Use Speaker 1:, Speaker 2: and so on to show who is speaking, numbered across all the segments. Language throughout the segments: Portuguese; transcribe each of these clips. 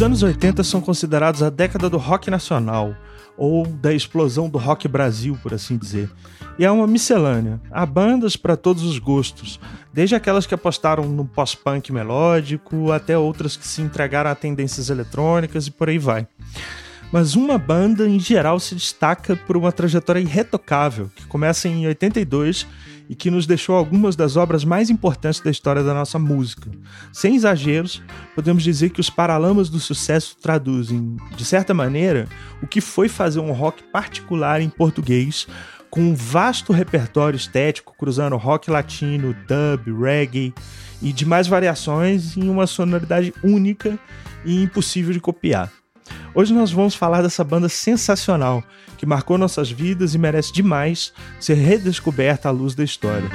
Speaker 1: Os anos 80 são considerados a década do rock nacional, ou da explosão do rock Brasil, por assim dizer. E é uma miscelânea. Há bandas para todos os gostos, desde aquelas que apostaram no pós-punk melódico, até outras que se entregaram a tendências eletrônicas e por aí vai. Mas uma banda em geral se destaca por uma trajetória irretocável, que começa em 82 e que nos deixou algumas das obras mais importantes da história da nossa música. Sem exageros, podemos dizer que os Paralamas do Sucesso traduzem, de certa maneira, o que foi fazer um rock particular em português, com um vasto repertório estético cruzando rock latino, dub, reggae e demais variações em uma sonoridade única e impossível de copiar. Hoje nós vamos falar dessa banda sensacional que marcou nossas vidas e merece demais ser redescoberta à luz da história.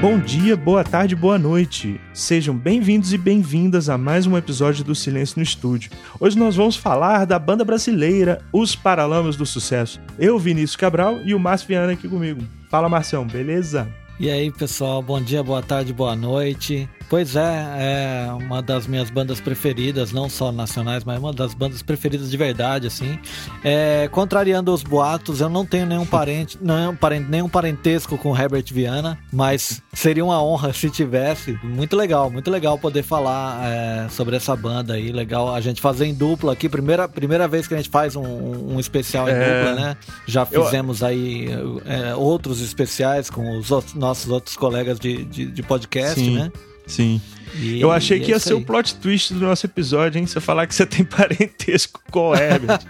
Speaker 1: Bom dia, boa tarde, boa noite. Sejam bem-vindos e bem-vindas a mais um episódio do Silêncio no Estúdio. Hoje nós vamos falar da banda brasileira Os Paralamas do Sucesso. Eu, Vinícius Cabral e o Márcio Viana aqui comigo. Fala, Marcião, beleza?
Speaker 2: E aí, pessoal, bom dia, boa tarde, boa noite. Pois é, é uma das minhas bandas preferidas, não só nacionais, mas uma das bandas preferidas de verdade, assim. É, contrariando os boatos, eu não tenho nenhum parente, parente, nenhum parentesco com Herbert Viana, mas seria uma honra se tivesse. Muito legal, muito legal poder falar é, sobre essa banda aí. Legal a gente fazer em dupla aqui. Primeira, primeira vez que a gente faz um, um especial em é... dupla, né? Já fizemos eu... aí é, outros especiais com os outros, nossos outros colegas de, de, de podcast,
Speaker 1: Sim.
Speaker 2: né?
Speaker 1: Sim. E, eu achei que ia ser aí. o plot twist do nosso episódio, hein? Você falar que você tem parentesco com o Herbert.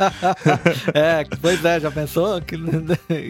Speaker 2: é, pois é, já pensou? Que,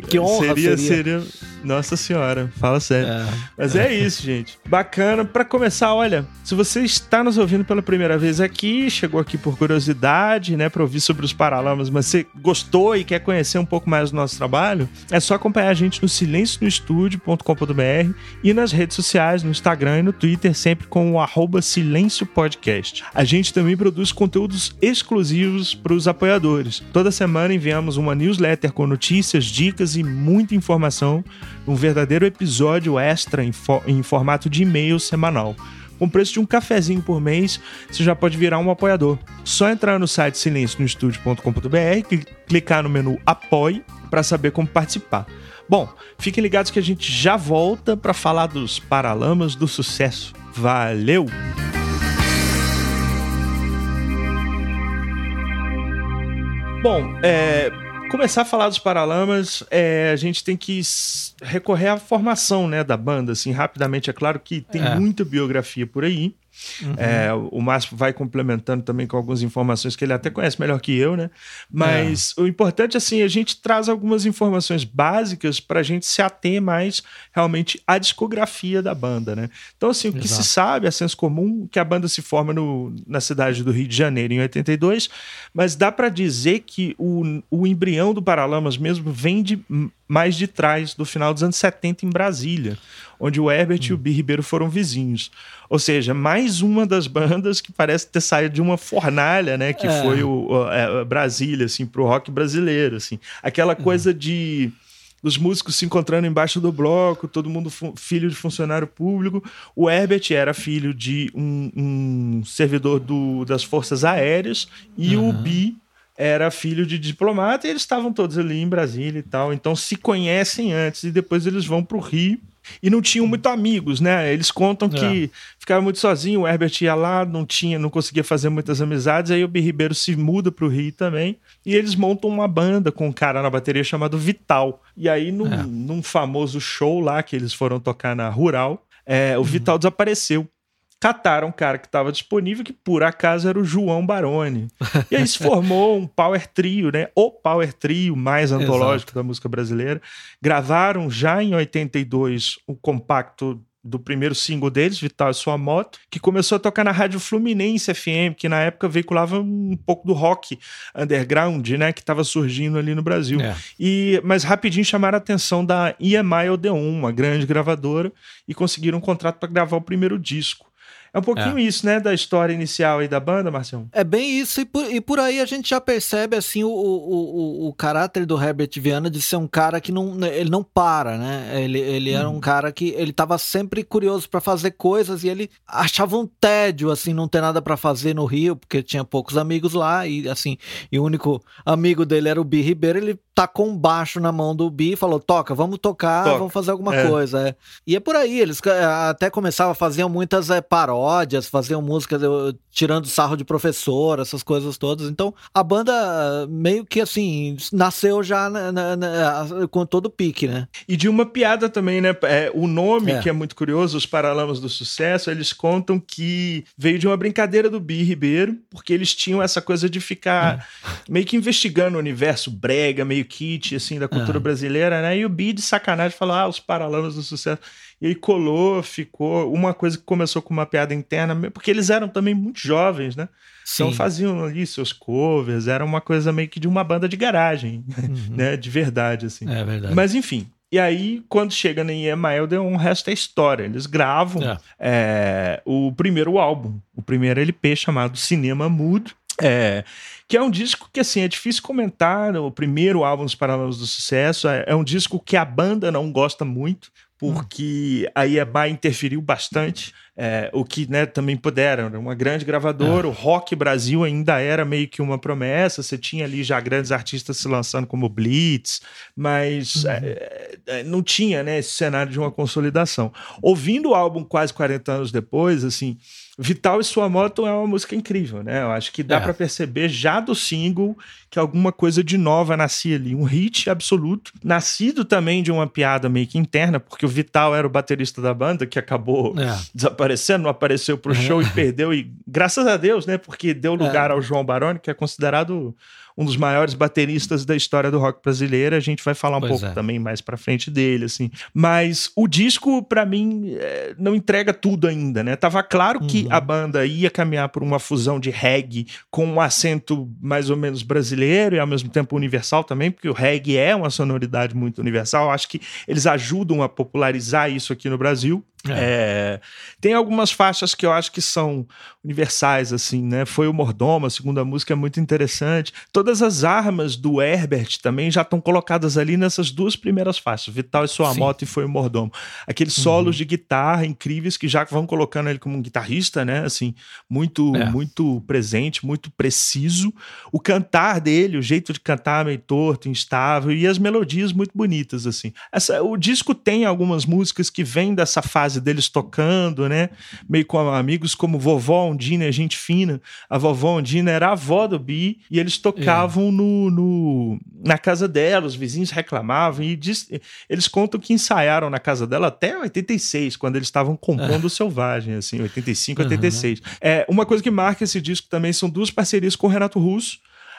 Speaker 2: que honra
Speaker 1: seria, seria. seria. Nossa senhora, fala sério. É. Mas é isso, gente. Bacana. Para começar, olha, se você está nos ouvindo pela primeira vez aqui, chegou aqui por curiosidade, né, para ouvir sobre os Paralamas, mas você gostou e quer conhecer um pouco mais do nosso trabalho, é só acompanhar a gente no silencionoestudio.com.br e nas redes sociais, no Instagram e no Twitter, sempre com o arroba Silêncio Podcast. A gente também produz conteúdos exclusivos para os apoiadores. Toda semana enviamos uma newsletter com notícias, dicas e muita informação, um verdadeiro episódio extra em, fo em formato de e-mail semanal. Com preço de um cafezinho por mês, você já pode virar um apoiador. Só entrar no site silencionoestudio.com.br, clicar no menu Apoie para saber como participar. Bom, fiquem ligados que a gente já volta para falar dos Paralamas do Sucesso. Valeu! Bom, é, começar a falar dos Paralamas, é, a gente tem que recorrer à formação né, da banda, assim, rapidamente. É claro que tem é. muita biografia por aí. Uhum. É, o Márcio vai complementando também com algumas informações que ele até conhece melhor que eu, né? Mas é. o importante, assim, a gente traz algumas informações básicas para a gente se ater mais realmente à discografia da banda, né? Então, assim, o que Exato. se sabe, é senso comum, que a banda se forma no, na cidade do Rio de Janeiro em 82, mas dá para dizer que o, o embrião do Paralamas mesmo vem de mais de trás do final dos anos 70 em Brasília, onde o Herbert hum. e o Bi Ribeiro foram vizinhos. Ou seja, mais uma das bandas que parece ter saído de uma fornalha, né? Que é. foi o, o é, Brasília, assim, pro rock brasileiro, assim. Aquela hum. coisa de dos músicos se encontrando embaixo do bloco, todo mundo filho de funcionário público. O Herbert era filho de um, um servidor do, das Forças Aéreas e uhum. o Bi era filho de diplomata e eles estavam todos ali em Brasília e tal. Então se conhecem antes e depois eles vão para o Rio e não tinham muito amigos, né? Eles contam é. que ficava muito sozinho, o Herbert ia lá, não tinha, não conseguia fazer muitas amizades, aí o B Ribeiro se muda para o Rio também, e eles montam uma banda com um cara na bateria chamado Vital. E aí num, é. num famoso show lá que eles foram tocar na Rural, é, o uhum. Vital desapareceu cataram um cara que estava disponível, que por acaso era o João Baroni. E aí se formou um power trio, né? O power trio mais antológico Exato. da música brasileira. Gravaram já em 82 o compacto do primeiro single deles, Vital e Sua Moto, que começou a tocar na Rádio Fluminense FM, que na época veiculava um pouco do rock underground, né, que estava surgindo ali no Brasil. É. E mas rapidinho chamaram a atenção da EMI Odeon, uma grande gravadora, e conseguiram um contrato para gravar o primeiro disco. É um pouquinho é. isso, né, da história inicial aí da banda, Marcião?
Speaker 2: É bem isso, e por, e por aí a gente já percebe, assim, o, o, o, o caráter do Herbert Viana de ser um cara que não, ele não para, né? Ele, ele hum. era um uhum. cara que ele tava sempre curioso para fazer coisas e ele achava um tédio, assim, não ter nada para fazer no Rio, porque tinha poucos amigos lá e, assim, e o único amigo dele era o Bi Ribeiro, ele tacou um baixo na mão do Bi e falou, toca, vamos tocar, Toca. vamos fazer alguma é. coisa. É. E é por aí, eles eh, até começavam a fazer muitas é, paródias, faziam músicas tirando sarro de professor, essas coisas todas. Então, a banda meio que assim, nasceu já na, na, na, com todo o pique, né?
Speaker 1: E de uma piada também, né? É, o nome, é. que é muito curioso, os Paralamas do Sucesso, eles contam que veio de uma brincadeira do Bi Ribeiro, porque eles tinham essa coisa de ficar é. meio que investigando o universo brega, meio kit, assim, da cultura é. brasileira, né? E o Bi, de sacanagem, falou, ah, os Paralamas do Sucesso. E aí colou, ficou. Uma coisa que começou com uma piada interna, porque eles eram também muito jovens, né? Sim. Então faziam ali seus covers, era uma coisa meio que de uma banda de garagem, uhum. né? De verdade, assim.
Speaker 2: É verdade.
Speaker 1: Mas enfim. E aí, quando chega no EMI, o resto é história. Eles gravam é. É, o primeiro álbum, o primeiro LP chamado Cinema Mudo. É, que é um disco que, assim, é difícil comentar. O primeiro álbum dos Paralelos do Sucesso é, é um disco que a banda não gosta muito, porque a EMI interferiu bastante, é, o que né, também puderam. Uma grande gravadora, é. o Rock Brasil ainda era meio que uma promessa, você tinha ali já grandes artistas se lançando como Blitz, mas uhum. é, é não tinha né, esse cenário de uma consolidação. Ouvindo o álbum quase 40 anos depois, assim Vital e Sua Moto é uma música incrível, né? Eu acho que dá é. para perceber já do single que alguma coisa de nova nascia ali. Um hit absoluto, nascido também de uma piada meio que interna, porque o Vital era o baterista da banda que acabou é. desaparecendo, não apareceu pro show e perdeu. E graças a Deus, né? Porque deu lugar é. ao João Baroni, que é considerado um dos maiores bateristas da história do rock brasileiro. A gente vai falar um pois pouco é. também mais para frente dele, assim. Mas o disco, para mim, é, não entrega tudo ainda, né? Tava claro que uhum. a banda ia caminhar por uma fusão de reggae com um acento mais ou menos brasileiro e ao mesmo tempo universal também, porque o reggae é uma sonoridade muito universal. Acho que eles ajudam a popularizar isso aqui no Brasil. É. É, tem algumas faixas que eu acho que são universais, assim, né? Foi o Mordomo, a segunda música é muito interessante. Todas as armas do Herbert também já estão colocadas ali nessas duas primeiras faixas, Vital e Sua Sim. Moto e Foi o Mordomo. Aqueles uhum. solos de guitarra incríveis que já vão colocando ele como um guitarrista, né? Assim, muito, é. muito presente, muito preciso. O cantar dele, o jeito de cantar meio torto, instável e as melodias muito bonitas, assim. Essa, o disco tem algumas músicas que vêm dessa fase fase deles tocando, né? Meio com amigos como Vovó Ondina, gente fina. A Vovó Ondina era a avó do Bi e eles tocavam é. no, no, na casa dela, os vizinhos reclamavam e diz, eles contam que ensaiaram na casa dela até 86, quando eles estavam compondo o Selvagem, assim, 85, uhum. 86. É, uma coisa que marca esse disco também são duas parcerias com o Renato Russo,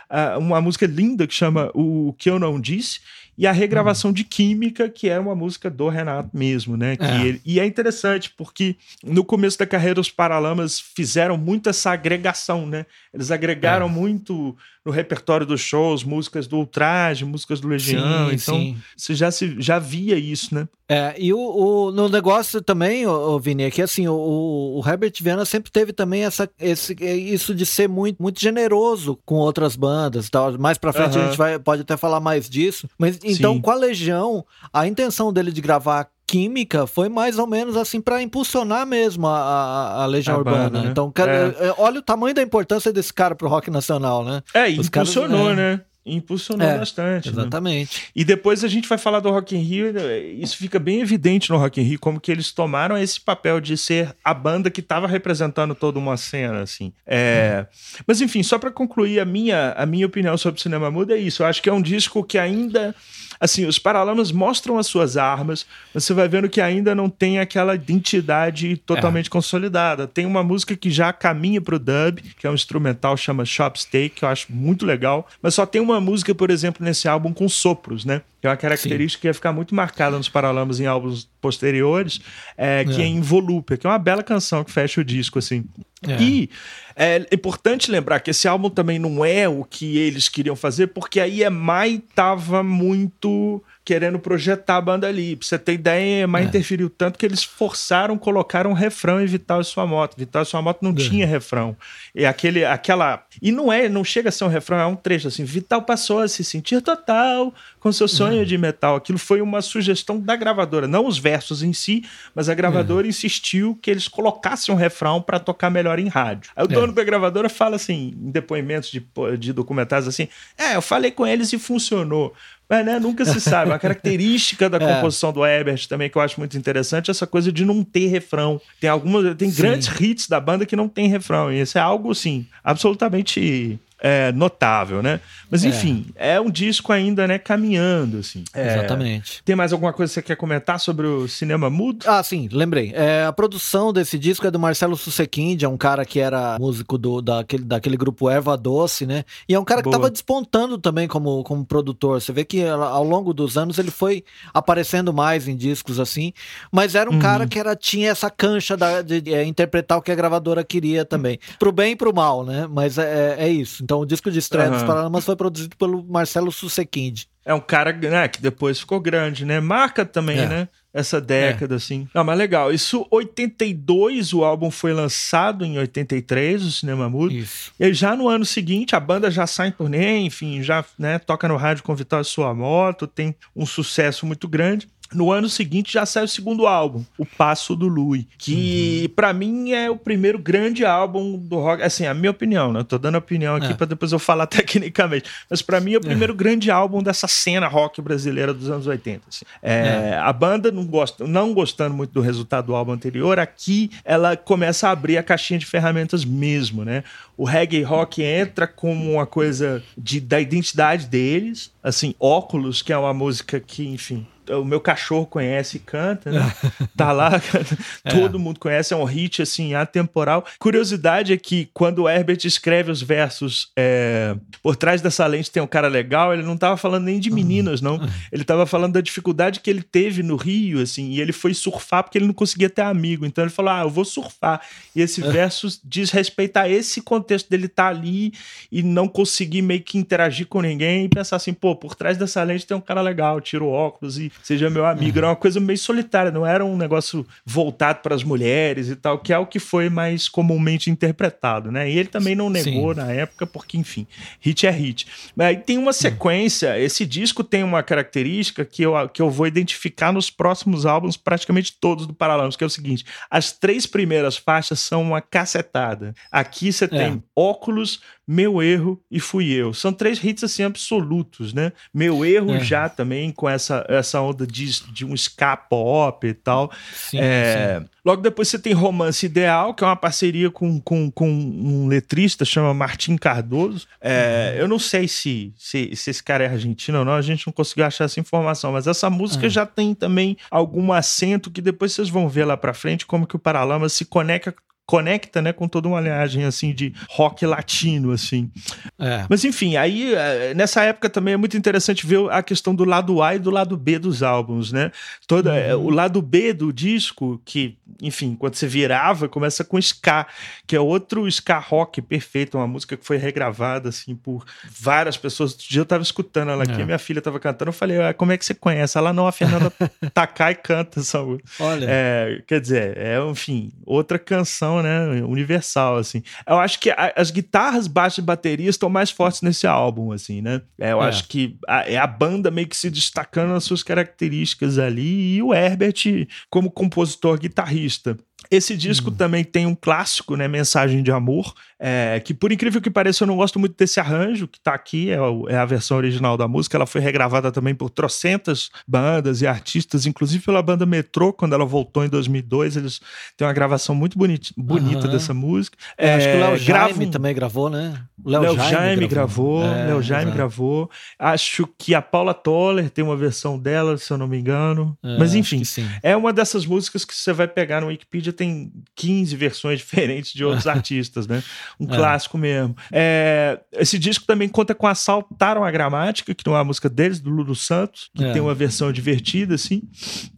Speaker 1: uh, uma música linda que chama O Que Eu Não Disse, e a regravação uhum. de Química, que é uma música do Renato mesmo, né? É. Ele, e é interessante porque no começo da carreira os Paralamas fizeram muito essa agregação, né? Eles agregaram é. muito no repertório dos shows, músicas do Ultraje, músicas do Legião. Sim, então, sim. você já, se, já via isso, né?
Speaker 2: É, e o, o no negócio também, o, o Vini, é que assim, o, o Herbert Viana sempre teve também essa, esse, isso de ser muito, muito generoso com outras bandas tal. Mais pra frente uhum. a gente vai, pode até falar mais disso. Mas então, sim. com a Legião, a intenção dele de gravar química foi mais ou menos assim para impulsionar mesmo a, a, a Legião a Urbana. Banda, né? Então, cara, é. é. olha o tamanho da importância desse cara pro rock nacional, né?
Speaker 1: É, Os impulsionou, caras, é... né? Impulsionou é, bastante.
Speaker 2: Né? Exatamente.
Speaker 1: Né? E depois a gente vai falar do Rock in Rio, isso fica bem evidente no Rock in Rio, como que eles tomaram esse papel de ser a banda que estava representando toda uma cena, assim. É... Hum. Mas enfim, só para concluir a minha, a minha opinião sobre o Cinema Mudo é isso. Eu acho que é um disco que ainda assim, os Paralamas mostram as suas armas, você vai vendo que ainda não tem aquela identidade totalmente é. consolidada. Tem uma música que já caminha pro dub, que é um instrumental chama Shop Steak, que eu acho muito legal, mas só tem uma música, por exemplo, nesse álbum com sopros, né? Que é uma característica Sim. que ia ficar muito marcada nos Paralamas em álbuns posteriores, é, que é. é Involúpia, que é uma bela canção que fecha o disco, assim. É. E é importante lembrar que esse álbum também não é o que eles queriam fazer, porque a EMI tava muito querendo projetar a banda ali. Pra você ter ideia, a EMI é. interferiu tanto que eles forçaram colocar um refrão em Vital e Sua Moto. Vital e Sua Moto não é. tinha refrão. E aquele, aquela... E não é, não chega a ser um refrão, é um trecho assim. Vital passou a se sentir total com seu sonho é. de metal. Aquilo foi uma sugestão da gravadora, não os versos em si, mas a gravadora é. insistiu que eles colocassem um refrão para tocar melhor em rádio. Aí o dono da gravadora fala assim, em depoimentos de, de documentários assim: É, eu falei com eles e funcionou. Mas, né, nunca se sabe. Uma característica da é. composição do Ebert também que eu acho muito interessante é essa coisa de não ter refrão. Tem algumas, tem Sim. grandes hits da banda que não tem refrão. E isso é algo, assim, absolutamente é, notável, né? Mas é. enfim, é. é. um disco ainda, né, caminhando, assim.
Speaker 2: É, Exatamente.
Speaker 1: Tem mais alguma coisa que você quer comentar sobre o cinema mudo?
Speaker 2: Ah, sim, lembrei. É, a produção desse disco é do Marcelo Susequinde, é um cara que era músico do, daquele, daquele grupo Erva Doce, né? E é um cara que estava despontando também como, como produtor. Você vê que ao longo dos anos ele foi aparecendo mais em discos assim, mas era um uhum. cara que era, tinha essa cancha da, de, de, de, interpretar o que a gravadora queria também. Pro bem e pro mal, né? Mas é, é isso. Então, o disco de estreia uhum. dos Paralamas foi produzido pelo Marcelo Susequinde.
Speaker 1: É um cara né, que depois ficou grande, né? Marca também, é. né? Essa década, é. assim. Não, mas legal. Isso, 82, o álbum foi lançado em 83, o Cinema Mudo. Isso. E já no ano seguinte, a banda já sai em turnê, enfim, já né, toca no rádio com Vitória Sua Moto, tem um sucesso muito grande. No ano seguinte já sai o segundo álbum, O Passo do Lui, que uhum. para mim é o primeiro grande álbum do rock, assim, a minha opinião, né? Eu tô dando opinião aqui é. para depois eu falar tecnicamente, mas para mim é o primeiro é. grande álbum dessa cena rock brasileira dos anos 80. Assim. É, é, a banda não gosta, não gostando muito do resultado do álbum anterior, aqui ela começa a abrir a caixinha de ferramentas mesmo, né? O reggae rock entra como uma coisa de, da identidade deles, assim, óculos, que é uma música que, enfim, o meu cachorro conhece e canta, né? tá lá, é. todo é. mundo conhece, é um hit assim, atemporal. Curiosidade é que quando o Herbert escreve os versos é, por trás dessa lente tem um cara legal, ele não tava falando nem de meninas, não. Ele tava falando da dificuldade que ele teve no Rio, assim, e ele foi surfar porque ele não conseguia ter amigo. Então ele falou: Ah, eu vou surfar. E esse verso diz respeito a esse contexto dele estar tá ali e não conseguir meio que interagir com ninguém e pensar assim, pô, por trás dessa lente tem um cara legal, tira o óculos e seja meu amigo. Uhum. Era uma coisa meio solitária, não era um negócio voltado para as mulheres e tal, que é o que foi mais comumente interpretado, né? E ele também não negou Sim. na época, porque, enfim, hit é hit. Mas aí tem uma sequência, esse disco tem uma característica que eu, que eu vou identificar nos próximos álbuns, praticamente todos do Paralamas, que é o seguinte: as três primeiras faixas são uma cacetada. Aqui você é. tem óculos, meu Erro e Fui Eu. São três hits assim absolutos, né? Meu Erro é. já também com essa, essa onda de, de um ska pop e tal. Sim, é, sim. Logo depois você tem Romance Ideal, que é uma parceria com, com, com um letrista, chama Martim Cardoso. É, uhum. Eu não sei se, se, se, esse cara é argentino ou não, a gente não conseguiu achar essa informação, mas essa música uhum. já tem também algum acento que depois vocês vão ver lá pra frente como que o Paralama se conecta conecta, né, com toda uma linhagem assim de rock latino, assim. É. Mas enfim, aí é, nessa época também é muito interessante ver a questão do lado A e do lado B dos álbuns, né? Toda é, uhum. o lado B do disco que, enfim, quando você virava, começa com ska, que é outro ska rock perfeito, uma música que foi regravada assim por várias pessoas. Outro dia eu tava escutando ela aqui, é. minha filha tava cantando, eu falei: ah, "Como é que você conhece?" Ela não, a Fernanda Takai canta essa música. Olha. É, quer dizer, é, enfim, outra canção né, universal, assim. Eu acho que a, as guitarras, baixo e bateria estão mais fortes nesse álbum, assim, né? É, eu é. acho que a, é a banda meio que se destacando nas suas características ali e o Herbert como compositor guitarrista. Esse disco hum. também tem um clássico, né? Mensagem de Amor, é, que por incrível que pareça eu não gosto muito desse arranjo que tá aqui, é, o, é, a versão original da música. Ela foi regravada também por trocentas bandas e artistas, inclusive pela banda Metrô, quando ela voltou em 2002. Eles têm uma gravação muito bonita, bonita uhum. dessa música.
Speaker 2: É, acho que o Léo Jaime também gravou, né?
Speaker 1: Léo Jaime, Jaime, gravou, é, Léo Jaime gravou. Acho que a Paula Toller tem uma versão dela, se eu não me engano. É, Mas enfim, é uma dessas músicas que você vai pegar no Wikipedia, tem 15 versões diferentes de outros artistas, né? Um é. clássico mesmo. É, esse disco também conta com Assaltaram a Gramática, que não é a música deles, do Lulu Santos, que é. tem uma versão divertida, assim.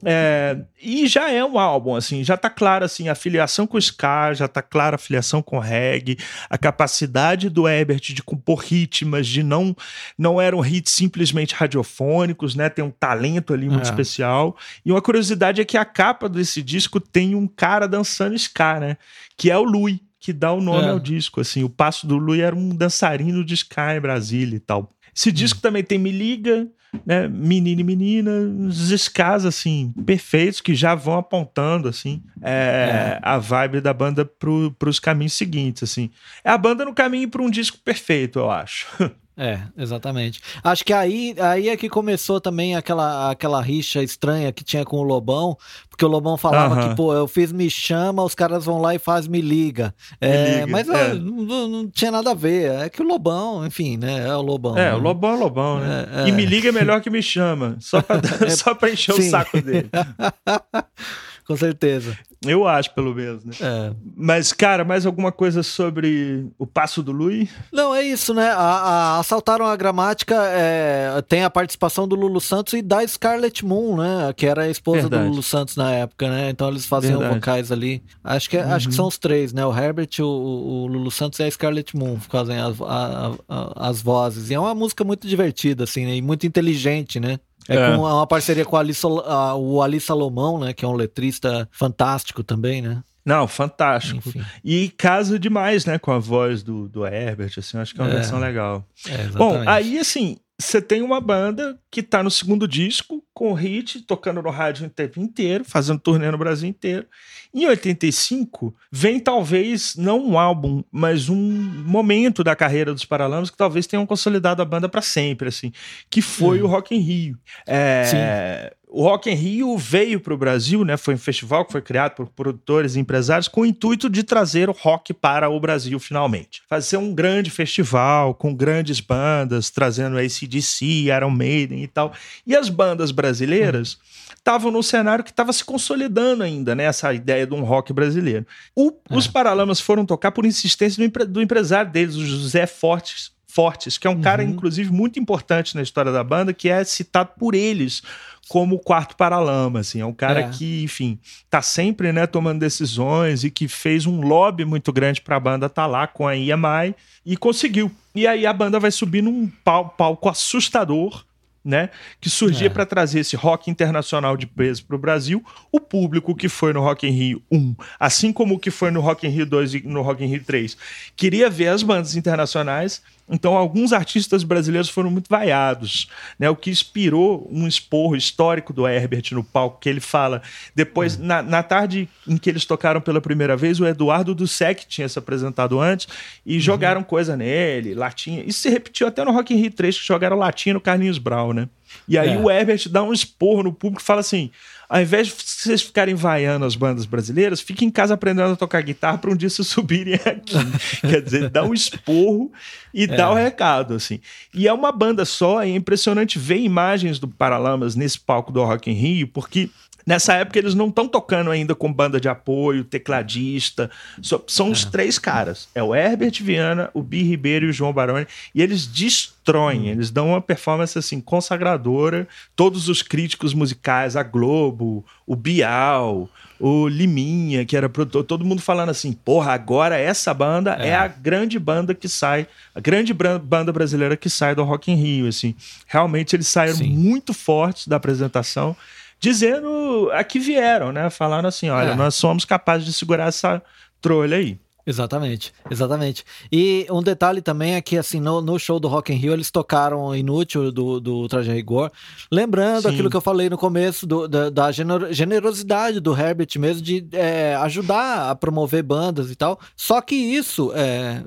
Speaker 1: É, e já é um álbum, assim, já tá claro, assim, a filiação com o Ska, já tá clara a filiação com o reggae, a capacidade do Ebert de compor ritmos, de não não eram hits simplesmente radiofônicos, né? Tem um talento ali muito é. especial. E uma curiosidade é que a capa desse disco tem um cara dançando ska, né? Que é o Louis, que dá o nome é. ao disco, assim. O passo do Louis era um dançarino de ska em Brasília e tal. Esse hum. disco também tem Me Liga, né, menino e menina, uns escas assim, perfeitos, que já vão apontando, assim, é, é. a vibe da banda para os caminhos seguintes, assim. É a banda no caminho para um disco perfeito, eu acho.
Speaker 2: É, exatamente. Acho que aí, aí é que começou também aquela, aquela rixa estranha que tinha com o Lobão, porque o Lobão falava que, pô, eu fiz me chama, os caras vão lá e faz me liga. É, me liga mas é. não, não, tinha nada a ver. É que o Lobão, enfim, né? É o Lobão.
Speaker 1: É,
Speaker 2: né?
Speaker 1: o Lobão é o Lobão, né? É, e me liga é melhor que me chama, só pra, só pra encher o saco dele.
Speaker 2: com certeza.
Speaker 1: Eu acho, pelo menos, né? É. Mas, cara, mais alguma coisa sobre o passo do Lui?
Speaker 2: Não, é isso, né? A, a Assaltaram a Gramática é, tem a participação do Lulu Santos e da Scarlett Moon, né? Que era a esposa Verdade. do Lulu Santos na época, né? Então eles faziam Verdade. vocais ali. Acho que, uhum. acho que uhum. são os três, né? O Herbert, o, o Lulu Santos e a Scarlett Moon fazem as, a, a, as vozes. E é uma música muito divertida, assim, né? E muito inteligente, né? É, é. com uma parceria com Ali Sol, a, o Ali Salomão, né? Que é um letrista fantástico também, né?
Speaker 1: Não, fantástico. Enfim. E casa demais, né, com a voz do, do Herbert, assim, acho que é uma é. versão legal. É, Bom, aí, assim, você tem uma banda que tá no segundo disco, com o hit, tocando no rádio o tempo inteiro, fazendo turnê no Brasil inteiro. Em 85, vem talvez não um álbum, mas um momento da carreira dos Paralamas que talvez tenham consolidado a banda para sempre, assim, que foi uhum. o Rock in Rio. É, o Rock in Rio veio para o Brasil, né? Foi um festival que foi criado por produtores e empresários com o intuito de trazer o rock para o Brasil finalmente. Fazer um grande festival com grandes bandas, trazendo ACDC, Iron Maiden e tal. E as bandas brasileiras uhum estavam no cenário que estava se consolidando ainda, né? Essa ideia de um rock brasileiro. O, é. Os Paralamas foram tocar por insistência do, do empresário deles, o José Fortes, Fortes, que é um uhum. cara, inclusive, muito importante na história da banda, que é citado por eles como o quarto paralama, assim, é um cara é. que, enfim, tá sempre, né, tomando decisões e que fez um lobby muito grande para a banda estar tá lá com a EMI e conseguiu. E aí a banda vai subir num palco assustador, né, que surgia é. para trazer esse rock internacional de peso para o Brasil. O público que foi no Rock in Rio 1, assim como o que foi no Rock in Rio 2 e no Rock in Rio 3, queria ver as bandas internacionais então, alguns artistas brasileiros foram muito vaiados, né? O que inspirou um esporro histórico do Herbert no palco, que ele fala. Depois, uhum. na, na, tarde em que eles tocaram pela primeira vez, o Eduardo Dussek tinha se apresentado antes e uhum. jogaram coisa nele, latinha. Isso se repetiu até no Rock in Rio 3, que jogaram latinha no Carlinhos Brown, né? E aí é. o Herbert dá um esporro no público e fala assim: ao invés de vocês ficarem vaiando as bandas brasileiras, fiquem em casa aprendendo a tocar guitarra para um dia vocês subirem aqui. Quer dizer, dá um esporro e é. dá o recado, assim. E é uma banda só, é impressionante ver imagens do Paralamas nesse palco do Rock in Rio, porque Nessa época eles não estão tocando ainda com banda de apoio, tecladista. são é. os três caras. É o Herbert Viana, o Bi Ribeiro e o João Baroni. E eles destroem, hum. eles dão uma performance assim consagradora. Todos os críticos musicais, a Globo, o Bial, o Liminha, que era produtor, todo mundo falando assim: porra, agora essa banda é, é a grande banda que sai, a grande banda brasileira que sai do Rock in Rio. Assim. Realmente eles saíram Sim. muito fortes da apresentação dizendo a que vieram, né? Falaram assim: olha, é. nós somos capazes de segurar essa trolha aí.
Speaker 2: Exatamente, exatamente. E um detalhe também é que, assim, no, no show do Rock in Rio, eles tocaram Inútil do, do Traje Rigor, lembrando Sim. aquilo que eu falei no começo, do, da, da, generosidade do Herbert mesmo, de é, ajudar a promover bandas e tal. Só que isso é,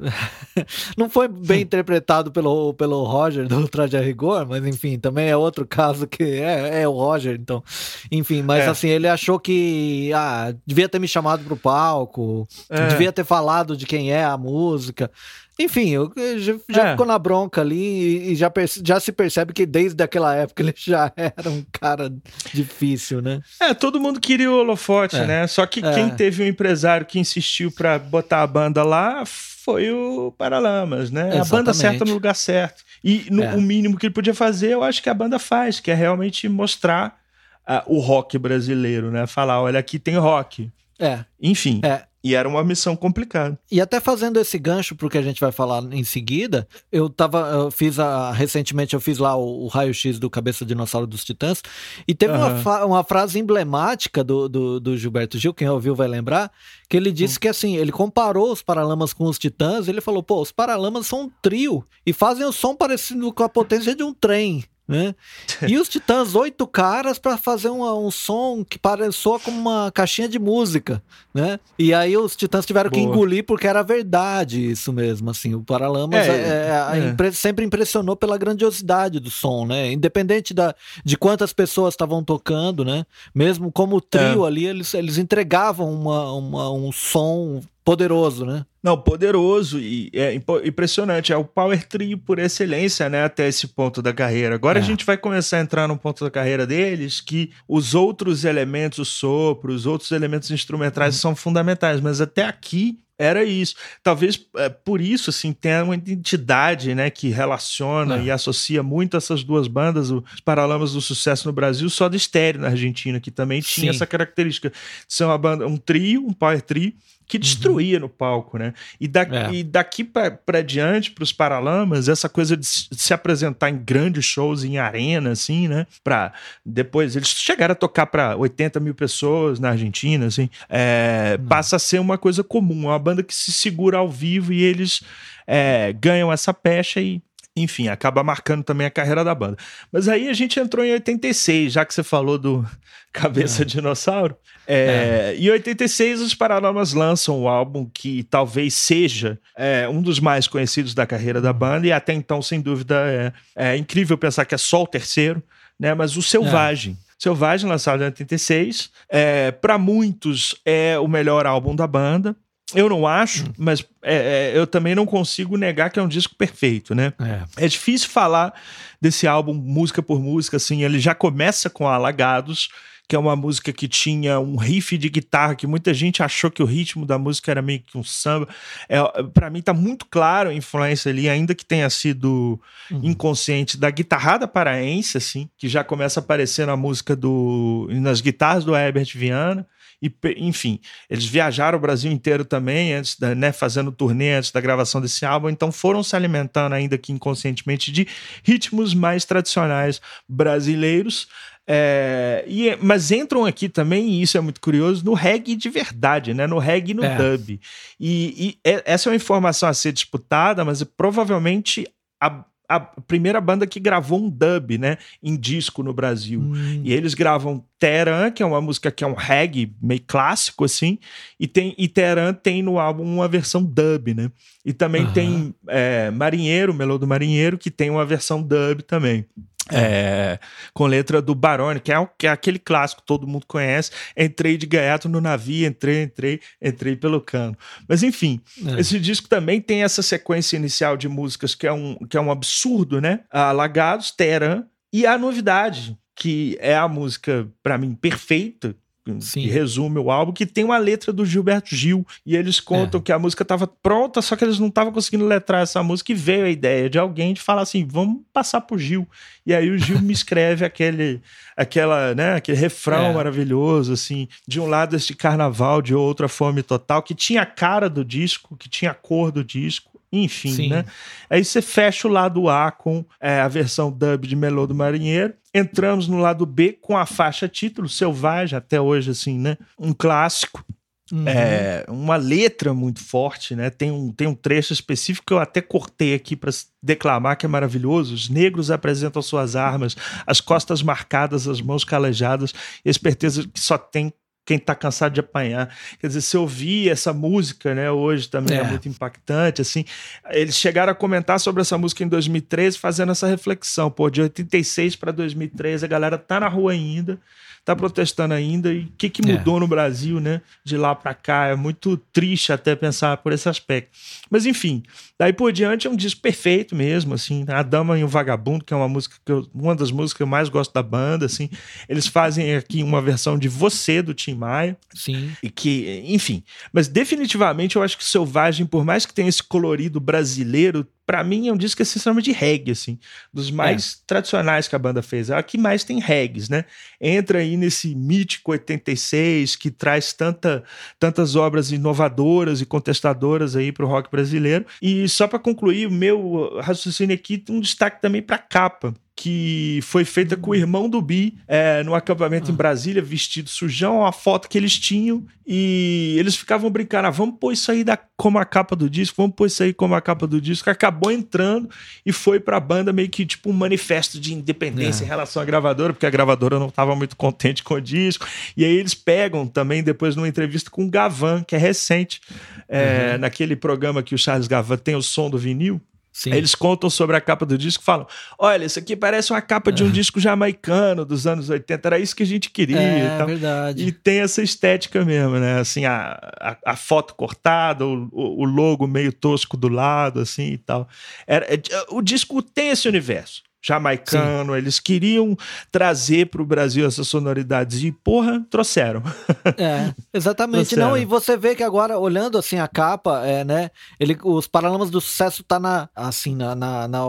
Speaker 2: não foi bem interpretado pelo, pelo Roger do Traje Rigor, mas enfim, também é outro caso que é, é o Roger, então. Enfim, mas é. assim, ele achou que, ah, devia ter me chamado pro palco, é. devia ter falado falado de quem é a música. Enfim, eu, já, já é. ficou na bronca ali e já, já se percebe que desde aquela época ele já era um cara difícil, né?
Speaker 1: É, todo mundo queria o holofote, é. né? Só que é. quem teve um empresário que insistiu para botar a banda lá foi o Paralamas, né? Exatamente. A banda certa no lugar certo. E no, é. o mínimo que ele podia fazer, eu acho que a banda faz, que é realmente mostrar uh, o rock brasileiro, né? Falar, olha, aqui tem rock.
Speaker 2: É.
Speaker 1: Enfim.
Speaker 2: É.
Speaker 1: E era uma missão complicada.
Speaker 2: E até fazendo esse gancho pro que a gente vai falar em seguida, eu tava, eu fiz a, recentemente eu fiz lá o, o raio-x do Cabeça Dinossauro dos Titãs, e teve uhum. uma, uma frase emblemática do, do, do, Gilberto Gil, quem ouviu vai lembrar, que ele disse uhum. que assim, ele comparou os Paralamas com os Titãs, ele falou, pô, os Paralamas são um trio, e fazem o som parecido com a potência de um trem. Né? E os Titãs, oito caras para fazer um, um som que parecia como uma caixinha de música, né? E aí os Titãs tiveram Boa. que engolir porque era verdade isso mesmo, assim. O Paralamas é, é, é, é. sempre impressionou pela grandiosidade do som, né? Independente da, de quantas pessoas estavam tocando, né? Mesmo como trio é. ali, eles, eles entregavam uma, uma, um som poderoso, né?
Speaker 1: Não, poderoso e é impressionante. É o power trio por excelência, né? Até esse ponto da carreira. Agora é. a gente vai começar a entrar num ponto da carreira deles que os outros elementos, o sopro, os outros elementos instrumentais hum. são fundamentais, mas até aqui era isso. Talvez é, por isso assim tenha uma identidade, né, que relaciona é. e associa muito essas duas bandas, os Paralamas do Sucesso no Brasil, só de estéreo na Argentina, que também tinha Sim. essa característica de ser uma banda, um trio, um power trio que destruía uhum. no palco, né? E, da, é. e daqui para diante, para os Paralamas, essa coisa de se apresentar em grandes shows, em arena, assim, né? Para depois eles chegaram a tocar para 80 mil pessoas na Argentina, assim, é, uhum. passa a ser uma coisa comum, é uma banda que se segura ao vivo e eles é, ganham essa pecha e enfim, acaba marcando também a carreira da banda. Mas aí a gente entrou em 86, já que você falou do Cabeça é. Dinossauro. É, é. Em 86, os Paralamas lançam o um álbum que talvez seja é, um dos mais conhecidos da carreira da banda, e até então, sem dúvida, é, é incrível pensar que é só o terceiro, né? Mas o Selvagem. É. Selvagem, lançado em 86, é, para muitos é o melhor álbum da banda. Eu não acho, hum. mas é, é, eu também não consigo negar que é um disco perfeito, né? É. é. difícil falar desse álbum música por música, assim. Ele já começa com Alagados, que é uma música que tinha um riff de guitarra que muita gente achou que o ritmo da música era meio que um samba. É, para mim tá muito claro a influência ali, ainda que tenha sido uhum. inconsciente da guitarrada paraense, assim, que já começa a aparecer na música do nas guitarras do Herbert Viana. E, enfim, eles viajaram o Brasil inteiro também, antes da, né, fazendo turnê antes da gravação desse álbum, então foram se alimentando, ainda que inconscientemente, de ritmos mais tradicionais brasileiros. É, e, mas entram aqui também, e isso é muito curioso, no reggae de verdade, né? No reggae no é. dub. E, e, essa é uma informação a ser disputada, mas provavelmente a, a primeira banda que gravou um dub, né, em disco no Brasil. Hum. E eles gravam Teran, que é uma música que é um reggae meio clássico assim, e tem e Teran tem no álbum uma versão dub, né? E também uhum. tem é, Marinheiro, Melô do Marinheiro, que tem uma versão dub também. É, com letra do Barone, que é, que é, aquele clássico que todo mundo conhece. Entrei de gaiato no navio, entrei, entrei, entrei pelo cano. Mas enfim, é. esse disco também tem essa sequência inicial de músicas que é um, que é um absurdo, né? Alagados, Teran e a novidade, que é a música, para mim, perfeita, Sim. que resume o álbum, que tem uma letra do Gilberto Gil. E eles contam é. que a música estava pronta, só que eles não estavam conseguindo letrar essa música. E veio a ideia de alguém de falar assim: vamos passar pro Gil. E aí o Gil me escreve aquele, aquela, né, aquele refrão é. maravilhoso, assim, de um lado este carnaval, de outro a fome total, que tinha a cara do disco, que tinha a cor do disco. Enfim, Sim. né? Aí você fecha o lado A com é, a versão dub de Melô do Marinheiro. Entramos no lado B com a faixa título, Selvagem, até hoje, assim, né? Um clássico. Uhum. É, uma letra muito forte, né? Tem um, tem um trecho específico que eu até cortei aqui para declamar que é maravilhoso. Os negros apresentam suas armas, as costas marcadas, as mãos calejadas e esperteza que só tem quem está cansado de apanhar. Quer dizer, se ouvir essa música, né, hoje também é. é. muito impactante, assim. Eles chegaram a comentar sobre essa música em 2013, fazendo essa reflexão, pô, de 86 para 2013 a galera tá na rua ainda, tá protestando ainda. E o que, que mudou é. no Brasil, né? De lá para cá. É muito triste até pensar por esse aspecto. Mas enfim, daí por diante é um disco perfeito mesmo, assim. A Dama e o Vagabundo, que é uma música que eu, uma das músicas que eu mais gosto da banda, assim. Eles fazem aqui uma versão de Você do Tim Maia.
Speaker 2: Sim.
Speaker 1: E que, enfim. Mas definitivamente eu acho que Selvagem, por mais que tenha esse colorido brasileiro, para mim é um disco essencialmente de reggae, assim, dos mais é. tradicionais que a banda fez. É a que mais tem reggae, né? Entra aí nesse mítico 86 que traz tanta, tantas obras inovadoras e contestadoras aí para o rock brasileiro. E só para concluir o meu raciocínio aqui, um destaque também para a capa que foi feita com o irmão do Bi é, no acampamento ah. em Brasília, vestido sujão, a foto que eles tinham, e eles ficavam brincando: ah, vamos pôr isso aí da, como a capa do disco, vamos pôr isso aí como a capa do disco. Acabou entrando e foi pra banda meio que tipo um manifesto de independência é. em relação à gravadora, porque a gravadora não estava muito contente com o disco. E aí eles pegam também, depois, numa entrevista com o Gavan, que é recente, é, uhum. naquele programa que o Charles Gavan tem o som do vinil. Sim. Aí eles contam sobre a capa do disco e falam: Olha, isso aqui parece uma capa de um é. disco jamaicano dos anos 80, era isso que a gente queria.
Speaker 2: É, e verdade.
Speaker 1: E tem essa estética mesmo, né? Assim, a, a, a foto cortada, o, o, logo meio tosco do lado, assim e tal. Era, é, o disco tem esse universo jamaicano, Sim. eles queriam trazer para o Brasil essas sonoridades e, porra, trouxeram.
Speaker 2: É, exatamente. trouxeram. Não, e você vê que agora, olhando assim a capa, é, né, ele, os Paralamas do Sucesso tá na, assim, na, na, na,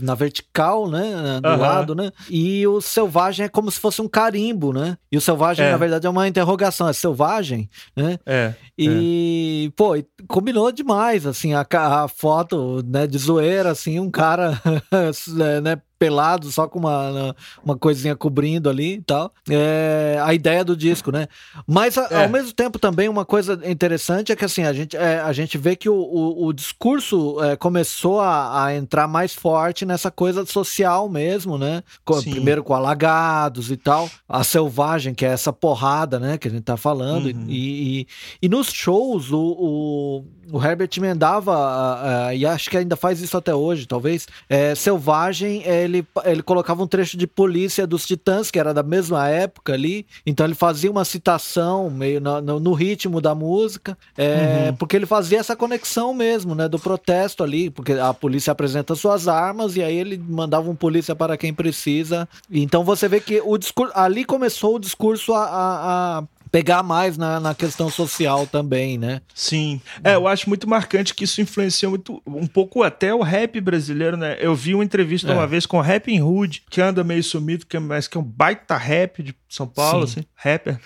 Speaker 2: na vertical, né, do lado, né, e o Selvagem é como se fosse um carimbo, né, e o Selvagem, é. na verdade, é uma interrogação, é Selvagem, né,
Speaker 1: é.
Speaker 2: E, é. pô, combinou demais, assim, a, a foto, né, de zoeira, assim, um cara, né, pelado, só com uma, uma coisinha cobrindo ali e tal. É, a ideia do disco, né? Mas a, é. ao mesmo tempo também uma coisa interessante é que assim, a gente, é, a gente vê que o, o, o discurso é, começou a, a, entrar mais forte nessa coisa social mesmo, né? Com, primeiro com alagados e tal. A selvagem, que é essa porrada, né? Que a gente tá falando. Uhum. E, e, e, nos shows, o, o, o Herbert emendava, uh, e acho que ainda faz isso até hoje, talvez. É, selvagem, ele ele, ele colocava um trecho de Polícia dos Titãs, que era da mesma época ali, então ele fazia uma citação meio no, no, no ritmo da música, é, uhum. porque ele fazia essa conexão mesmo, né, do protesto ali, porque a polícia apresenta suas armas e aí ele mandava um polícia para quem precisa. Então você vê que o discurso, ali começou o discurso a, a, a pegar mais na, na questão social também, né?
Speaker 1: Sim. É, eu acho muito marcante que isso influenciou muito, um pouco até o rap brasileiro, né? Eu vi uma entrevista é. uma vez com o Rap Hood, que anda meio sumido, que é, mas que é um baita rap de São Paulo, Sim. assim, rapper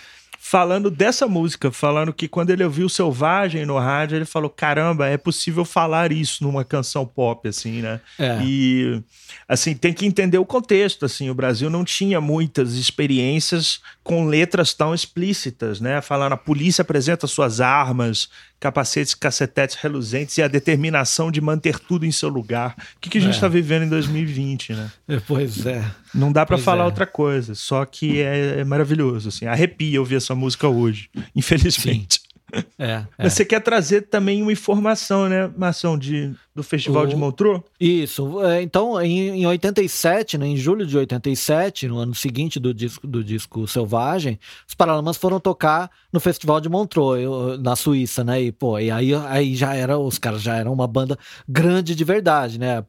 Speaker 1: falando dessa música, falando que quando ele ouviu Selvagem no rádio, ele falou: caramba, é possível falar isso numa canção pop, assim, né? É. E, assim, tem que entender o contexto, assim, o Brasil não tinha muitas experiências com letras tão explícitas, né? Falando, a polícia apresenta suas armas, capacetes, cacetetes reluzentes e a determinação de manter tudo em seu lugar. O que, que a gente está é. vivendo em 2020, né?
Speaker 2: Pois é.
Speaker 1: Não dá para falar é. outra coisa, só que é, é, maravilhoso, assim. Arrepia ouvir essa música hoje, infelizmente.
Speaker 2: É, é.
Speaker 1: Mas você quer trazer também uma informação, né, Marção, de do Festival o... de Montreux?
Speaker 2: Isso. É, então, em, em 87, né, em julho de 87, no ano seguinte do disco, do disco Selvagem, os Paralamas foram tocar no Festival de Montreux, na Suíça, né? E, pô, e aí, aí já era, os caras já eram uma banda grande de verdade, né?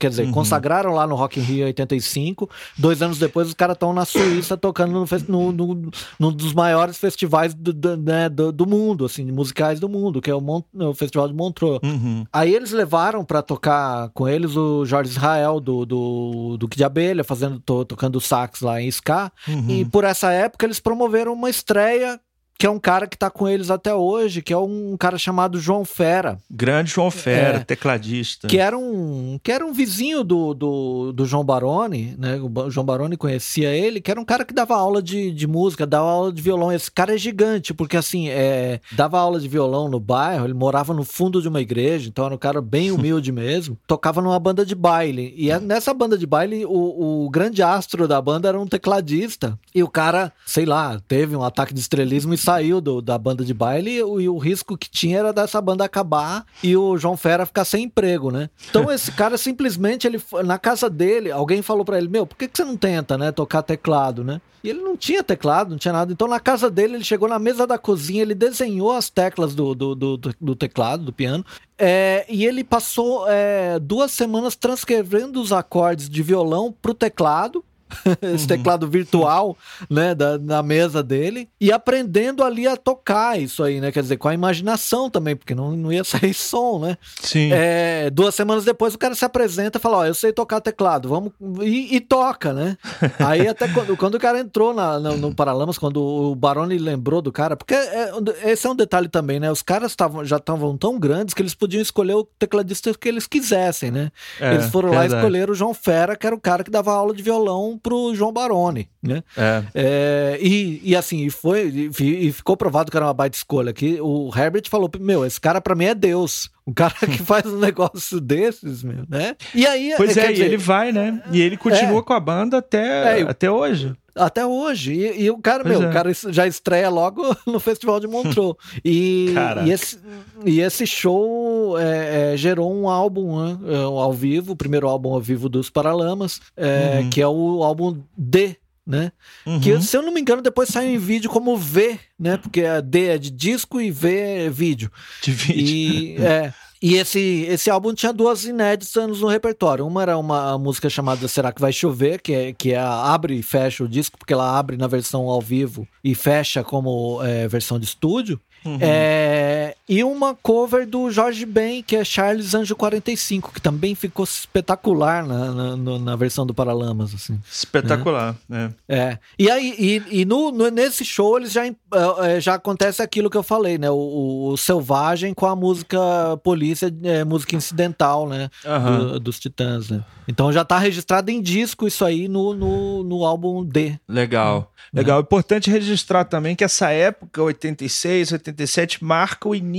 Speaker 2: Quer dizer, uhum. consagraram lá no Rock in Rio 85, dois anos depois os caras estão na Suíça tocando no, no, no, no, dos maiores festivais do, do, né, do, do, mundo, assim, musicais do mundo, que é o, Mont, o Festival de Montreux.
Speaker 1: Uhum.
Speaker 2: Aí eles levaram chamaram para tocar com eles o Jorge Israel do, do Duque de Abelha, fazendo, to, tocando sax lá em Ska. Uhum. E por essa época eles promoveram uma estreia que é um cara que tá com eles até hoje, que é um cara chamado João Fera.
Speaker 1: Grande João Fera, é, tecladista.
Speaker 2: Que era um, que era um vizinho do, do, do, João Baroni, né? O João Baroni conhecia ele, que era um cara que dava aula de, de música, dava aula de violão. Esse cara é gigante, porque assim, é, dava aula de violão no bairro, ele morava no fundo de uma igreja, então era um cara bem humilde mesmo. Tocava numa banda de baile. E é, nessa banda de baile, o, o grande astro da banda era um tecladista. E o cara, sei lá, teve um ataque de estrelismo e saiu do, da banda de baile e o, e o, risco que tinha era dessa banda acabar e o João Fera ficar sem emprego, né? Então esse cara simplesmente, ele na casa dele, alguém falou para ele, meu, por que, que você não tenta, né, tocar teclado, né? E ele não tinha teclado, não tinha nada. Então, na casa dele, ele chegou na mesa da cozinha, ele desenhou as teclas do, do, do, do teclado, do piano, é, e ele passou é, duas semanas transcrevendo os acordes de violão pro teclado esse uhum. teclado virtual, né, da, na mesa dele, e aprendendo ali a tocar isso aí, né, quer dizer, com a imaginação também, porque não, não ia sair som, né.
Speaker 1: Sim.
Speaker 2: É, duas semanas depois o cara se apresenta e fala, ó, oh, eu sei tocar teclado, vamos, e, e toca, né. aí até quando, quando o cara entrou na, no, no Paralamas, quando o Baroni lembrou do cara, porque é, esse é um detalhe também, né, os caras tavam, já estavam tão grandes que eles podiam escolher o tecladista que eles quisessem, né. É, eles foram verdade. lá escolher o João Fera, que era o cara que dava aula de violão pro João Baroni, né? É. é e, e assim, e foi, e, e, ficou provado que era uma baita escolha. Que o Herbert falou: Meu, esse cara para mim é Deus. Um cara que faz um negócio desses, meu, né?
Speaker 1: E aí. Pois é, dizer, e ele vai, né? E ele continua é, com a banda até, é, até hoje.
Speaker 2: Até hoje. E, e o cara, pois meu, é. o cara já estreia logo no Festival de Montreux. E, e, esse, e esse show é, é, gerou um álbum né, é, ao vivo, o primeiro álbum ao vivo dos Paralamas, é, uhum. que é o álbum D né? Uhum. Que, se eu não me engano, depois saiu em vídeo como V, né? Porque a D é de disco e V é vídeo.
Speaker 1: De vídeo.
Speaker 2: E, é, e esse, esse álbum tinha duas inéditas no repertório. Uma era uma música chamada Será que Vai Chover, que, é, que é a, abre e fecha o disco, porque ela abre na versão ao vivo e fecha como é, versão de estúdio. Uhum. É, e uma cover do Jorge Ben, que é Charles Anjo 45, que também ficou espetacular na, na, na versão do Paralamas. Assim,
Speaker 1: espetacular, né?
Speaker 2: é. é. E aí, e, e no, no, nesse show eles já, é, já acontece aquilo que eu falei, né? O, o Selvagem com a música Polícia, é, música incidental, né? Uhum. Do, dos Titãs, né? Então já tá registrado em disco isso aí no, no, no álbum D.
Speaker 1: Legal. Legal. É importante registrar também que essa época, 86, 87, marca o início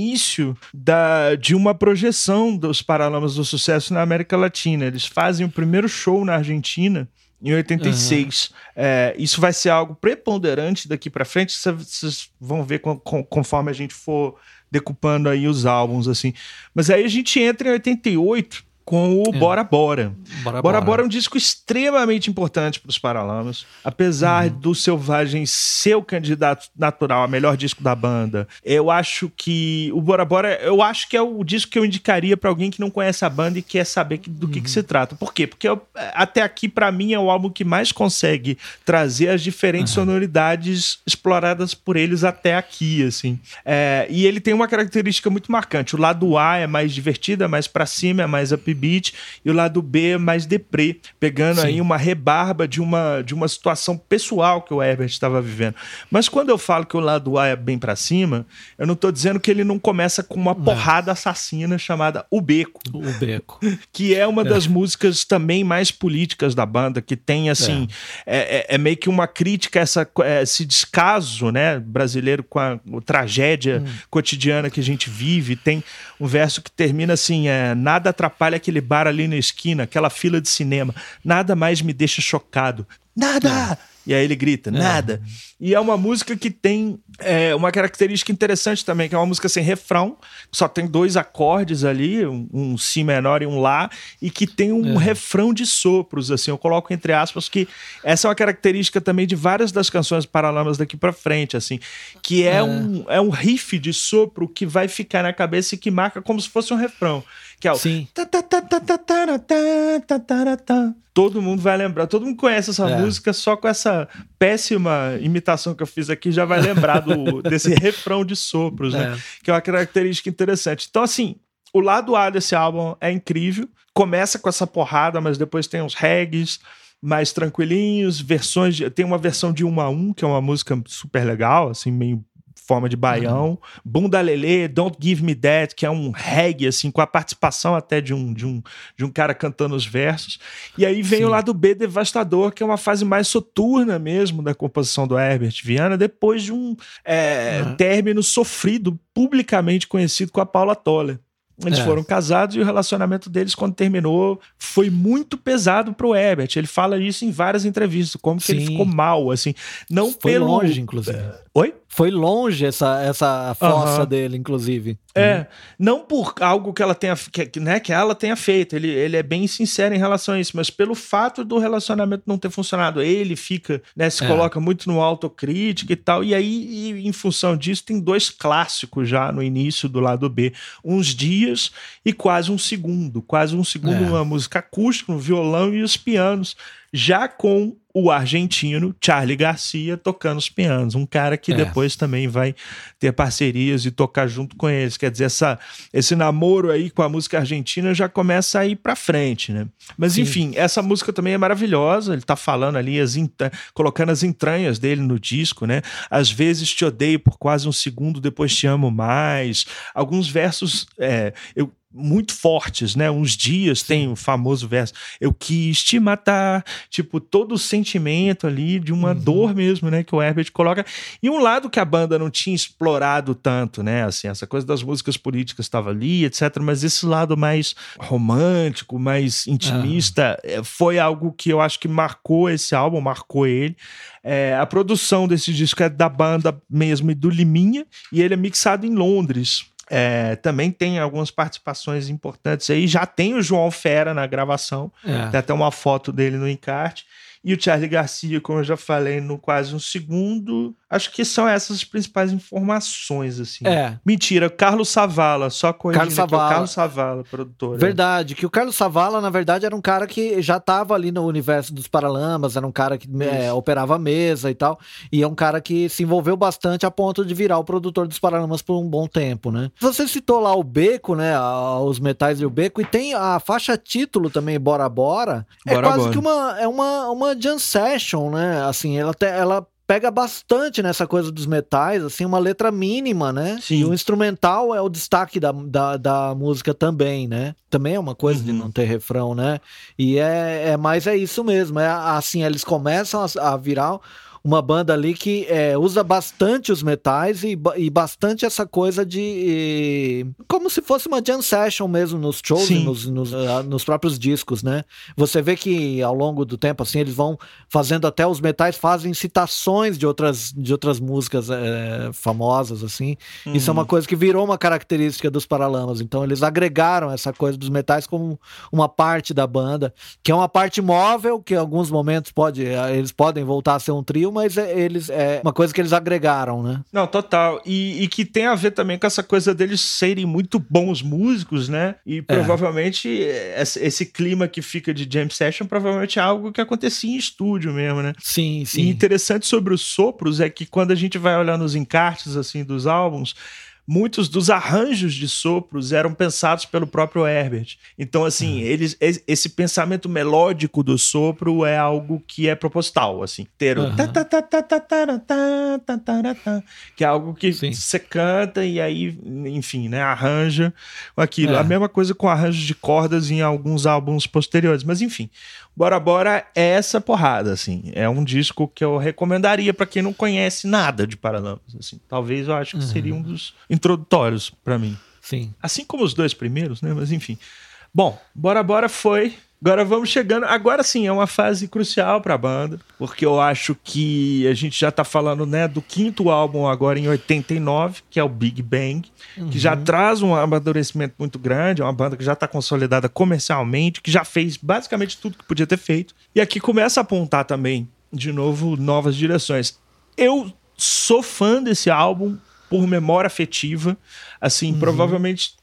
Speaker 1: da, de uma projeção dos Paralamas do Sucesso na América Latina. Eles fazem o primeiro show na Argentina em 86. Uhum. É, isso vai ser algo preponderante daqui para frente. Vocês vão ver com, com, conforme a gente for decupando aí os álbuns, assim. Mas aí a gente entra em 88 com o é. Bora Bora. Bora Bora Bora é um disco extremamente importante para os Paralamas. Apesar uhum. do Selvagem ser o candidato natural a melhor disco da banda, eu acho que o Bora Bora, eu acho que é o disco que eu indicaria para alguém que não conhece a banda e quer saber do uhum. que, que, se trata. Por quê? Porque eu, até aqui, para mim, é o álbum que mais consegue trazer as diferentes uhum. sonoridades exploradas por eles até aqui, assim. É, e ele tem uma característica muito marcante. O lado A é mais divertido, é mais para cima, é mais up beat e o lado B é mais deprê, pegando Sim. aí uma rebarba de uma, de uma situação pessoal que o Herbert estava vivendo. Mas quando eu falo que o lado A é bem para cima, eu não estou dizendo que ele não começa com uma porrada assassina chamada O Beco.
Speaker 2: O Beco.
Speaker 1: Que é uma é. das músicas também mais políticas da banda, que tem assim, é, é, é, é meio que uma crítica a essa, é, esse descaso né, brasileiro com a, a tragédia hum. cotidiana que a gente vive. Tem um verso que termina assim: é, nada atrapalha aquele bar ali na esquina, aquela fila de cinema. Nada mais me deixa chocado. Nada! É. E aí ele grita, é. nada. É. E é uma música que tem é, uma característica interessante também, que é uma música sem refrão, só tem dois acordes ali, um, um Si menor e um Lá, e que tem um é. refrão de sopros, assim, eu coloco entre aspas que essa é uma característica também de várias das canções Paralamas daqui para frente, assim, que é, é, Um, é um riff de sopro que vai ficar na cabeça e que marca como se fosse um refrão, que é o...
Speaker 2: Sim.
Speaker 1: Todo mundo vai lembrar, todo mundo conhece essa é. música só com essa péssima imitação que eu fiz aqui, já vai lembrar do, desse refrão de sopros, né? É. Que é uma característica interessante. Então, assim, o lado A desse álbum é incrível. Começa com essa porrada, mas depois tem uns regs mais tranquilinhos, versões de, tem uma versão de um a um, que é uma música super legal, assim, meio forma de baião. Uhum. Bunda Lele, Don't Give Me That, que é um reggae, assim, com a participação até de um, de um, de um cara cantando os versos. E aí vem Sim. o lado B devastador, que é uma fase mais soturna mesmo da composição do Herbert Viana, depois de um é, uhum. término sofrido, publicamente conhecido com a Paula Toller. Eles é. foram casados e o relacionamento deles, quando terminou, foi muito pesado pro Herbert. Ele fala isso em várias entrevistas, como que Sim. ele ficou mal, assim. Não
Speaker 2: foi
Speaker 1: pelo.
Speaker 2: longe, inclusive.
Speaker 1: Oi?
Speaker 2: Foi longe essa, essa fossa uhum. dele, inclusive.
Speaker 1: É, uhum. não por algo que ela tenha, que, né, que ela tenha feito, ele, ele é bem sincero em relação a isso, mas pelo fato do relacionamento não ter funcionado, ele fica, né, se é. coloca muito no autocrítica e tal, e aí, e, em função disso, tem dois clássicos já no início do lado B, uns dias e quase um segundo, quase um segundo, é. uma música acústica, um violão e os pianos, já com o argentino Charlie Garcia tocando os pianos, um cara que é. depois também vai ter parcerias e tocar junto com eles. Quer dizer, essa, esse namoro aí com a música argentina já começa a ir para frente, né? Mas Sim. enfim, essa música também é maravilhosa. Ele tá falando ali, as colocando as entranhas dele no disco, né? Às vezes te odeio por quase um segundo, depois te amo mais. Alguns versos, é, eu muito fortes, né? Uns dias tem o famoso verso, eu quis te matar, tipo, todo o sentimento ali de uma uhum. dor mesmo, né? Que o Herbert coloca. E um lado que a banda não tinha explorado tanto, né? Assim, essa coisa das músicas políticas estava ali, etc. Mas esse lado mais romântico, mais intimista, uhum. foi algo que eu acho que marcou esse álbum, marcou ele. É, a produção desse disco é da banda mesmo e do Liminha, e ele é mixado em Londres. É, também tem algumas participações importantes aí. Já tem o João Fera na gravação, é. tem até uma foto dele no encarte. E o Charlie Garcia, como eu já falei, no quase um segundo. Acho que são essas as principais informações, assim.
Speaker 2: É.
Speaker 1: Mentira, Carlos Savala, só coisa
Speaker 2: Carlos Savala.
Speaker 1: Carlos Savala, produtor.
Speaker 2: Verdade, que o Carlos Savala, na verdade, era um cara que já estava ali no universo dos Paralamas, era um cara que é, operava a mesa e tal, e é um cara que se envolveu bastante a ponto de virar o produtor dos Paralamas por um bom tempo, né? Você citou lá o Beco, né, os metais e o Beco, e tem a faixa título também, Bora Bora, é Bora quase Bora. que uma, é uma, uma jam session, né, assim, ela, te, ela pega bastante nessa coisa dos metais, assim, uma letra mínima, né? Sim. E o instrumental é o destaque da, da, da música também, né? Também é uma coisa uhum. de não ter refrão, né? E é, é mais é isso mesmo, é assim, eles começam a, a virar uma banda ali que é, usa bastante os metais e, e bastante essa coisa de. E, como se fosse uma jam session mesmo nos shows e nos, nos, uh, nos, próprios discos, né? Você vê que ao longo do tempo, assim, eles vão fazendo até os metais, fazem citações de outras, de outras músicas é, famosas, assim. Uhum. Isso é uma uhum. coisa que virou uma característica dos Paralamas. Então, eles agregaram essa coisa dos metais como uma parte da banda, que é uma parte móvel, que em alguns momentos pode, eles podem voltar a ser um trio, mas é, eles é uma coisa que eles agregaram, né?
Speaker 1: Não, total. E, e, que tem a ver também com essa coisa deles serem muito bons músicos, né? E é. provavelmente é. esse, esse, clima que fica de jam session provavelmente é algo que acontecia em estúdio mesmo, né?
Speaker 2: Sim, sim.
Speaker 1: E interessante sobre os sopros é que quando a gente vai olhar nos encartes assim dos álbuns, muitos dos arranjos de sopros eram pensados pelo próprio Herbert. Então, assim, uhum. eles, esse pensamento melódico do sopro é algo que é proposital, assim. Ter o que é algo que você canta e aí, enfim, né, arranja aquilo. É. A mesma coisa com arranjos de cordas em alguns álbuns posteriores, mas enfim. Bora Bora é essa porrada, assim. É um disco que eu recomendaria para quem não conhece nada de Paralamas, assim. Talvez eu acho que uhum. seria um dos introdutórios para mim.
Speaker 2: Sim.
Speaker 1: Assim como os dois primeiros, né? Mas enfim. Bom, Bora Bora foi Agora vamos chegando. Agora sim, é uma fase crucial para a banda, porque eu acho que a gente já está falando né, do quinto álbum agora em 89, que é o Big Bang, uhum. que já uhum. traz um amadurecimento muito grande. É uma banda que já está consolidada comercialmente, que já fez basicamente tudo que podia ter feito. E aqui começa a apontar também, de novo, novas direções. Eu sou fã desse álbum por memória afetiva. Assim, uhum. provavelmente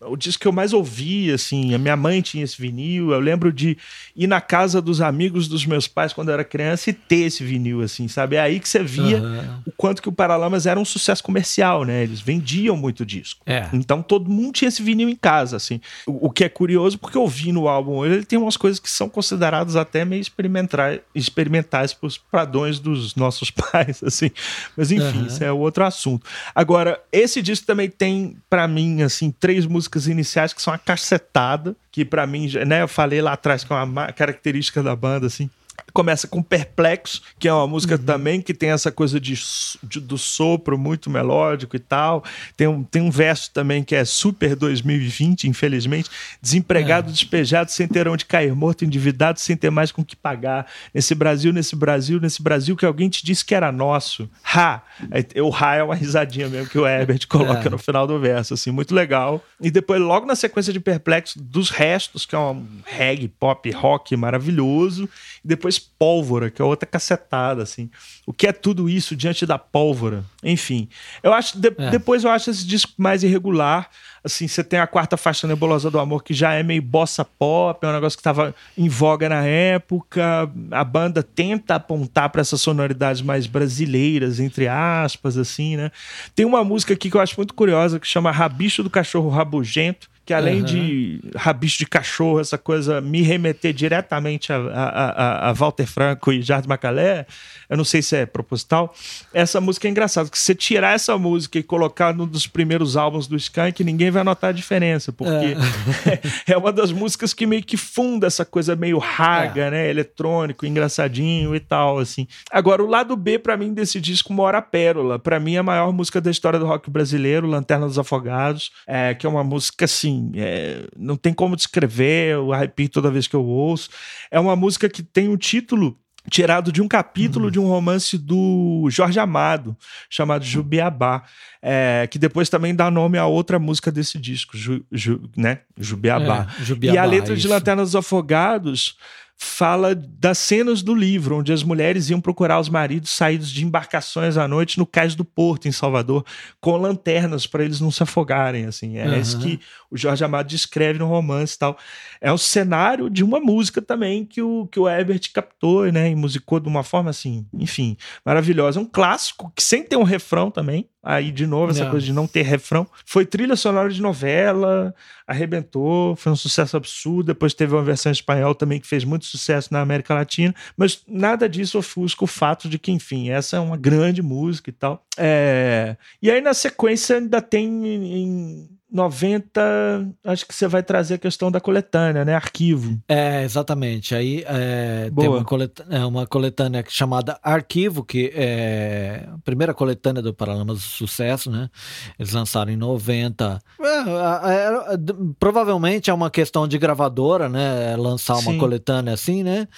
Speaker 1: o disco que eu mais ouvi, assim, a minha mãe tinha esse vinil, eu lembro de ir na casa dos amigos dos meus pais quando eu era criança e ter esse vinil, assim, sabe? É aí que você via uhum. o quanto que o Paralamas era um sucesso comercial, né? Eles vendiam muito disco.
Speaker 2: É.
Speaker 1: Então todo mundo tinha esse vinil em casa, assim. O, o, que é curioso, porque eu vi no álbum ele tem umas coisas que são consideradas até meio experimentais, experimentais para os padrões dos nossos pais, assim. Mas enfim, uhum. isso é outro assunto. Agora, esse disco também tem, para mim, assim, três músicas músicas iniciais que são uma cacetada, que para mim, né, eu falei lá atrás que é uma característica da banda, assim, Começa com Perplexo, que é uma música uhum. também que tem essa coisa de, de, do sopro muito melódico e tal. Tem um, tem um verso também que é super 2020, infelizmente. Desempregado, é. despejado, sem ter onde cair, morto, endividado, sem ter mais com que pagar. Nesse Brasil, nesse Brasil, nesse Brasil que alguém te disse que era nosso. Ha! O ha é uma risadinha mesmo que o Herbert coloca é. no final do verso, assim, muito legal. E depois, logo na sequência de Perplexo, dos restos, que é um reggae, pop, rock maravilhoso. E depois Pólvora, que é outra cacetada, assim. O que é tudo isso diante da pólvora? Enfim, eu acho. De, é. Depois eu acho esse disco mais irregular. Assim, você tem a quarta faixa Nebulosa do Amor, que já é meio bossa pop, é um negócio que estava em voga na época. A banda tenta apontar para essas sonoridades mais brasileiras, entre aspas, assim, né? Tem uma música aqui que eu acho muito curiosa, que chama Rabicho do Cachorro Rabugento que além uhum. de rabicho de cachorro, essa coisa me remeter diretamente a, a, a, a Walter Franco e Jardim Macalé, eu não sei se é proposital, essa música é engraçada, que você tirar essa música e colocar num dos primeiros álbuns do Skank, ninguém vai notar a diferença, porque é, é uma das músicas que meio que funda essa coisa meio raga, é. né, eletrônico, engraçadinho e tal, assim. Agora, o lado B, para mim, desse disco mora a pérola, para mim, é a maior música da história do rock brasileiro, Lanterna dos Afogados, é, que é uma música, assim, é, não tem como descrever, eu arrepio toda vez que eu ouço. É uma música que tem um título tirado de um capítulo uhum. de um romance do Jorge Amado, chamado Jubiabá, é, que depois também dá nome a outra música desse disco, Ju, Ju, né? Jubiabá. É, Jubiabá. E a letra isso. de Lanterna dos Afogados fala das cenas do livro, onde as mulheres iam procurar os maridos saídos de embarcações à noite no cais do porto, em Salvador, com lanternas para eles não se afogarem. assim É uhum. isso que o Jorge Amado descreve no romance e tal. É o cenário de uma música também que o, que o Herbert captou né, e musicou de uma forma assim, enfim, maravilhosa. Um clássico que sem ter um refrão também. Aí, de novo, essa não. coisa de não ter refrão. Foi trilha sonora de novela, arrebentou, foi um sucesso absurdo. Depois teve uma versão em espanhol também que fez muito sucesso na América Latina. Mas nada disso ofusca o fato de que, enfim, essa é uma grande música e tal. É... E aí, na sequência, ainda tem em 90, acho que você vai trazer a questão da coletânea, né? Arquivo.
Speaker 2: É, exatamente. Aí é, tem uma coletânea, é, uma coletânea chamada Arquivo, que é a primeira coletânea do Paralamas do Sucesso, né? Eles lançaram em 90. É, é, é, provavelmente é uma questão de gravadora, né? Lançar uma Sim. coletânea assim, né?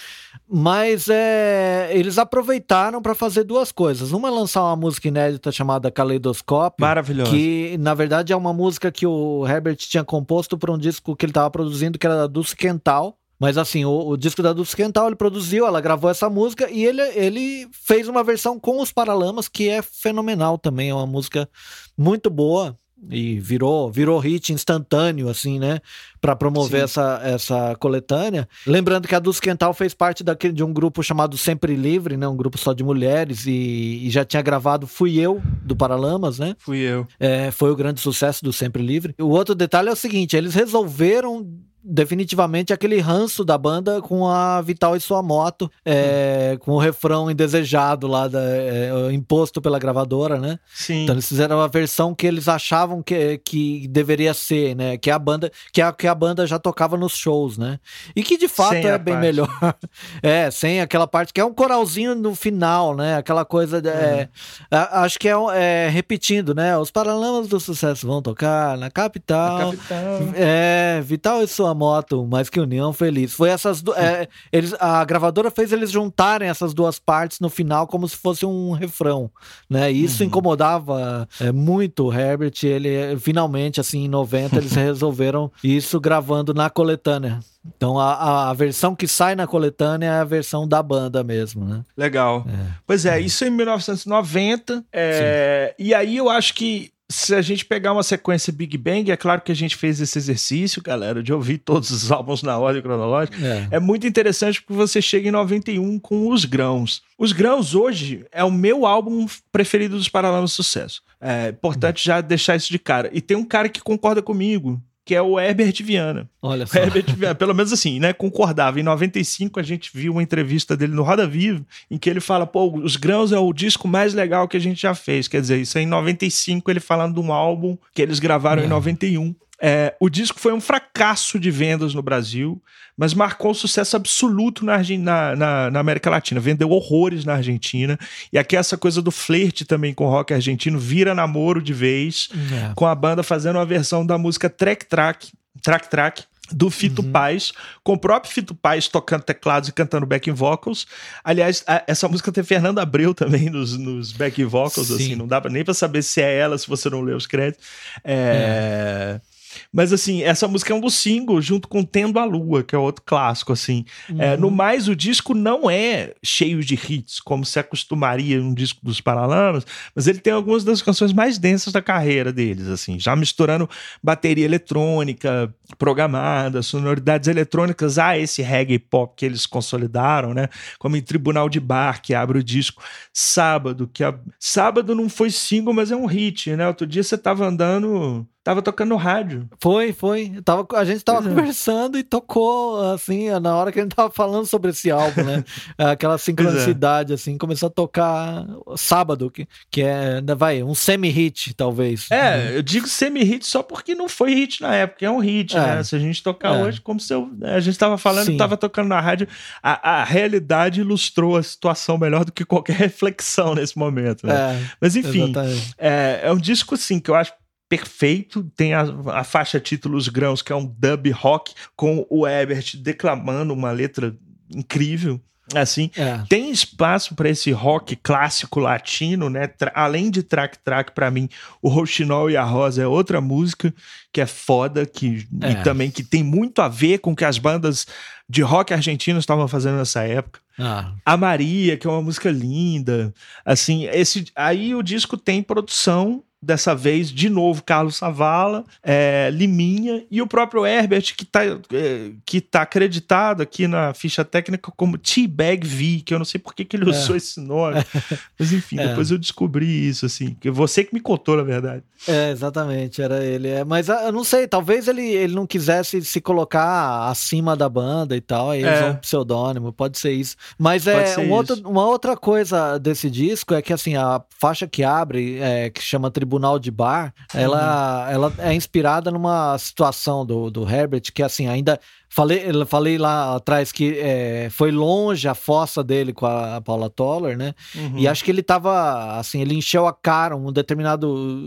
Speaker 2: Mas é, eles aproveitaram para fazer duas coisas. Uma é lançar uma música inédita chamada Caleidoscópio.
Speaker 1: Maravilhoso.
Speaker 2: Que, na verdade, é uma música que o Herbert tinha composto para um disco que ele estava produzindo, que era da Dulce Quental. Mas assim, o, o, disco da Dulce Quental ele produziu, ela gravou essa música e ele, ele fez uma versão com os Paralamas que é fenomenal também. É uma música muito boa e virou virou hit instantâneo assim né para promover essa, essa coletânea. Lembrando que a Dulce Quental fez parte daquele, de um grupo chamado Sempre Livre né um grupo só de mulheres e, e já tinha gravado Fui Eu do Paralamas né?
Speaker 1: Fui eu.
Speaker 2: É, foi o grande sucesso do Sempre Livre. O outro detalhe é o seguinte eles resolveram definitivamente aquele ranço da banda com a Vital e sua moto, é, com o refrão indesejado lá, da, é, imposto pela gravadora, né?
Speaker 1: Sim.
Speaker 2: Então eles fizeram a versão que eles achavam que, que deveria ser, né? Que a banda que a, que a banda já tocava nos shows, né? E que de fato sem é bem parte. melhor. é, sem aquela parte que é um coralzinho no final, né? Aquela coisa, é, uhum. acho que é, é, repetindo, né? Os Paralamas do Sucesso vão tocar na capital. Na capital. É, Vital e sua uma moto, mais que união feliz. Foi essas. É, eles, a gravadora fez eles juntarem essas duas partes no final como se fosse um refrão, né? E isso uhum. incomodava é, muito o Herbert. Ele finalmente, assim, em 90, eles resolveram isso gravando na coletânea. Então a, a, versão que sai na coletânea é a versão da banda mesmo, né?
Speaker 1: Legal. É. Pois é, isso em 1990. É, e aí eu acho que se a gente pegar uma sequência Big Bang, é claro que a gente fez esse exercício, galera, de ouvir todos os álbuns na ordem cronológica. É, é muito interessante porque você chega em 91 com Os Grãos. Os Grãos hoje é o meu álbum preferido dos Paralamas do Sucesso. É importante já deixar isso de cara. E tem um cara que concorda comigo, que é o Herbert Viana.
Speaker 2: Olha só.
Speaker 1: Herbert Viana, pelo menos assim, né? Concordava. Em 95 a gente viu uma entrevista dele no Roda Viva, em que ele fala: pô, Os Grãos é o disco mais legal que a gente já fez. Quer dizer, isso é em 95 ele falando de um álbum que eles gravaram é. em 91. É, o disco foi um fracasso de vendas no Brasil, mas marcou um sucesso absoluto na, na, na, na, América Latina. Vendeu horrores na Argentina. E aqui essa coisa do flerte também com o rock argentino vira namoro de vez, é. com a banda fazendo uma versão da música Track Track, Track Track, do Fito uhum. Paz, com o próprio Fito Paz tocando teclados e cantando backing vocals. Aliás, a, essa música tem Fernanda Abreu também nos, nos backing vocals, Sim. assim, não dá nem para saber se é ela, se você não lê os créditos. É... é. Mas assim, essa música é um dos singles, junto com Tendo a Lua, que é outro clássico, assim. É, uhum. É, no mais, o disco não é cheio de hits, como se acostumaria um disco dos Paralamas, mas ele tem algumas das canções mais densas da carreira deles, assim, já misturando bateria eletrônica, programada, sonoridades eletrônicas a esse reggae pop que eles consolidaram, né? Como em Tribunal de Bar, que abre o disco Sábado, que a... Sábado não foi single, mas é um hit, né? Outro dia você tava andando Tava tocando no rádio.
Speaker 2: Foi, foi. Tava, a gente tava é. conversando e tocou, assim, na hora que a gente tava falando sobre esse álbum, né? Aquela sincronicidade, é. assim, começou a tocar sábado, que, que é, né, vai, um semi-hit, talvez.
Speaker 1: É, uhum. eu digo semi-hit só porque não foi hit na época, é um hit, é. né? Se a gente tocar é. hoje, como se eu, né, a gente tava falando, Sim. tava tocando na rádio, a, a realidade ilustrou a situação melhor do que qualquer reflexão nesse momento, né? Mas enfim, é, é um disco, assim, que eu acho perfeito. Tem a, a faixa títulos grãos, que é um dub rock, com o Ebert declamando uma letra incrível assim é. tem espaço para esse rock clássico latino né Tra além de track track para mim o Rochinol e a Rosa é outra música que é foda que é. e também que tem muito a ver com o que as bandas de rock argentinos estavam fazendo nessa época ah. a Maria que é uma música linda assim esse aí o disco tem produção dessa vez, de novo, Carlos Savala, é, Liminha e o próprio Herbert, que está é, que tá acreditado aqui na ficha técnica como T-Bag V, que eu não sei por que, que ele é. usou esse nome. Mas enfim, é. depois eu descobri isso, assim. Que você que me contou, na verdade.
Speaker 2: É, exatamente, era ele. É, mas ah, eu não sei, talvez ele, ele não quisesse se colocar acima da banda e tal, aí é. um pseudônimo, pode ser isso. Mas é um outro, uma outra coisa desse disco é que assim, a faixa que abre, é, que chama tribunal de bar, ela, uhum. ela é inspirada numa situação do, do Herbert que assim ainda Falei, falei lá atrás que é, foi longe a fossa dele com a, Paula Toller, né? Uhum. E acho que ele tava, assim, ele encheu a cara, um determinado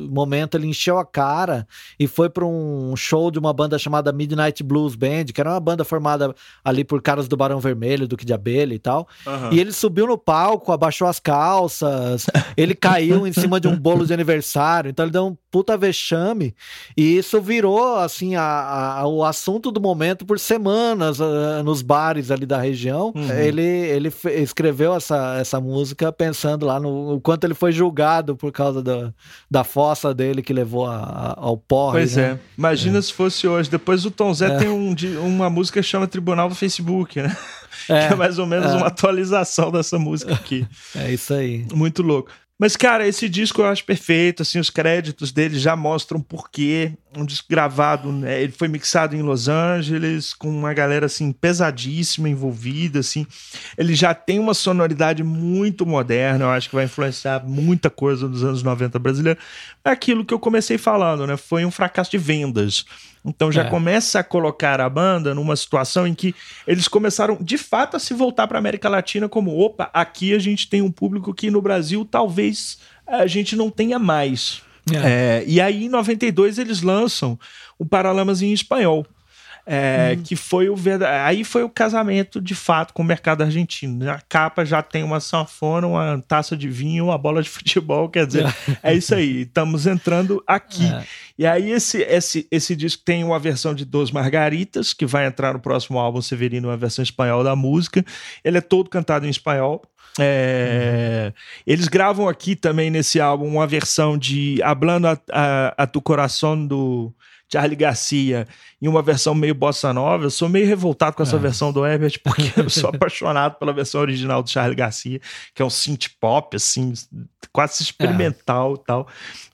Speaker 2: momento ele encheu a cara e foi para um show de uma banda chamada Midnight Blues Band, que era uma banda formada ali por caras do Barão Vermelho, Duque de Abelha e tal. Uhum. E ele subiu no palco, abaixou as calças, ele caiu em cima de um bolo de aniversário, então ele deu um puta vexame. E isso virou, assim, a, a, o assunto do momento por semanas uh, nos bares ali da região. Uhum. Ele, ele escreveu essa, essa música pensando lá no, quanto ele foi julgado por causa da, da fossa dele que levou a, a, ao porre.
Speaker 1: Pois né? é. Imagina é. se fosse hoje. Depois o Tom Zé é. tem um, uma música que chama Tribunal do Facebook, né? É, que é mais ou menos é. uma atualização dessa música aqui.
Speaker 2: É isso aí.
Speaker 1: Muito louco. Mas, cara, esse disco eu acho perfeito, assim, os créditos dele já mostram porquê. Um disco gravado, né? ele foi mixado em Los Angeles, com uma galera, assim, pesadíssima envolvida, assim. Ele já tem uma sonoridade muito moderna, eu acho que vai influenciar muita coisa dos anos 90 brasileira. É aquilo que eu comecei falando, né? Foi um fracasso de vendas. Então já é. começa a colocar a banda numa situação em que eles começaram de fato a se voltar para a América Latina como opa, aqui a gente tem um público que no Brasil talvez a gente não tenha mais. É. É, e aí em 92 eles lançam o Paralamas em espanhol. É, hum. que foi o verdade... aí foi o casamento de fato com o mercado argentino. A capa já tem uma sanfona, uma taça de vinho, uma bola de futebol, quer dizer, é isso aí. Estamos entrando aqui. É. E aí esse, esse, esse disco tem uma versão de Dos Margaritas, que vai entrar no próximo álbum Severino, uma versão espanhol da música. Ele é todo cantado em espanhol. É, uhum. Eles gravam aqui também nesse álbum uma versão de Hablando a, a, a tu Coração do Charlie Garcia em uma versão meio bossa nova. Eu sou meio revoltado com essa é. versão do Herbert, porque eu sou apaixonado pela versão original do Charlie Garcia, que é um synth pop, assim, quase experimental e é. tal.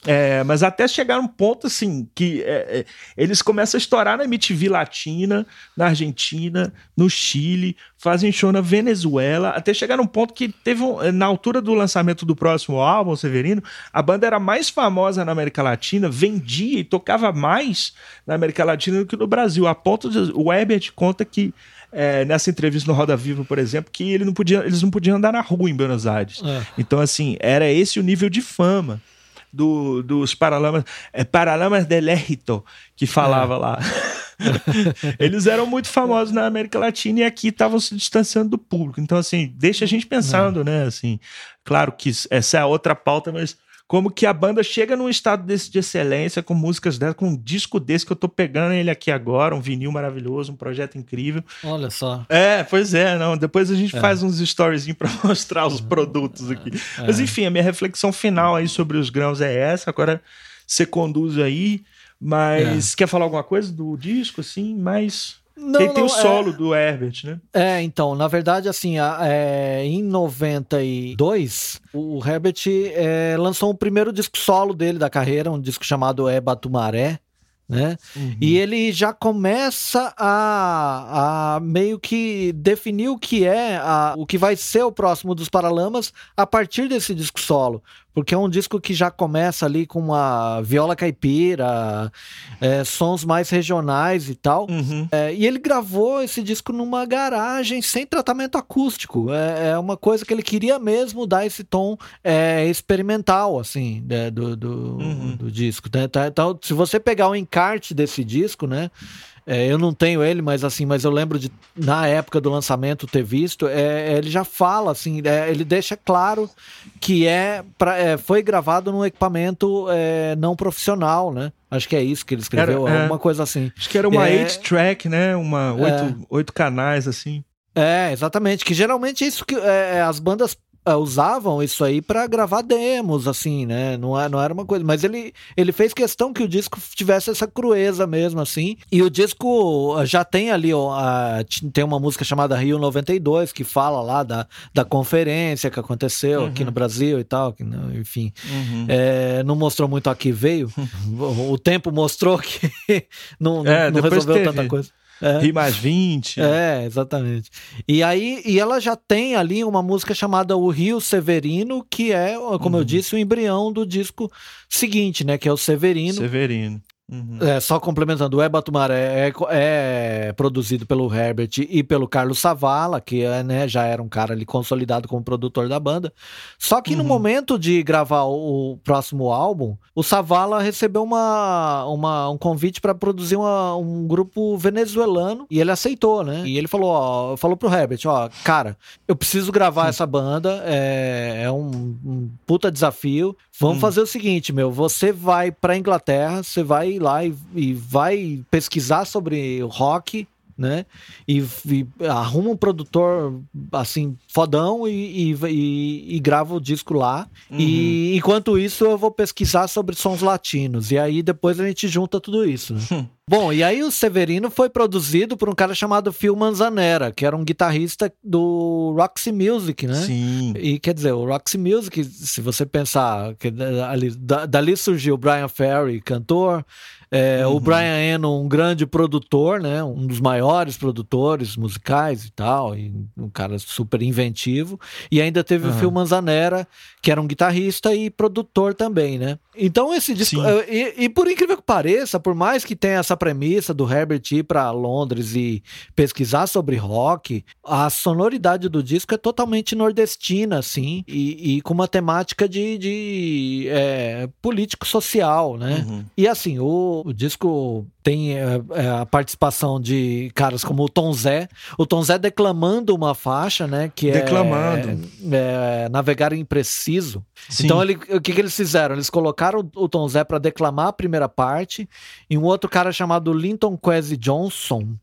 Speaker 1: É, mas até chegar um ponto, assim, que é, é eles começam a estourar na MTV Latina, na Argentina, no Chile, fazem show na Venezuela, até chegar num ponto que teve, um, na altura do lançamento do próximo álbum, Severino, a banda era mais famosa na América Latina, vendia e tocava mais na América Latina do que no Brasil. A ponto de, o Herbert conta que é, nessa entrevista no Roda Viva, por exemplo, que ele não podia, eles não podiam andar na rua em Buenos Aires. É. Então, assim, era esse o nível de fama do, dos Paralamas, é, Paralamas del que falava é. lá. Eles eram muito famosos na América Latina e aqui estavam se distanciando do público. Então, assim, deixa a gente pensando, é. né? Assim, claro que essa é a outra pauta, mas como que a banda chega num estado desse de excelência, com músicas dela, com um disco desse que eu tô pegando ele aqui agora, um vinil maravilhoso, um projeto incrível.
Speaker 2: Olha só.
Speaker 1: É, pois é, não. Depois a gente é. faz uns stories para mostrar os produtos aqui. É. Mas enfim, a minha reflexão final aí sobre os grãos é essa. Agora você conduz aí. Mas é. quer falar alguma coisa do disco, assim? Mais não, tem, tem o solo é... do Herbert, né?
Speaker 2: É, então, na verdade, assim, é, em 92, o Herbert é, lançou o primeiro disco solo dele da carreira, um disco chamado É Batumaré né? Uhum. E ele já começa a, a, meio que definir o que é a, o que vai ser o próximo dos Paralamas a partir desse disco solo porque é um disco que já começa ali com uma viola caipira, é, sons mais regionais e tal. Uhum. É, e ele gravou esse disco numa garagem sem tratamento acústico. É, é uma coisa que ele queria mesmo dar esse tom é, experimental, assim, né, do, do, uhum. do disco. Né? Tá, então, se você pegar o encarte desse disco, né? É, eu não tenho ele, mas assim, mas eu lembro de na época do lançamento ter visto. É, ele já fala assim, é, ele deixa claro que é, pra, é foi gravado num equipamento é, não profissional, né? Acho que é isso que ele escreveu, era, alguma é. coisa assim.
Speaker 1: Acho que era uma 8-track, né? Uma oito, oito canais assim.
Speaker 2: É, exatamente. Que geralmente isso que as bandas é, usavam isso aí para gravar demos, assim, né? Não, é, não era uma coisa. Mas ele, ele fez questão que o disco tivesse essa crueza mesmo, assim. E o disco já tem ali, ó, a, tem uma música chamada Rio 92, que fala lá da, da conferência que aconteceu uhum. aqui no Brasil e tal. Que, enfim, uhum. é, não mostrou muito aqui veio. o, o tempo mostrou que não, é, não resolveu teve. tanta coisa.
Speaker 1: É. Ri mais 20.
Speaker 2: É, exatamente. E aí, e ela já tem ali uma música chamada O Rio Severino, que é, como uhum. eu disse, o embrião do disco seguinte, né? Que é o Severino.
Speaker 1: Severino.
Speaker 2: Uhum. É, só complementando, o Eba Tumaré é, é, produzido pelo Herbert e pelo Carlos Savala, que é, né, já era um cara ali consolidado como produtor da banda. Só que uhum. no momento de gravar o, o, próximo álbum, o Savala recebeu uma, uma um convite para produzir uma, um grupo venezuelano e ele aceitou, né? E ele falou, ó, falou pro Herbert, ó, cara, eu preciso gravar essa banda, é, é um, um puta desafio. Vamos hum. fazer o seguinte, meu, você vai pra Inglaterra, você vai lá e, e vai pesquisar sobre rock, né? E, e, arruma um produtor assim fodão e, e, e grava o disco lá. Uhum. E enquanto isso eu vou pesquisar sobre sons latinos. E aí depois a gente junta tudo isso. Né? Hum. Bom, e aí o Severino foi produzido por um cara chamado Phil Manzanera, que era um guitarrista do Roxy Music, né?
Speaker 1: Sim.
Speaker 2: E quer dizer, o Roxy Music, se você pensar, que ali, dali surgiu o Brian Ferry, cantor, é, uhum. O Brian Eno, um grande produtor, né? Um dos maiores produtores musicais e tal, e um cara super inventivo. E ainda teve uhum. o Phil Manzanera, que era um guitarrista e produtor também, né? Então esse disco... E, e, por incrível que pareça, por mais que tenha essa premissa do Herbert ir para Londres e pesquisar sobre rock, a sonoridade do disco é totalmente nordestina, assim, e, e com uma temática de, de é, político-social, né? Uhum. E assim, o o disco tem é, é, a participação de caras como o Tom Zé. O Tom Zé declamando uma faixa, né? Que
Speaker 1: é, declamando.
Speaker 2: é, é Navegar Impreciso. Sim. Então, ele, o que, que eles fizeram? Eles colocaram o, Tom Zé para declamar a primeira parte e um outro cara chamado Linton Kwesi Johnson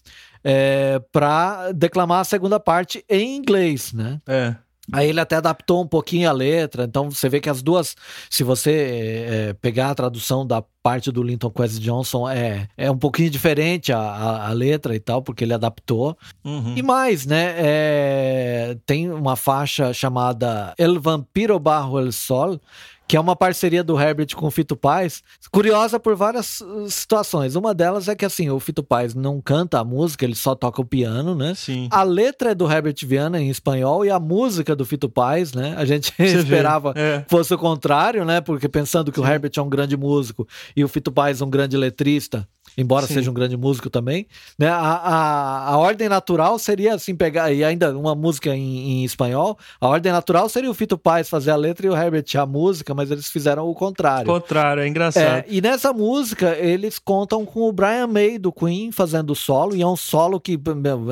Speaker 2: é, para declamar a segunda parte em inglês, né?
Speaker 1: É.
Speaker 2: Aí ele até adaptou um pouquinho a letra, então você vê que as duas, se você é, pegar a tradução da parte do Linton Quest Johnson, é, é um pouquinho diferente a, a, a letra e tal, porque ele adaptou. Uhum. E mais, né? É, tem uma faixa chamada El Vampiro Barro El Sol, que é uma parceria do Herbert com o Fito Paz, curiosa por várias uh, situações. Uma delas é que assim, o Fito Paz não canta a música, ele só toca o piano, né?
Speaker 1: Sim.
Speaker 2: A letra é do Herbert Viana em espanhol e a música do Fito Paz, né? A gente esperava é. fosse o contrário, né? Porque pensando que Sim. o Herbert é um grande músico e o Fito Paz um grande letrista, embora Sim. seja um grande músico também. Né? A, a, a ordem natural seria assim, pegar, e ainda uma música em, em espanhol, a ordem natural seria o Fito Paz fazer a letra e o Herbert a música, mas eles fizeram o contrário.
Speaker 1: Contrário, é engraçado. É,
Speaker 2: e nessa música, eles contam com o Brian May do Queen fazendo o solo, e é um solo que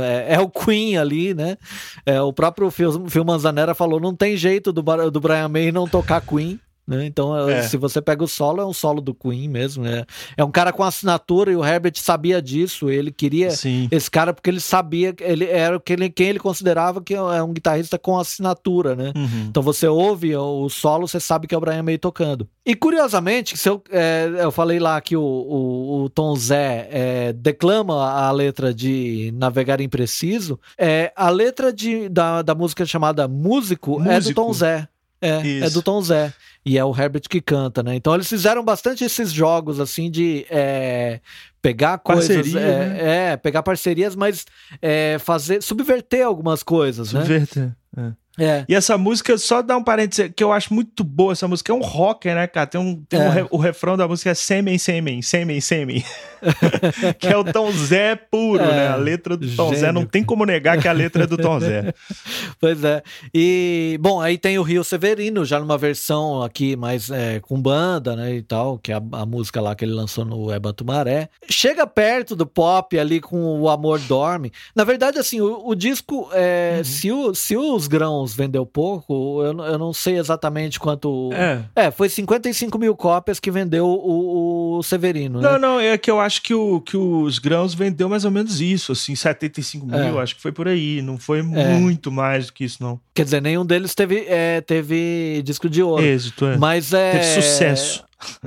Speaker 2: é, é o Queen ali, né? É, o próprio Phil, Phil Manzanera falou: não tem jeito do, do Brian May não tocar Queen. Né? Então, é. se você pega o solo, é um solo do Queen mesmo. É, é um cara com assinatura e o Herbert sabia disso. Ele queria Sim. esse cara porque ele sabia que ele era quem ele considerava que é um guitarrista com assinatura, né? Uhum. Então você ouve o solo, você sabe que é o Brian May tocando. E curiosamente, se eu, é, eu falei lá que o, o, o Tom Zé é, declama a letra de Navegar Impreciso, é, a letra de, da, da música chamada Músico, Músico. é do Tom Zé. É, é do Tom Zé. E é o Herbert que canta, né? Então eles fizeram bastante esses jogos, assim, de é, pegar coisas. Parceria, é, né? é, pegar parcerias, mas é, fazer. subverter algumas coisas,
Speaker 1: subverter, né? Subverter. É. É. E essa música, só dar um parênteses, que eu acho muito boa essa música, é um rocker, né, cara? Tem um, tem é. um re, o refrão da música é Sêmen, Sêmen, Sêmen, Sêmen. que é o Tom Zé puro, é. né? A letra do Tom Gênio. Zé, não tem como negar que a letra é do Tom Zé.
Speaker 2: pois é. E, bom, aí tem o Rio Severino, já numa versão aqui mais é, com banda, né, e tal, que é a, a, música lá que ele lançou no Eba Tumaré. Chega perto do pop ali com O Amor Dorme. Na verdade, assim, o, o disco, é, uhum. se, o, se os grãos vendeu pouco, eu, eu não sei exatamente quanto. É. é, foi 55 mil cópias que vendeu o, o Severino.
Speaker 1: Né? Não, não, é que eu acho que, o, que os grãos vendeu mais ou menos isso, assim, 75 mil, é. acho que foi por aí. Não foi é. muito mais do que isso, não.
Speaker 2: Quer dizer, nenhum deles teve, é, teve disco de ouro.
Speaker 1: Êxito, é.
Speaker 2: Mas é.
Speaker 1: Teve sucesso.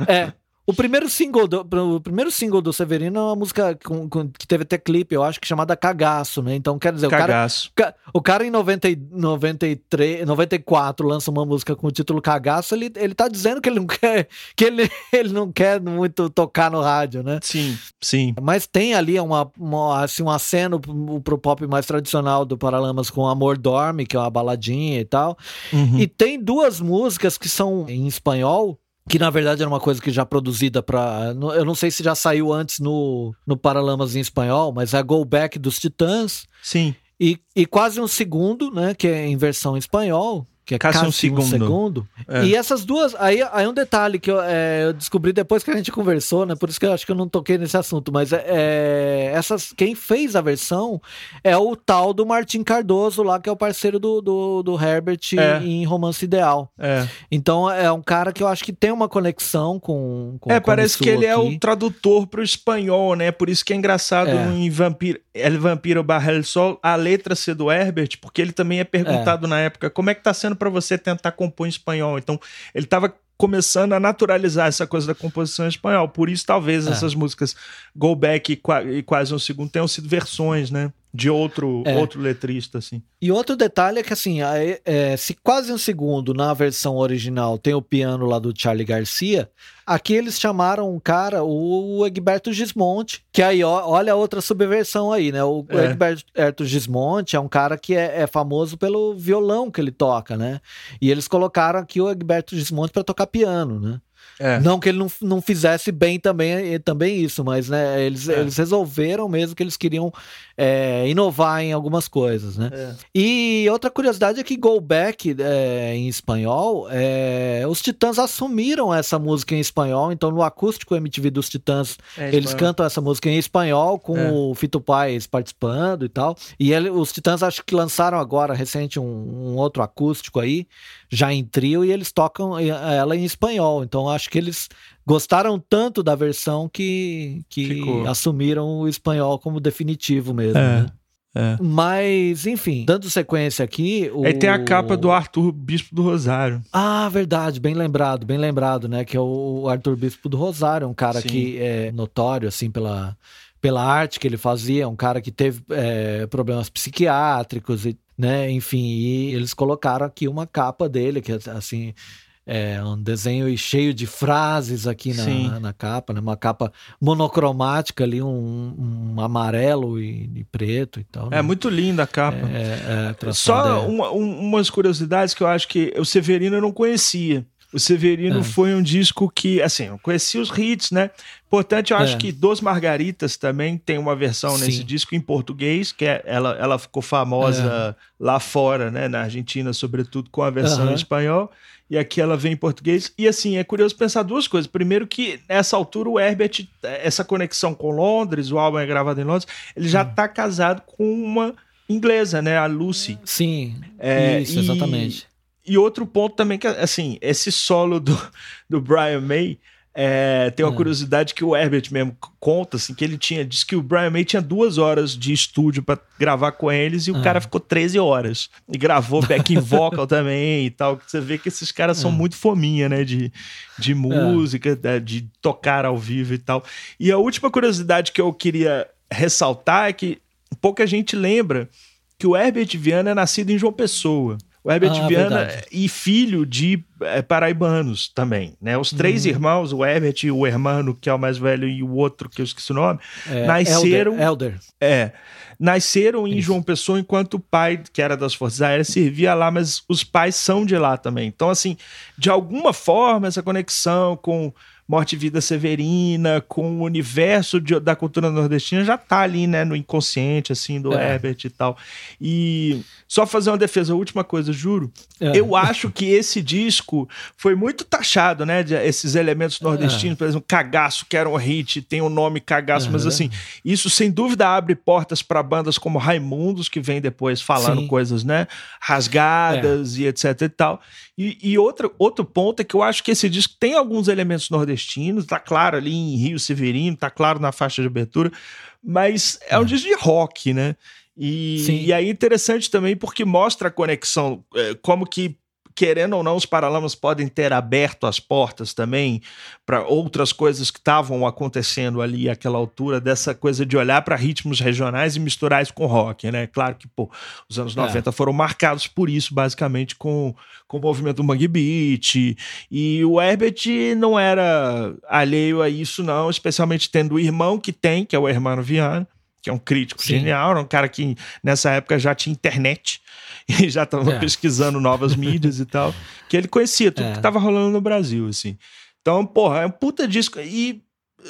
Speaker 2: É. O primeiro single do, o primeiro single do Severino é uma música com, com, que teve até clipe, eu acho que chamada Cagaço, né? Então, quer dizer,
Speaker 1: Cagaço.
Speaker 2: o cara, o cara em 90, 93, 94 lança uma música com o título Cagaço, ele, ele tá dizendo que ele não quer que ele, ele não quer muito tocar no rádio, né?
Speaker 1: Sim, sim.
Speaker 2: Mas tem ali uma, uma assim, um aceno pro, pro pop mais tradicional do Paralamas com Amor Dorme, que é uma baladinha e tal. Uhum. E tem duas músicas que são em espanhol, que na verdade era uma coisa que já produzida para eu não sei se já saiu antes no, no Paralamas em espanhol, mas é a Go Back dos Titãs.
Speaker 1: Sim.
Speaker 2: E, e quase um segundo, né, que é em versão em espanhol, que é
Speaker 1: Cássio um segundo. Um segundo.
Speaker 2: É. E essas duas. Aí, aí um detalhe que eu, é, eu, descobri depois que a gente conversou, né? Por isso que eu acho que eu não toquei nesse assunto. Mas é, é, essas, quem fez a versão é o tal do Martim Cardoso lá, que é o parceiro do, do, do Herbert é. em Romance Ideal.
Speaker 1: É.
Speaker 2: Então é um cara que eu acho que tem uma conexão com. com
Speaker 1: é, parece que ele aqui. é o tradutor pro espanhol, né? Por isso que é engraçado em Vampiro, El Vampiro Barra el Sol a letra ser do Herbert, porque ele também é perguntado na época como é que tá sendo para você tentar compor em espanhol. Então, ele estava começando a naturalizar essa coisa da composição em espanhol. Por isso, talvez é. essas músicas Go Back e, e Quase um Segundo tenham sido versões, né? De outro, é. outro letrista, assim.
Speaker 2: E outro detalhe é que, assim, é, é, se quase um segundo na versão original tem o piano lá do Charlie Garcia, aqui eles chamaram um cara, o Egberto Gismonte, que aí, ó, olha outra subversão aí, né? O é. Egberto Gismonte é um cara que é, é, famoso pelo violão que ele toca, né? E eles colocaram aqui o Egberto Gismonte para tocar piano, né? É. Não que ele não, não fizesse bem também, também isso, mas né, eles, é. eles resolveram mesmo que eles queriam é, inovar em algumas coisas, né? É. E outra curiosidade é que Go Back é, em espanhol, é, os Titãs assumiram essa música em espanhol, então no acústico MTV dos Titãs eles cantam essa música em espanhol com o Fito Paz participando e tal. E ele, os Titãs acho que lançaram agora recente um, um outro acústico aí já em trio e eles tocam ela em espanhol. Então acho que eles gostaram tanto da versão que, que assumiram o espanhol como definitivo mesmo. É. Né? É. Mas, enfim, dando sequência aqui.
Speaker 1: O... Aí tem a capa do Arthur Bispo do Rosário.
Speaker 2: Ah, verdade, bem lembrado, bem lembrado, né? Que é o Arthur Bispo do Rosário, um cara Sim. que é notório, assim, pela, pela arte que ele fazia, um cara que teve é, problemas psiquiátricos e né? Enfim, e eles colocaram aqui uma capa dele, que assim. É um desenho cheio de frases aqui na, na, capa, né? uma capa monocromática ali, um, um amarelo e, e, preto e tal. Né?
Speaker 1: É muito linda a capa. É, é, Só uma, um, umas curiosidades que eu acho que o Severino eu não conhecia. O Severino é. foi um disco que, assim, eu conheci os hits, né? Importante, eu acho é. que Dos Margaritas também tem uma versão Sim. nesse disco em português, que é, ela, ela ficou famosa é. lá fora, né? Na Argentina, sobretudo, com a versão uhum. em espanhol. E aqui ela vem em português. E assim, é curioso pensar duas coisas. Primeiro que, nessa altura, o Herbert, essa conexão com Londres, o álbum é gravado em Londres, ele já está hum. casado com uma inglesa, né? A Lucy.
Speaker 2: Sim, é, isso, exatamente.
Speaker 1: E outro ponto também que, assim, esse solo do, do Brian May, é, tem uma é. curiosidade que o Herbert mesmo conta, assim, que ele tinha, diz que o Brian May tinha duas horas de estúdio para gravar com eles e o é. cara ficou 13 horas. E gravou backing vocal também e tal. Você vê que esses caras são é. muito fominha, né, de, de música, é. de tocar ao vivo e tal. E a última curiosidade que eu queria ressaltar é que pouca gente lembra que o Herbert Viana é nascido em João Pessoa. O Herbert ah, Viana verdade. e filho de é, paraibanos também, né? Os três uhum. irmãos, o Herbert, o hermano, que é o mais velho, e o outro, que eu esqueci o nome, é, nasceram...
Speaker 2: Elder. Elder.
Speaker 1: É, nasceram em Isso. João Pessoa enquanto o pai, que era das Forças Aéreas, servia lá, mas os pais são de lá também. Então, assim, de alguma forma, essa conexão com Morte e Vida Severina, com o universo de, da cultura nordestina, já tá ali, né, no inconsciente, assim, do é. Herbert e tal. E só fazer uma defesa, última coisa, juro. É. Eu acho que esse disco foi muito taxado, né, de, esses elementos nordestinos, é. por exemplo, Cagaço, que era um hit, tem o um nome Cagaço, mas assim, isso sem dúvida abre portas para bandas como Raimundos, que vem depois falando Sim. coisas, né, rasgadas é. e etc e tal. E, e outro, outro ponto é que eu acho que esse disco tem alguns elementos nordestinos, tá claro ali em Rio Severino, tá claro na faixa de abertura, mas é um é. disco de rock, né? E, e aí é interessante também porque mostra a conexão, é, como que querendo ou não, os Paralamas podem ter aberto as portas também para outras coisas que estavam acontecendo ali àquela altura, dessa coisa de olhar para ritmos regionais e misturar isso com rock, né? Claro que, pô, os anos 90 é. foram marcados por isso, basicamente, com, com o movimento do Mangue Beat, e o Herbert não era alheio a isso, não, especialmente tendo o irmão que tem, que é o Hermano Viana, que é um crítico Sim. genial, era um cara que nessa época já tinha internet e já estava é. pesquisando novas mídias e tal, que ele conhecia tudo é. que estava rolando no Brasil, assim. Então, porra, é um puta disco. E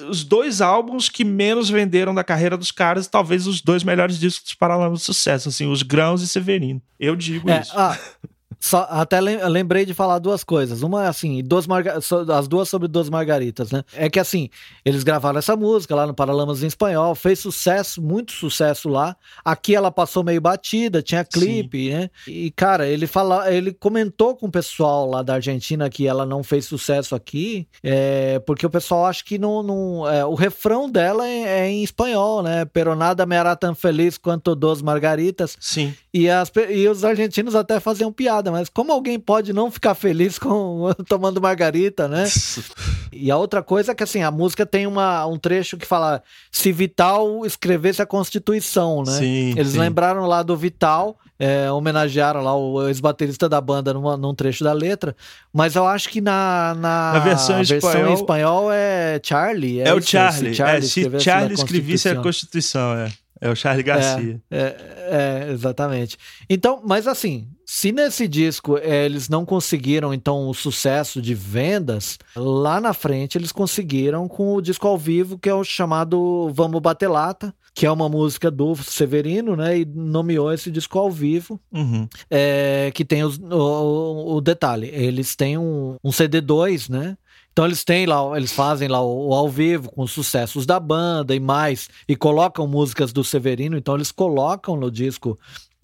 Speaker 1: os dois álbuns que menos venderam da carreira dos caras, talvez os dois melhores discos dos Paralamas de sucesso, assim, os Grãos e Severino. Eu digo é, isso. Ah,
Speaker 2: só, até lembrei de falar duas coisas. Uma é assim, duas marga... as duas sobre duas margaritas, né? É que assim, eles gravaram essa música lá no Paralamas em espanhol, fez sucesso, muito sucesso lá. Aqui ela passou meio batida, tinha clipe, Sim. né? E cara, ele fala, ele comentou com o pessoal lá da Argentina que ela não fez sucesso aqui, é, porque o pessoal acha que não, não é, o refrão dela é, é, em espanhol, né? Pero nada me hará tão feliz quanto dos margaritas.
Speaker 1: Sim.
Speaker 2: E, as, e os argentinos até faziam piada mas como alguém pode não ficar feliz com tomando margarita, né? e a outra coisa é que assim, a música tem uma, um trecho que fala se Vital escrevesse a Constituição, né?
Speaker 1: Sim,
Speaker 2: Eles
Speaker 1: sim.
Speaker 2: lembraram lá do Vital, é, homenagearam lá o ex-baterista da banda numa, num trecho da letra, mas eu acho que na, na,
Speaker 1: na versão,
Speaker 2: versão
Speaker 1: espanhol,
Speaker 2: em espanhol é Charlie.
Speaker 1: É, é o Charlie. Se Charlie, é, se Charlie escrevesse a Constituição, é. É o Charlie Garcia.
Speaker 2: É, é, é, exatamente. Então, mas assim, se nesse disco é, eles não conseguiram então o sucesso de vendas, lá na frente eles conseguiram com o disco ao vivo que é o chamado Vamos Bater Lata, que é uma música do Severino, né? E nomeou esse disco ao vivo,
Speaker 1: uhum.
Speaker 2: é, que tem os, o, o, detalhe, eles têm um, um CD2, né? Então eles têm lá, eles fazem lá o, o, ao vivo com os sucessos da banda e mais, e colocam músicas do Severino, então eles colocam no disco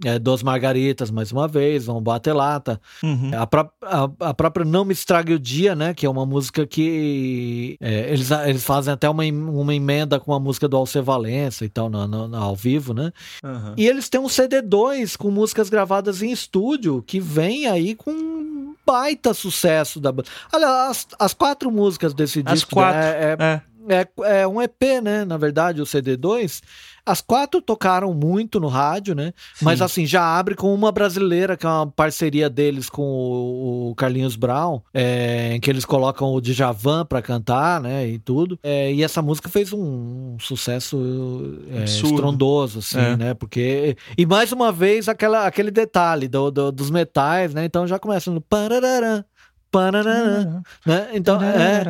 Speaker 2: é, Dos Margaritas, mais uma vez, vão bater lata.
Speaker 1: Uhum.
Speaker 2: A, pró a, a, própria Não Me Estrague o Dia, né? Que é uma música que é, eles, eles fazem até uma, uma emenda com a música do Alceu Valença e tal, no, no, no, ao vivo, né?
Speaker 1: Uhum.
Speaker 2: E eles têm um CD2 com músicas gravadas em estúdio que vem aí com baita sucesso da banda. Olha, as, as quatro músicas desse
Speaker 1: as
Speaker 2: disco
Speaker 1: quatro. É,
Speaker 2: é, é. É, é um EP, né? Na verdade, o CD2. As quatro tocaram muito no rádio, né? Sim. Mas assim, já abre com uma brasileira, que é uma parceria deles com o Carlinhos Brown, é, em que eles colocam o Djavan pra cantar, né? E tudo. É, e essa música fez um, um sucesso é, estrondoso, assim, é. né? Porque. E mais uma vez, aquela, aquele detalhe do, do, dos metais, né? Então já começa no. Parararã, né? Então, é,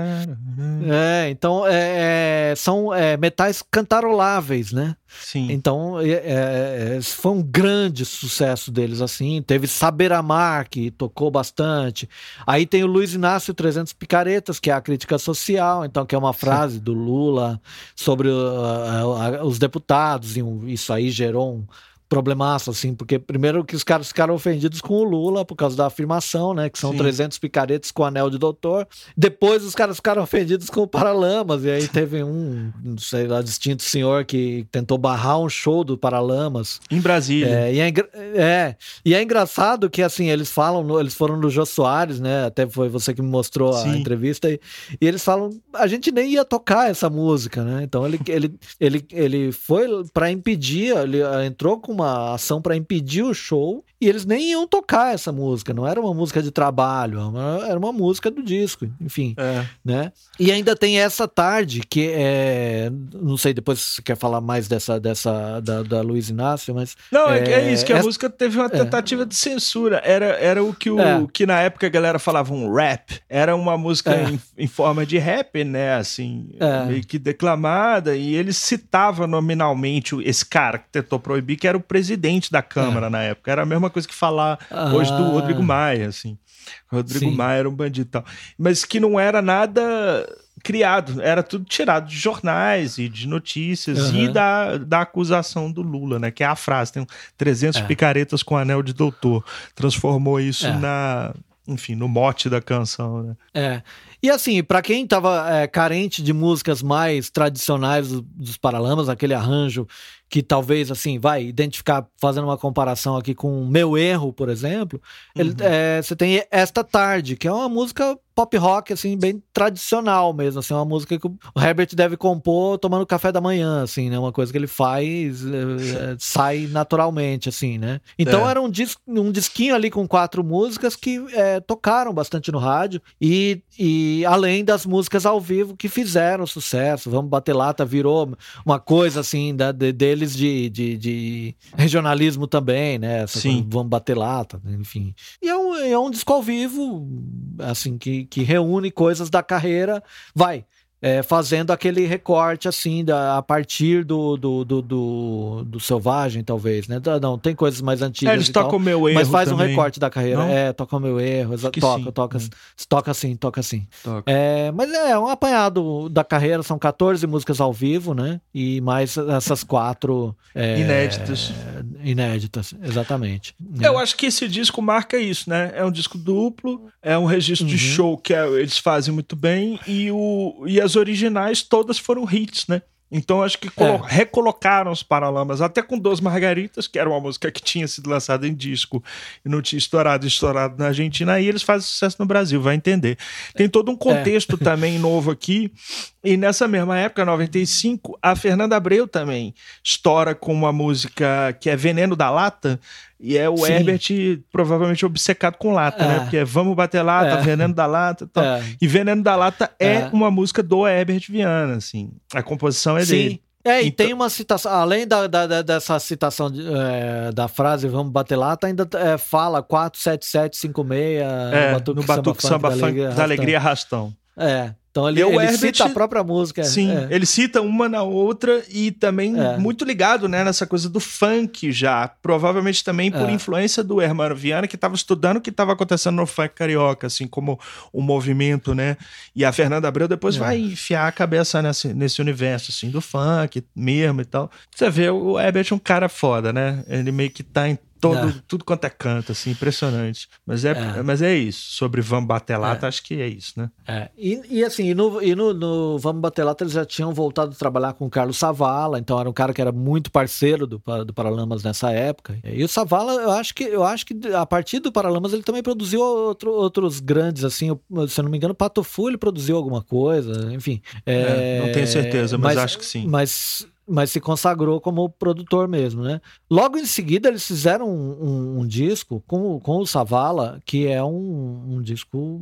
Speaker 2: é então é, é, são é, metais cantaroláveis, né?
Speaker 1: Sim.
Speaker 2: Então é, é, foi um grande sucesso deles, assim. Teve Saber Amar, que tocou bastante. Aí tem o Luiz Inácio 300 Picaretas, que é a crítica social, então que é uma frase Sim. do Lula sobre uh, uh, os deputados, e um, isso aí gerou um problemaço, assim, porque primeiro que os caras ficaram ofendidos com o Lula por causa da afirmação, né, que são Sim. 300 picaretes com anel de doutor. Depois os caras ficaram ofendidos com o Paralamas, e aí teve um, não sei lá, distinto senhor que tentou barrar um show do Paralamas.
Speaker 1: Em Brasília.
Speaker 2: É, e é, é, e é engraçado que, assim, eles falam, no, eles foram no Jô Soares, né, até foi você que me mostrou Sim. a entrevista, e, e eles falam, a gente nem ia tocar essa música, né, então ele, ele, ele, ele foi para impedir, ele entrou com uma uma ação para impedir o show e eles nem iam tocar essa música, não era uma música de trabalho, era uma música do disco, enfim, é. né? E ainda tem essa tarde que é, não sei depois se você quer falar mais dessa dessa da, da Luiz Inácio, mas
Speaker 1: não é, é isso que a música teve uma é. tentativa de censura, era era o que o é. que na época a galera falava um rap, era uma música é. em, em, forma de rap, né? Assim, meio que declamada e ele citava nominalmente esse cara que tentou proibir, que era o presidente da Câmara na época, era a mesma coisa que falar ah. hoje do Rodrigo Maia, assim. O Rodrigo Sim. Maia era um bandido e tal. Mas que não era nada criado, era tudo tirado de jornais e de notícias uhum. e da, da acusação do Lula, né? Que é a frase, tem 300 é. picaretas com anel de doutor. Transformou isso é. na, enfim, no mote da canção, né?
Speaker 2: É. E assim, para quem tava é, carente de músicas mais tradicionais dos, dos Paralamas, aquele arranjo que talvez assim vai identificar fazendo uma comparação aqui com meu erro por exemplo uhum. ele, é, você tem esta tarde que é uma música pop rock assim bem tradicional mesmo assim uma música que o Herbert deve compor tomando café da manhã assim né uma coisa que ele faz é, sai naturalmente assim né então é. era um disco um disquinho ali com quatro músicas que é, tocaram bastante no rádio e, e além das músicas ao vivo que fizeram sucesso vamos bater lata virou uma coisa assim da, de, dele deles de, de, de regionalismo também, né? Essa
Speaker 1: Sim.
Speaker 2: Vamos bater lata, enfim. E é um, é um disco ao vivo, assim, que, que reúne coisas da carreira. Vai, é, fazendo aquele recorte assim da, a partir do, do, do, do, do selvagem, talvez, né? Não, tem coisas mais antigas. É,
Speaker 1: eles tocam o meu erro.
Speaker 2: Mas faz
Speaker 1: também.
Speaker 2: um recorte da carreira. Não? É, toca meu erro. Toca, sim. toca, hum. toca assim, toca assim. Toca. É, mas é um apanhado da carreira, são 14 músicas ao vivo, né? E mais essas quatro
Speaker 1: é, inéditas.
Speaker 2: Inéditas, exatamente.
Speaker 1: Eu acho que esse disco marca isso, né? É um disco duplo, é um registro uhum. de show que é, eles fazem muito bem e, o, e as as originais todas foram hits, né? Então acho que é. recolocaram os Paralamas, até com Duas Margaritas, que era uma música que tinha sido lançada em disco e não tinha estourado, estourado na Argentina, e eles fazem sucesso no Brasil, vai entender. Tem todo um contexto é. também novo aqui, e nessa mesma época, 95, a Fernanda Abreu também estoura com uma música que é Veneno da Lata, e é o Sim. Herbert provavelmente obcecado com lata, né? é. né? Porque é Vamos Bater Lata, é. Veneno da Lata tal. É. E Veneno da Lata é, é, uma música do Herbert Viana, assim. A composição é Sim. dele.
Speaker 2: É, e então... tem uma citação, além da, da, dessa citação de, é, da frase Vamos Bater Lata, ainda é, fala 47756
Speaker 1: é, no Batuque Samba, Funk da Alegria, da Alegria Rastão.
Speaker 2: É, então ele, ele Herbert, cita a própria música.
Speaker 1: Sim, é. ele cita uma na outra e também é. muito ligado né, nessa coisa do funk já. Provavelmente também por é. influência do Hermano Viana, que estava estudando o que estava acontecendo no funk carioca, assim como o movimento, né? E a Fernanda Abreu depois é. vai enfiar a cabeça nesse, nesse universo, assim, do funk mesmo e tal. Você vê, o Herbert é um cara foda, né? Ele meio que tá em todo, é. tudo quanto é canto, assim, impressionante. Mas é, é. mas é isso. Sobre Vamos Bater Lata, é. acho que é isso, né?
Speaker 2: É. E, e assim, e no, e no, no, Vamos Bater Lata, eles já tinham voltado a trabalhar com o Carlos Savala, então era um cara que era muito parceiro do, do Paralamas nessa época. E o Savala, eu acho que, eu acho que a partir do Paralamas ele também produziu outro, outros grandes, assim, se eu não me engano, Pato Fu ele produziu alguma coisa, enfim.
Speaker 1: É, não tenho certeza, mas, mas acho que sim.
Speaker 2: Mas mas se consagrou como produtor mesmo, né? Logo em seguida eles fizeram um, um, um disco com, com o Savala, que é um, um disco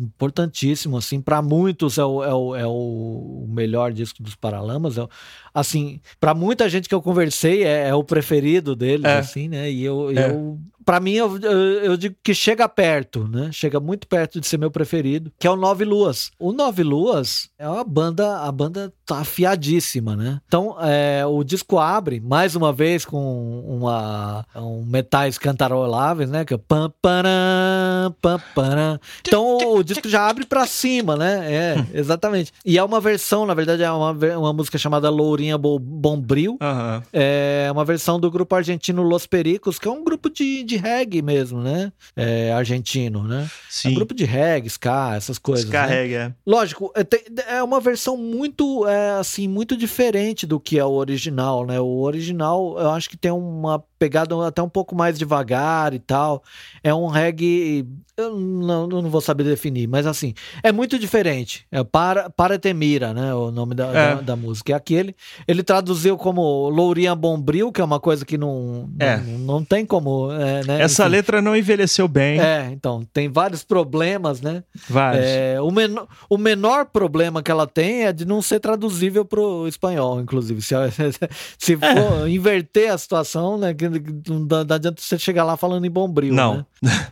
Speaker 2: importantíssimo, assim, para muitos é o, é, o, é o melhor disco dos Paralamas, é, assim, para muita gente que eu conversei é, é o preferido deles, é. assim, né? E eu, é. eu para mim, eu, eu, digo que chega perto, né? Chega muito perto de ser meu preferido, que é o Nove Luas. O Nove Luas é uma banda, a banda tá afiadíssima, né? Então, é, o disco abre, mais uma vez, com uma, um metais cantaroláveis, né? Que é pam, param, pam, param. Então, o disco já abre pra cima, né? É, exatamente. E é uma versão, na verdade, é uma, uma música chamada Lourinha Bombril. Uhum. É uma versão do grupo argentino Los Pericos, que é um grupo de, de reggae mesmo, né? É, argentino, né? Sim. É um grupo de reggae, ska, essas coisas. Ska né? reggae, é. Lógico, é, é uma versão muito, é, assim, muito diferente do que é o original, né? O original, eu acho que tem uma pegada até um pouco mais devagar e tal. É um reggae. Eu não, eu não vou saber definir, mas assim, é muito diferente. É para, para Temira, né? O nome da, é. da, da, música. E aqui ele, traduziu como Lourinha Bombril, que é uma coisa que não, é. não, não tem como. É, né?
Speaker 1: Essa Enfim. letra não envelheceu bem.
Speaker 2: É, então, tem vários problemas, né? Vários. É, o, menor, o menor problema que ela tem é de não ser traduzível para o espanhol, inclusive. Se, se é. for inverter a situação, né? não, não adianta você chegar lá falando em bombril, não. Né?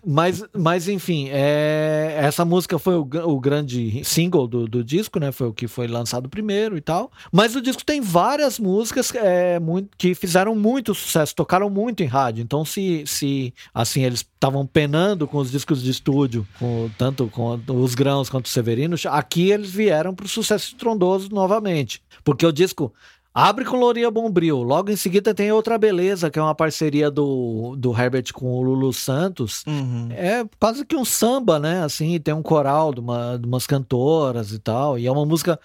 Speaker 2: mas, mas, enfim, é, essa música foi o, o grande single do, do, disco, né? Foi o que foi lançado primeiro e tal. Mas o disco tem várias músicas é, muito, que fizeram muito sucesso, tocaram muito em rádio. Então, se, se assim, eles estavam penando com os discos de estúdio, com, tanto com os grãos quanto os severinos, aqui eles vieram para o sucesso estrondoso novamente. Porque o disco Abre com Lourinha Bombril. Logo em seguida tem Outra Beleza, que é uma parceria do, do Herbert com o Lulu Santos. Uhum. É quase que um samba, né? Assim, tem um coral de, uma, de umas cantoras e tal. E é uma música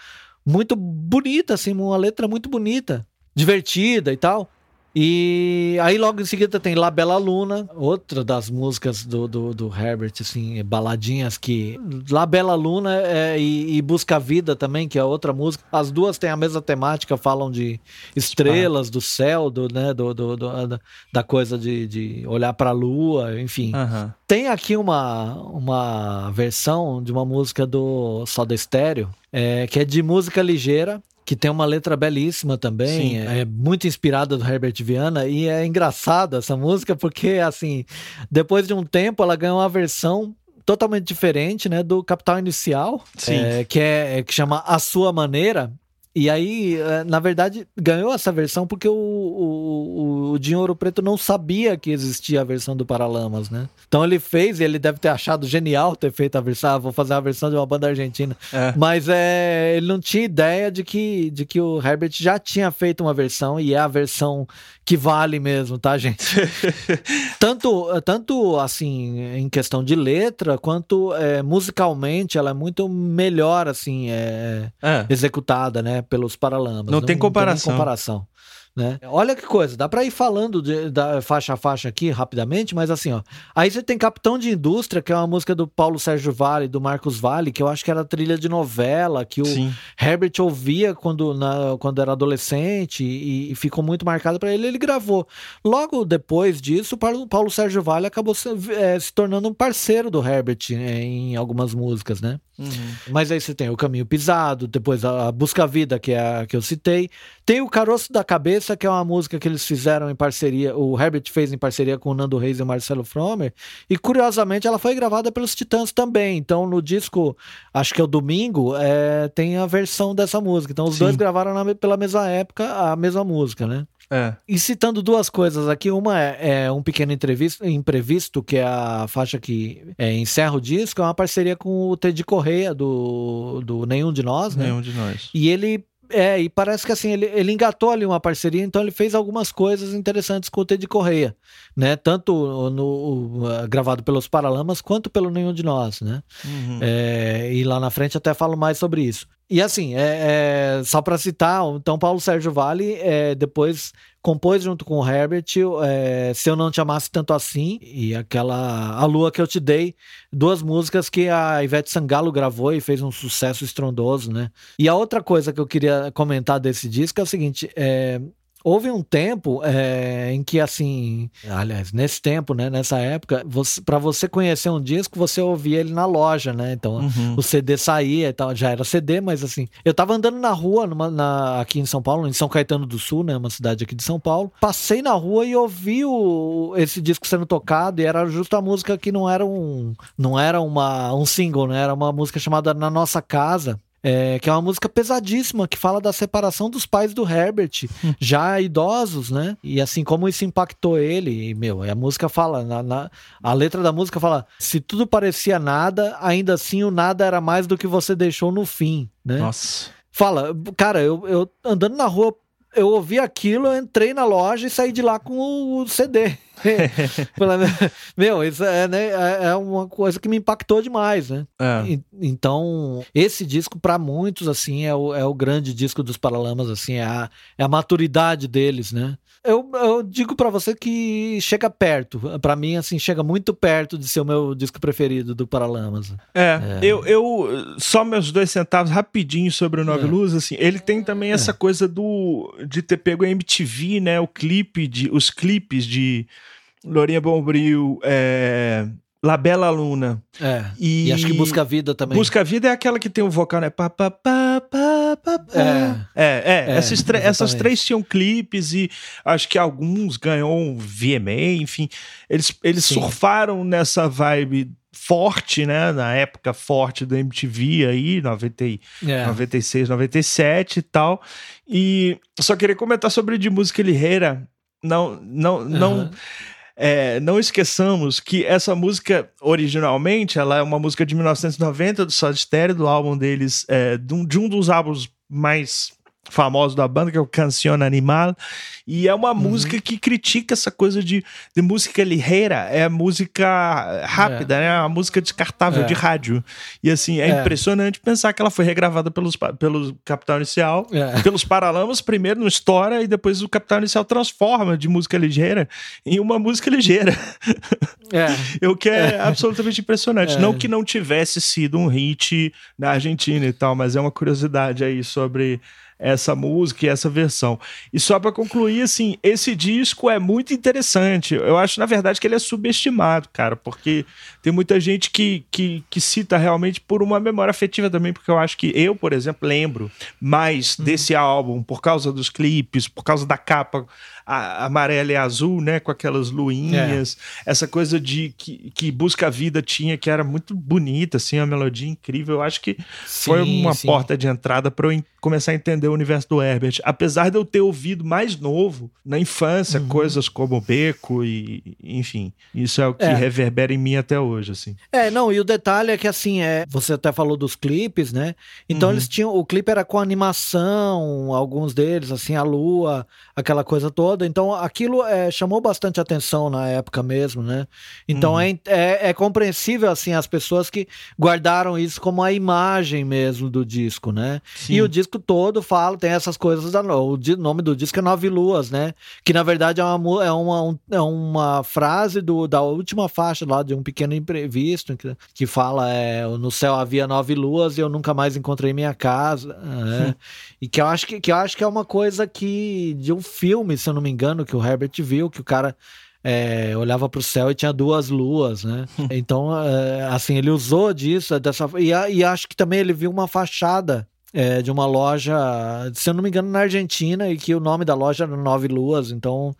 Speaker 2: muito bonita, assim, uma letra muito bonita, divertida e tal. E aí logo em seguida tem La Bela Luna, outra das músicas do, do, do Herbert, assim, baladinhas que... La Bela Luna é, e, e, Busca Vida também, que é outra música. As duas têm a mesma temática, falam de estrelas, do céu, do, né, do, do, do da coisa de, de olhar pra lua, enfim. Uhum. Tem aqui uma, uma versão de uma música do Soda Stereo, é, que é de música ligeira, que tem uma letra belíssima também, é, é, muito inspirada do Herbert Viana e é engraçada essa música porque assim, depois de um tempo ela ganhou uma versão totalmente diferente, né, do Capital Inicial, é, que é que chama A Sua Maneira e aí, eh, na verdade, ganhou essa versão porque o, o, o Dinho Ouro Preto não sabia que existia a versão do Paralamas, né? Então ele fez e ele deve ter achado genial ter feito a versão. Ah, vou fazer a versão de uma banda argentina. É. Mas é, ele não tinha ideia de que, de que o Herbert já tinha feito uma versão e é a versão que vale mesmo, tá, gente? tanto, tanto assim, em questão de letra, quanto é, musicalmente, ela é muito melhor, assim, é, é. executada, né? Pelos Paralamas.
Speaker 1: Não, não tem comparação.
Speaker 2: Não tem comparação. Né? Olha que coisa, dá para ir falando de, da faixa a faixa aqui rapidamente, mas assim, ó. Aí você tem Capitão de Indústria, que é uma música do Paulo Sérgio Vale, do Marcos Vale, que eu acho que era trilha de novela, que o Sim. Herbert ouvia quando, na, quando era adolescente e, e ficou muito marcado para ele, ele gravou. Logo depois disso, o Paulo Sérgio Vale acabou se, é, se tornando um parceiro do Herbert é, em algumas músicas, né? Uhum. Mas aí você tem o Caminho Pisado, depois a Busca Vida, que é a que eu citei. Tem o Caroço da Cabeça, que é uma música que eles fizeram em parceria, o Herbert fez em parceria com o Nando Reis e o Marcelo Fromer. E curiosamente ela foi gravada pelos Titãs também. Então no disco, acho que é o Domingo, é, tem a versão dessa música. Então os Sim. dois gravaram na, pela mesma época a mesma música, né? É. E citando duas coisas aqui, uma é, é um pequeno imprevisto, que é a faixa que é, encerra o disco, é uma parceria com o Ted Correia, do, do Nenhum de Nós,
Speaker 1: né? Nenhum de Nós.
Speaker 2: E ele é, e parece que assim, ele, ele engatou ali uma parceria, então ele fez algumas coisas interessantes com o Ted Correia, né? Tanto no, uh, gravado pelos Paralamas quanto pelo Nenhum de Nós, né? Uhum. É, e lá na frente até falo mais sobre isso. E assim, é, é só para citar, então Paulo Sérgio Vale é, depois compôs junto com o Herbert é, Se Eu Não Te Amasse Tanto Assim e aquela A Lua Que Eu Te Dei, duas músicas que a Ivete Sangalo gravou e fez um sucesso estrondoso, né? E a outra coisa que eu queria comentar desse disco é o seguinte, é, houve um tempo é, em que, assim, aliás, nesse tempo, né, nessa época, para você conhecer um disco, você ouvia ele na loja, né? Então, uhum. o CD saía e tal, já era CD, mas assim, eu tava andando na rua, numa, na, aqui em São Paulo, em São Caetano do Sul, né, uma cidade aqui de São Paulo, passei na rua e ouvi o, esse disco sendo tocado e era justo a música que não era um, não era uma, um single, né? Era uma música chamada Na Nossa Casa. É, que é uma música pesadíssima, que fala da separação dos pais do Herbert, já idosos, né? E assim, como isso impactou ele, e, meu, a música fala, na, na, a letra da música fala: se tudo parecia nada, ainda assim o nada era mais do que você deixou no fim, né?
Speaker 1: Nossa.
Speaker 2: Fala, cara, eu, eu andando na rua, eu ouvi aquilo, eu entrei na loja e saí de lá com o CD. Meu, isso é, né, é, é uma coisa que me impactou demais, né? É. então, esse disco, para muitos, assim, é o, é o grande disco dos Paralamas, assim, é a, é a maturidade deles, né? Eu, eu digo para você que chega perto. para mim, assim, chega muito perto de ser o meu disco preferido do Paralamas.
Speaker 1: É, é. Eu, eu. Só meus dois centavos rapidinho sobre o Nove é. Luz, assim, ele tem também essa é. coisa do. de ter pego a MTV, né? O clipe, de, os clipes de Lourinha Bombril, é, La Bela Luna.
Speaker 2: É. E, e, acho que Busca Vida também.
Speaker 1: Busca Vida é aquela que tem o vocal, né? Pa, pa, pa, pa, pa. É. É, é. é essas, essas três tinham clipes e acho que alguns ganhou um VMA, enfim. Eles, eles surfaram nessa vibe forte, né? Na época forte da MTV aí, 90, é. 96, 97 e tal. E só queria comentar sobre de música Lirreira. Não, não, uhum. não é, não esqueçamos que essa música, originalmente, ela é uma música de 1990 do Soda Stereo, do álbum deles, é, de, um, de um dos álbuns mais famoso da banda, que é o Cancion Animal, e é uma uhum. música que critica essa coisa de, de música ligeira, é música rápida, é. né? A música descartável é. de rádio. E assim, é, é, impressionante pensar que ela foi regravada pelos, pelo Capital Inicial, é. pelos Paralamas, primeiro no História, e depois o Capital Inicial transforma de música ligeira em uma música ligeira. É. o que é, absolutamente impressionante. Não que não tivesse sido um hit na Argentina e tal, mas é uma curiosidade aí sobre essa música e essa versão. E só para concluir, assim, esse disco é muito interessante. Eu acho, na verdade, que ele é subestimado, cara, porque tem muita gente que, que, que cita realmente por uma memória afetiva também, porque eu acho que eu, por exemplo, lembro mais uhum. desse álbum por causa dos clipes, por causa da capa a, amarela e azul, né? Com aquelas luinhas. É. Essa coisa de que, que Busca a Vida tinha, que era muito bonita, assim, uma melodia incrível. Eu acho que sim, foi uma sim. porta de entrada para eu começar a entender o universo do Herbert. Apesar de eu ter ouvido mais novo, na infância, uhum. coisas como Beco e, enfim. Isso é o que é. reverbera em mim até hoje, assim.
Speaker 2: É, não, e o detalhe é que, assim, é, você até falou dos clipes, né? Então uhum. eles tinham, o clipe era com animação, alguns deles, assim, a lua, aquela coisa toda. Então aquilo é, chamou bastante atenção na época mesmo, né? Então uhum. é, é, é, compreensível, assim, as pessoas que guardaram isso como a imagem mesmo do disco, né? Sim. E o disco todo fala, tem essas coisas, da, o nome do disco é Nove Luas, né? Que na verdade é uma, é uma, um, é uma frase do, da última faixa lá de um pequeno imprevisto que, que fala é, no céu havia nove luas e eu nunca mais encontrei minha casa, né? E que eu acho que, que eu acho que é uma coisa que de um filme, se eu não me engano, que o Herbert viu, que o cara é, olhava para o céu e tinha duas luas, né? Então, é, assim, ele usou disso, dessa e, e acho que também ele viu uma fachada é, de uma loja, se eu não me engano, na Argentina, e que o nome da loja era Nove Luas. Então,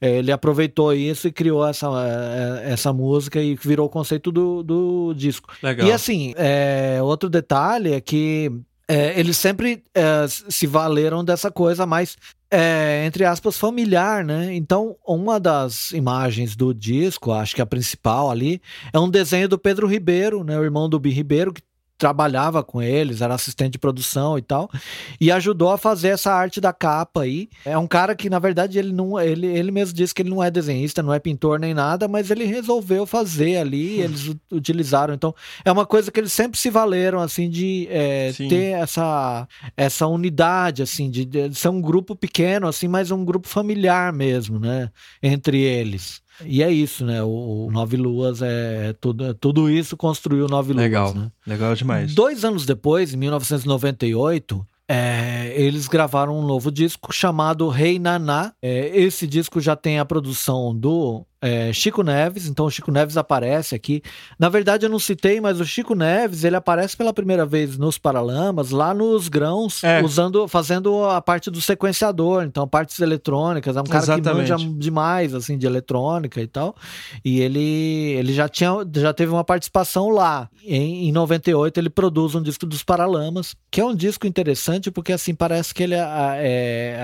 Speaker 2: é, ele aproveitou isso e criou essa, é, essa música e virou o conceito do, do disco. Legal. E assim, é, outro detalhe é que é, eles sempre é, se valeram dessa coisa mais, é, entre aspas, familiar, né? Então, uma das imagens do disco, acho que a principal ali, é um desenho do Pedro Ribeiro, né? O irmão do Bi Ribeiro, que trabalhava com eles, era assistente de produção e tal, e ajudou a fazer essa arte da capa aí. É um cara que, na verdade, ele não, ele, ele mesmo disse que ele não é desenhista, não é pintor nem nada, mas ele resolveu fazer ali, eles utilizaram. Então, é uma coisa que eles sempre se valeram, assim, de é, ter essa, essa unidade, assim, de, de ser um grupo pequeno, assim, mas um grupo familiar mesmo, né, entre eles. E é isso, né? O, o Nove Luas é, é tudo, é, tudo isso construiu Nove
Speaker 1: Legal.
Speaker 2: Luas. Né?
Speaker 1: Legal demais.
Speaker 2: Dois anos depois, em 1998, é, eles gravaram um novo disco chamado Rei Naná. É, esse disco já tem a produção do é, Chico Neves, então o Chico Neves aparece aqui. Na verdade, eu não citei, mas o Chico Neves ele aparece pela primeira vez nos Paralamas, lá nos grãos, é. usando, fazendo a parte do sequenciador, então partes eletrônicas. É um cara Exatamente. que manja demais assim de eletrônica e tal. E ele, ele já tinha, já teve uma participação lá. Em, em 98 ele produz um disco dos Paralamas, que é um disco interessante porque assim parece que ele é,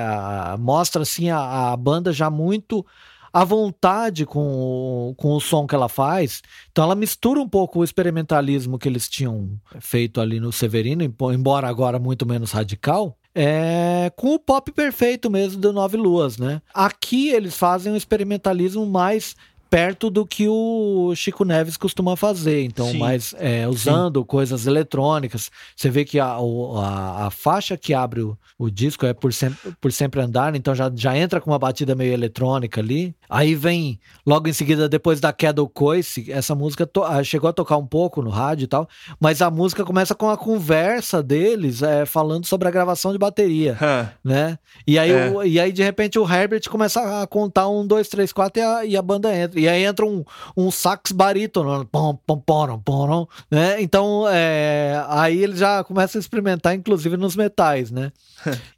Speaker 2: mostra assim a, a banda já muito à vontade com, com o som que ela faz. Então ela mistura um pouco o experimentalismo que eles tinham feito ali no Severino, embora agora muito menos radical, é, com o pop perfeito mesmo do Nove Luas, né? Aqui eles fazem um experimentalismo mais perto do que o Chico Neves costuma fazer. Então, sim, mais é, usando sim. coisas eletrônicas. Você vê que a, a, a faixa que abre o, o, disco é por sempre, por sempre andar, então já, já entra com uma batida meio eletrônica ali. Aí vem, logo em seguida, depois da queda do Coice, essa música to, ah, chegou a tocar um pouco no rádio e tal, mas a música começa com a conversa deles é, falando sobre a gravação de bateria, né? E aí, é. o, e aí, de repente, o Herbert começa a contar um, dois, três, quatro e a, e a banda entra. E aí entra um, um sax barítono, pom, pom, pom, pom, né? Então, é, aí ele já começa a experimentar, inclusive nos metais, né?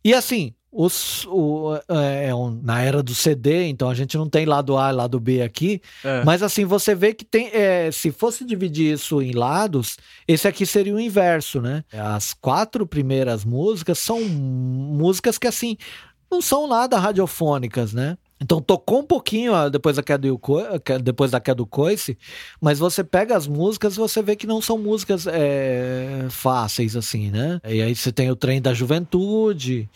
Speaker 2: e assim, os, o, é, é, um, na era do CD, então a gente não tem lado A e lado B aqui, é. mas assim, você vê que tem, é, se fosse dividir isso em lados, esse aqui seria o inverso, né? As quatro primeiras músicas são músicas que assim, não são nada radiofônicas, né? Então tocou um pouquinho ó, depois da queda do depois da queda do coice, mas você pega as músicas, você vê que não são músicas é, fáceis assim, né? E aí você tem o trem da juventude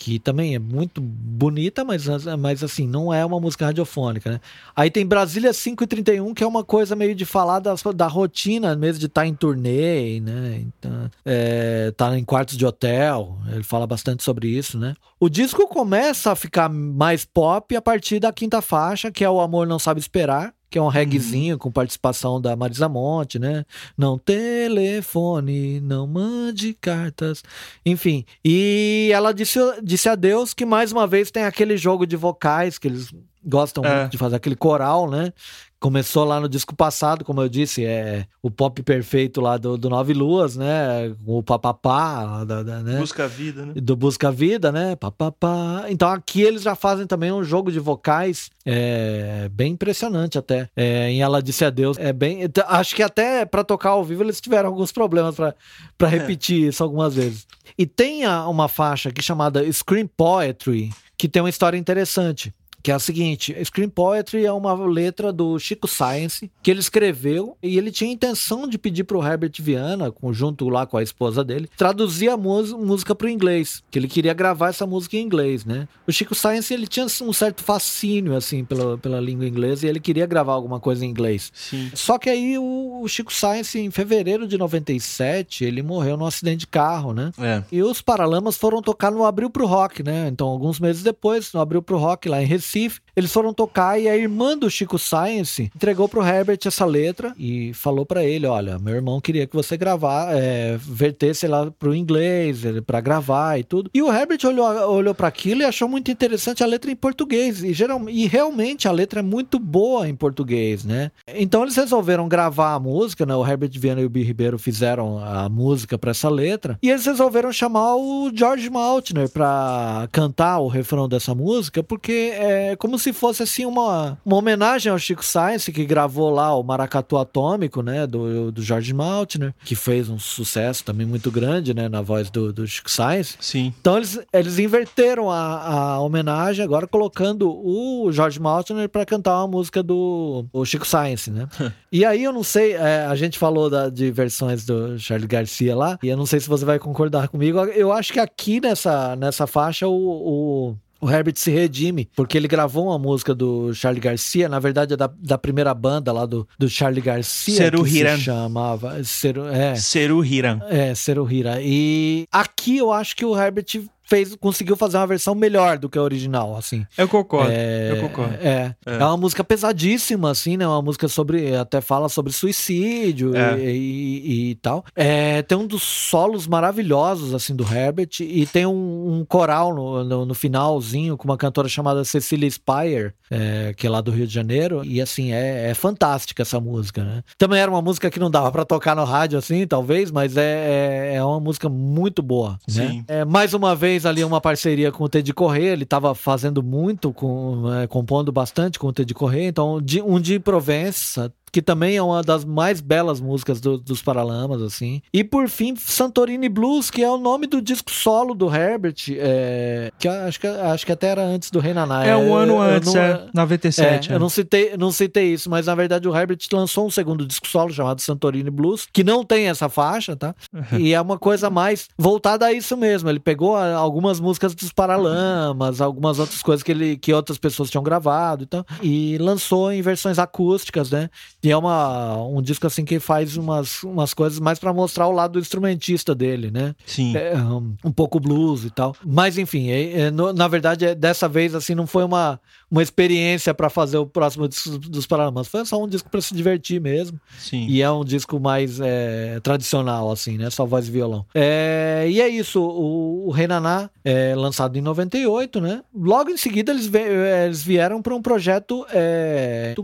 Speaker 2: que também é muito bonita, mas, mas assim, não é uma música radiofônica, né? Aí tem Brasília 531, que é uma coisa meio de falar da, da rotina mesmo, de estar tá em turnê, né? Então, é, tá em quartos de hotel, ele fala bastante sobre isso, né? O disco começa a ficar mais pop a partir da quinta faixa, que é O Amor Não Sabe Esperar, que é um reggaezinho uhum. com participação da Marisa Monte, né? Não telefone, não mande cartas, enfim. E ela disse, disse a Deus que mais uma vez tem aquele jogo de vocais que eles gostam é. muito de fazer aquele coral, né? Começou lá no disco passado, como eu disse, é o pop perfeito lá do, do Nove Luas, né? O papapá, da, da, né?
Speaker 1: Busca Vida, né?
Speaker 2: Do Busca Vida, né? Papapá. Então aqui eles já fazem também um jogo de vocais é, bem impressionante até. É, em Ela Disse Adeus, é bem... Acho que até para tocar ao vivo eles tiveram alguns problemas para é. repetir isso algumas vezes. E tem uma faixa aqui chamada Scream Poetry, que tem uma história interessante que é a seguinte: Screen Poetry é uma letra do Chico Science que ele escreveu e ele tinha a intenção de pedir para o Herbert Viana, junto lá com a esposa dele, traduzir a música para o inglês, que ele queria gravar essa música em inglês, né? O Chico Science ele tinha um certo fascínio assim pela, pela língua inglesa e ele queria gravar alguma coisa em inglês.
Speaker 1: Sim.
Speaker 2: Só que aí o, o Chico Science em fevereiro de 97 ele morreu num acidente de carro, né?
Speaker 1: É.
Speaker 2: E os Paralamas foram tocar no Abril pro Rock, né? Então alguns meses depois no Abril pro Rock lá em Recife Recife. Eles foram tocar e a irmã do Chico Science entregou pro Herbert essa letra e falou para ele: Olha, meu irmão queria que você gravar, é, vertesse lá pro inglês, para gravar e tudo. E o Herbert olhou, olhou para aquilo e achou muito interessante a letra em português. E, geral, e realmente a letra é muito boa em português, né? Então eles resolveram gravar a música, né? O Herbert Viana e o Bi Ribeiro fizeram a música para essa letra. E eles resolveram chamar o George Maltner para cantar o refrão dessa música, porque é, é como se fosse assim uma, uma homenagem ao Chico Science, que gravou lá o Maracatu Atômico, né, do, do George Maltner, que fez um sucesso também muito grande, né, na voz do, do Chico Science.
Speaker 1: Sim.
Speaker 2: Então eles, eles inverteram a, a homenagem agora colocando o George Maltner para cantar uma música do Chico Science, né? e aí eu não sei, é, a gente falou da, de versões do Charlie Garcia lá, e eu não sei se você vai concordar comigo. Eu acho que aqui nessa, nessa faixa o, o o Herbert se redime, porque ele gravou uma música do Charlie Garcia, na verdade é da, da primeira banda lá do, do Charlie Garcia,
Speaker 1: Seru
Speaker 2: que
Speaker 1: Hiran.
Speaker 2: se chamava Seru, é,
Speaker 1: Seru Hiran.
Speaker 2: É, Seru Hiran. E aqui eu acho que o Herbert fez, conseguiu fazer uma versão melhor do que a original, assim.
Speaker 1: Eu concordo, é, eu concordo.
Speaker 2: É, é, é. uma música pesadíssima, assim, né? Uma música sobre, até fala sobre suicídio é. e, e, e, tal. É, tem um dos solos maravilhosos, assim, do Herbert e tem um, um coral no, no, no, finalzinho com uma cantora chamada Cecilia Spire, é, que é lá do Rio de Janeiro, e assim, é, é fantástica essa música, né? Também era uma música que não dava para tocar no rádio, assim, talvez, mas é, é, é uma música muito boa, né? Sim. É, mais uma vez ali uma parceria com o Ted Corrêa, ele estava fazendo muito, com, é, compondo bastante com o Ted Corrêa, então um dia em Provença que também é uma das mais belas músicas do, dos Paralamas, assim. E por fim, Santorini Blues, que é o nome do disco solo do Herbert, é, que acho que, acho que até era antes do Rei Naná.
Speaker 1: É um ano eu, antes, eu não, é, 97.
Speaker 2: É, é. Eu não citei, não citei isso, mas na verdade o Herbert lançou um segundo disco solo chamado Santorini Blues, que não tem essa faixa, tá? Uhum. E é uma coisa mais voltada a isso mesmo. Ele pegou algumas músicas dos Paralamas, algumas outras coisas que, ele, que outras pessoas tinham gravado e então, tal, e lançou em versões acústicas, né? E é uma, um disco assim que faz umas, umas coisas mais para mostrar o lado do instrumentista dele, né?
Speaker 1: Sim.
Speaker 2: É, um, um, pouco blues e tal. Mas enfim, é, é, no, na verdade, é, dessa vez assim não foi uma, uma experiência para fazer o próximo disco dos Paralamas. Foi só um disco para se divertir mesmo.
Speaker 1: Sim.
Speaker 2: E é um disco mais é, tradicional, assim, né? Só voz e violão. É, e é isso. O, o Renaná é lançado em 98, né? Logo em seguida eles, eles vieram para um projeto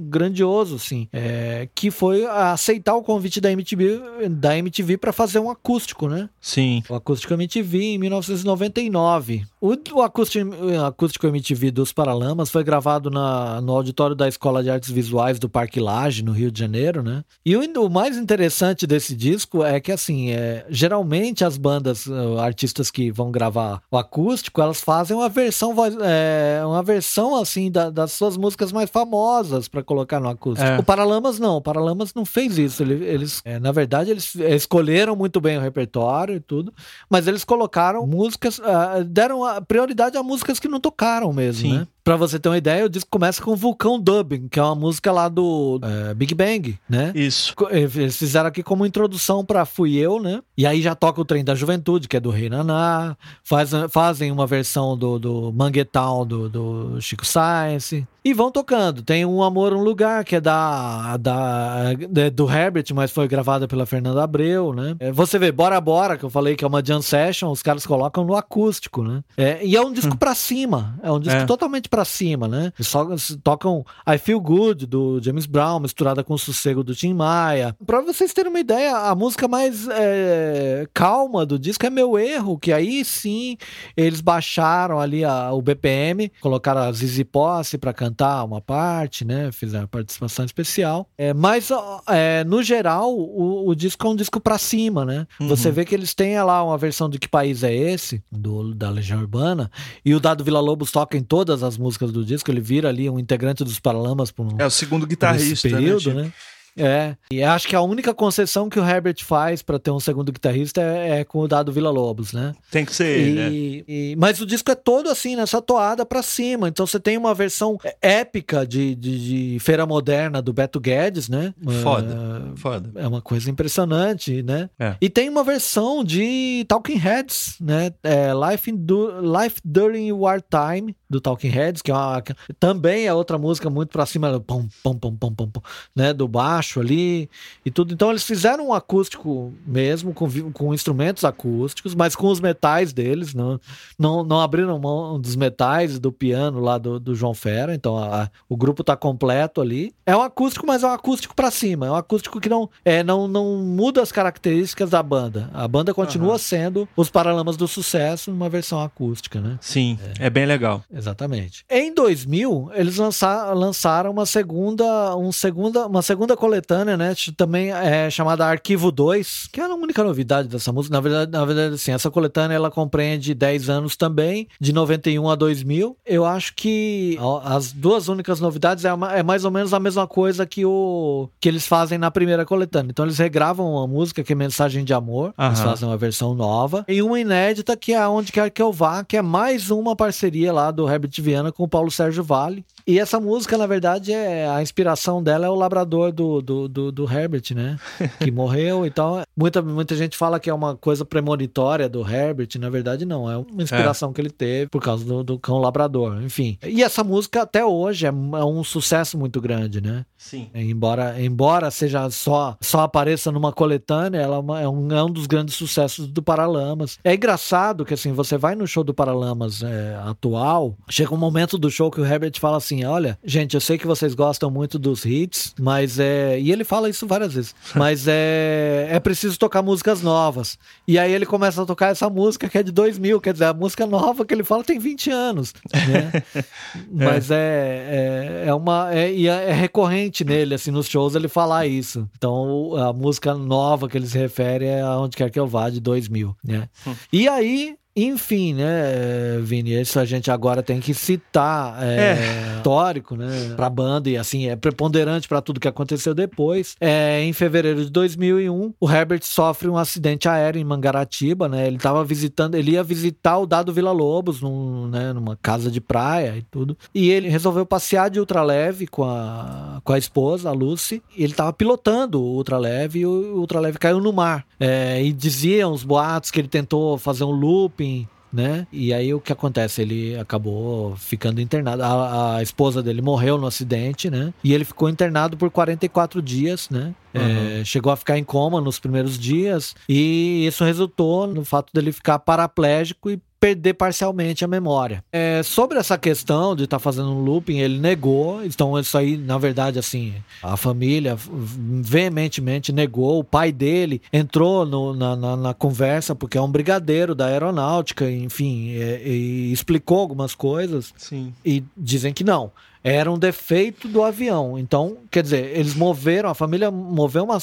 Speaker 2: grandioso, assim. É, é, que foi aceitar o convite da MTV, da MTV para fazer um acústico, né?
Speaker 1: Sim.
Speaker 2: O acústico MTV em 1999. O, o acústico, acústico MTV dos Paralamas foi gravado na, no auditório da Escola de Artes Visuais do Parque Lage, no Rio de Janeiro, né? E o, o mais interessante desse disco é que, assim, é, geralmente as bandas, uh, artistas que vão gravar o acústico, elas fazem uma versão, é, uma versão, assim, da, das suas músicas mais famosas para colocar no acústico. É. O Paralamas Paralamas não, o Paralamas não fez isso. Eles, é, na verdade, eles escolheram muito bem o repertório e tudo, mas eles colocaram músicas, uh, deram prioridade a músicas que não tocaram mesmo, Sim. né? Pra você ter uma ideia, o disco começa com Vulcão Dubbing, que é uma música lá do é, Big Bang, né?
Speaker 1: Isso.
Speaker 2: Eles fizeram aqui como introdução pra Fui Eu, né? E aí já toca o Trem da Juventude, que é do Rei Naná. Faz, fazem uma versão do, do Manguetown, do, do Chico Science. E vão tocando. Tem Um Amor, Um Lugar, que é da, da, do Herbert, mas foi gravada pela Fernanda Abreu, né? É, você vê Bora Bora, que eu falei que é uma jam session, os caras colocam no acústico, né? É, e é um disco hum. pra cima. É um disco é. totalmente pra cima, né? Eles só, tocam I Feel Good, do James Brown, misturada com o Sossego do Tim Maia. Pra vocês terem uma ideia, a música mais é, calma do disco é Meu Erro, que aí sim eles baixaram ali a, o BPM, colocaram a Zizi Posse pra cantar uma parte, né? Fizeram participação especial. É, mas, é, no geral, o, o, disco é um disco pra cima, né? Uhum. Você vê que eles têm lá uma versão de Que País é Esse? Do, da Legião Urbana. E o Dado Vila Lobos toca em todas as músicas músicas do disco, ele vira ali um integrante dos Paralamas por um,
Speaker 1: É o segundo guitarrista,
Speaker 2: né, período, né? né? É, e acho que a única concessão que o Herbert faz para ter um segundo guitarrista é, é, com o Dado Vila Lobos, né?
Speaker 1: Tem que ser ele, né?
Speaker 2: E, mas o disco é todo assim, nessa toada para cima. Então você tem uma versão épica de, de, de, Feira Moderna do Beto Guedes, né?
Speaker 1: Foda, uh, foda.
Speaker 2: É uma coisa impressionante, né?
Speaker 1: É.
Speaker 2: E tem uma versão de Talking Heads, né? É Life, in Life During Wartime, do Talking Heads, que é uma, também é outra música muito pra cima, pom, pom, pom, pom, pom, né? Do baixo ali e tudo. Então eles fizeram um acústico mesmo, com, com instrumentos acústicos, mas com os metais deles, não, não, não abriram mão dos metais do piano lá do, do João Fera, então a, o grupo tá completo ali. É um acústico, mas é um acústico para cima, é um acústico que não, é, não, não muda as características da banda. A banda continua uhum. sendo os Paralamas do Sucesso numa versão acústica, né?
Speaker 1: Sim, é, é bem legal.
Speaker 2: Exatamente. Em 2000, eles lançaram, lançaram uma segunda, um segunda, uma segunda coletânea, né? Também é chamada Arquivo 2, que é a única novidade dessa música. Na verdade, na verdade, assim, essa coletânea ela compreende 10 anos também, de 91 a 2000. Eu acho que as duas únicas novidades é, é mais ou menos a mesma coisa que o que eles fazem na primeira coletânea. Então eles regravam uma música que é Mensagem de Amor, eles fazem uma versão nova, e uma inédita que é Onde Quer Que Eu Vá, que é mais uma parceria lá do Herbert Viana com o Paulo Sérgio Vale E essa música, na verdade, é a inspiração dela é o labrador do, do, do, do Herbert, né? Que morreu. Então, muita, muita gente fala que é uma coisa premonitória do Herbert. Na verdade, não. É uma inspiração é. que ele teve por causa do, do cão labrador. Enfim. E essa música, até hoje, é, é um sucesso muito grande, né?
Speaker 1: Sim.
Speaker 2: Embora, embora seja só, só apareça numa coletânea, ela é, é um, é um dos grandes sucessos do Paralamas. É engraçado que, assim, você vai no show do Paralamas é, atual, chega um momento do show que o Herbert fala assim: olha, gente, eu sei que vocês gostam muito dos hits, mas é. E ele fala isso várias vezes. Mas é. É preciso tocar músicas novas. E aí ele começa a tocar essa música que é de 2000, quer dizer, a música nova que ele fala tem 20 anos. Né? mas é. é, é, uma. É, é, é recorrente nele, assim, nos shows ele falar isso. Então a música nova que ele se refere é aonde quer que eu vá, de 2000. Né? Hum. E aí enfim, né, Vini, isso a gente agora tem que citar é, é. histórico, né, pra banda e assim, é preponderante para tudo que aconteceu depois. É, em fevereiro de 2001, o Herbert sofre um acidente aéreo em Mangaratiba, né, ele tava visitando, ele ia visitar o Dado Vila Lobos, num, né, numa casa de praia e tudo, e ele resolveu passear de ultraleve com a, com a esposa, a Lucy, e ele tava pilotando o ultraleve e o ultraleve caiu no mar. É, e diziam os boatos que ele tentou fazer um looping né? E aí o que acontece? Ele acabou ficando internado. A, a, esposa dele morreu no acidente, né? E ele ficou internado por 44 dias, né? Uhum. É, chegou a ficar em coma nos primeiros dias e isso resultou no fato dele ficar paraplégico e perder parcialmente a memória. É, sobre essa questão de estar tá fazendo um looping, ele negou. Então, isso aí, na verdade, assim, a família veementemente negou. O pai dele entrou no, na, na, na, conversa, porque é um brigadeiro da aeronáutica, enfim, e, e explicou algumas coisas.
Speaker 1: Sim.
Speaker 2: E dizem que não era um defeito do avião. Então, quer dizer, eles moveram, a família moveu uma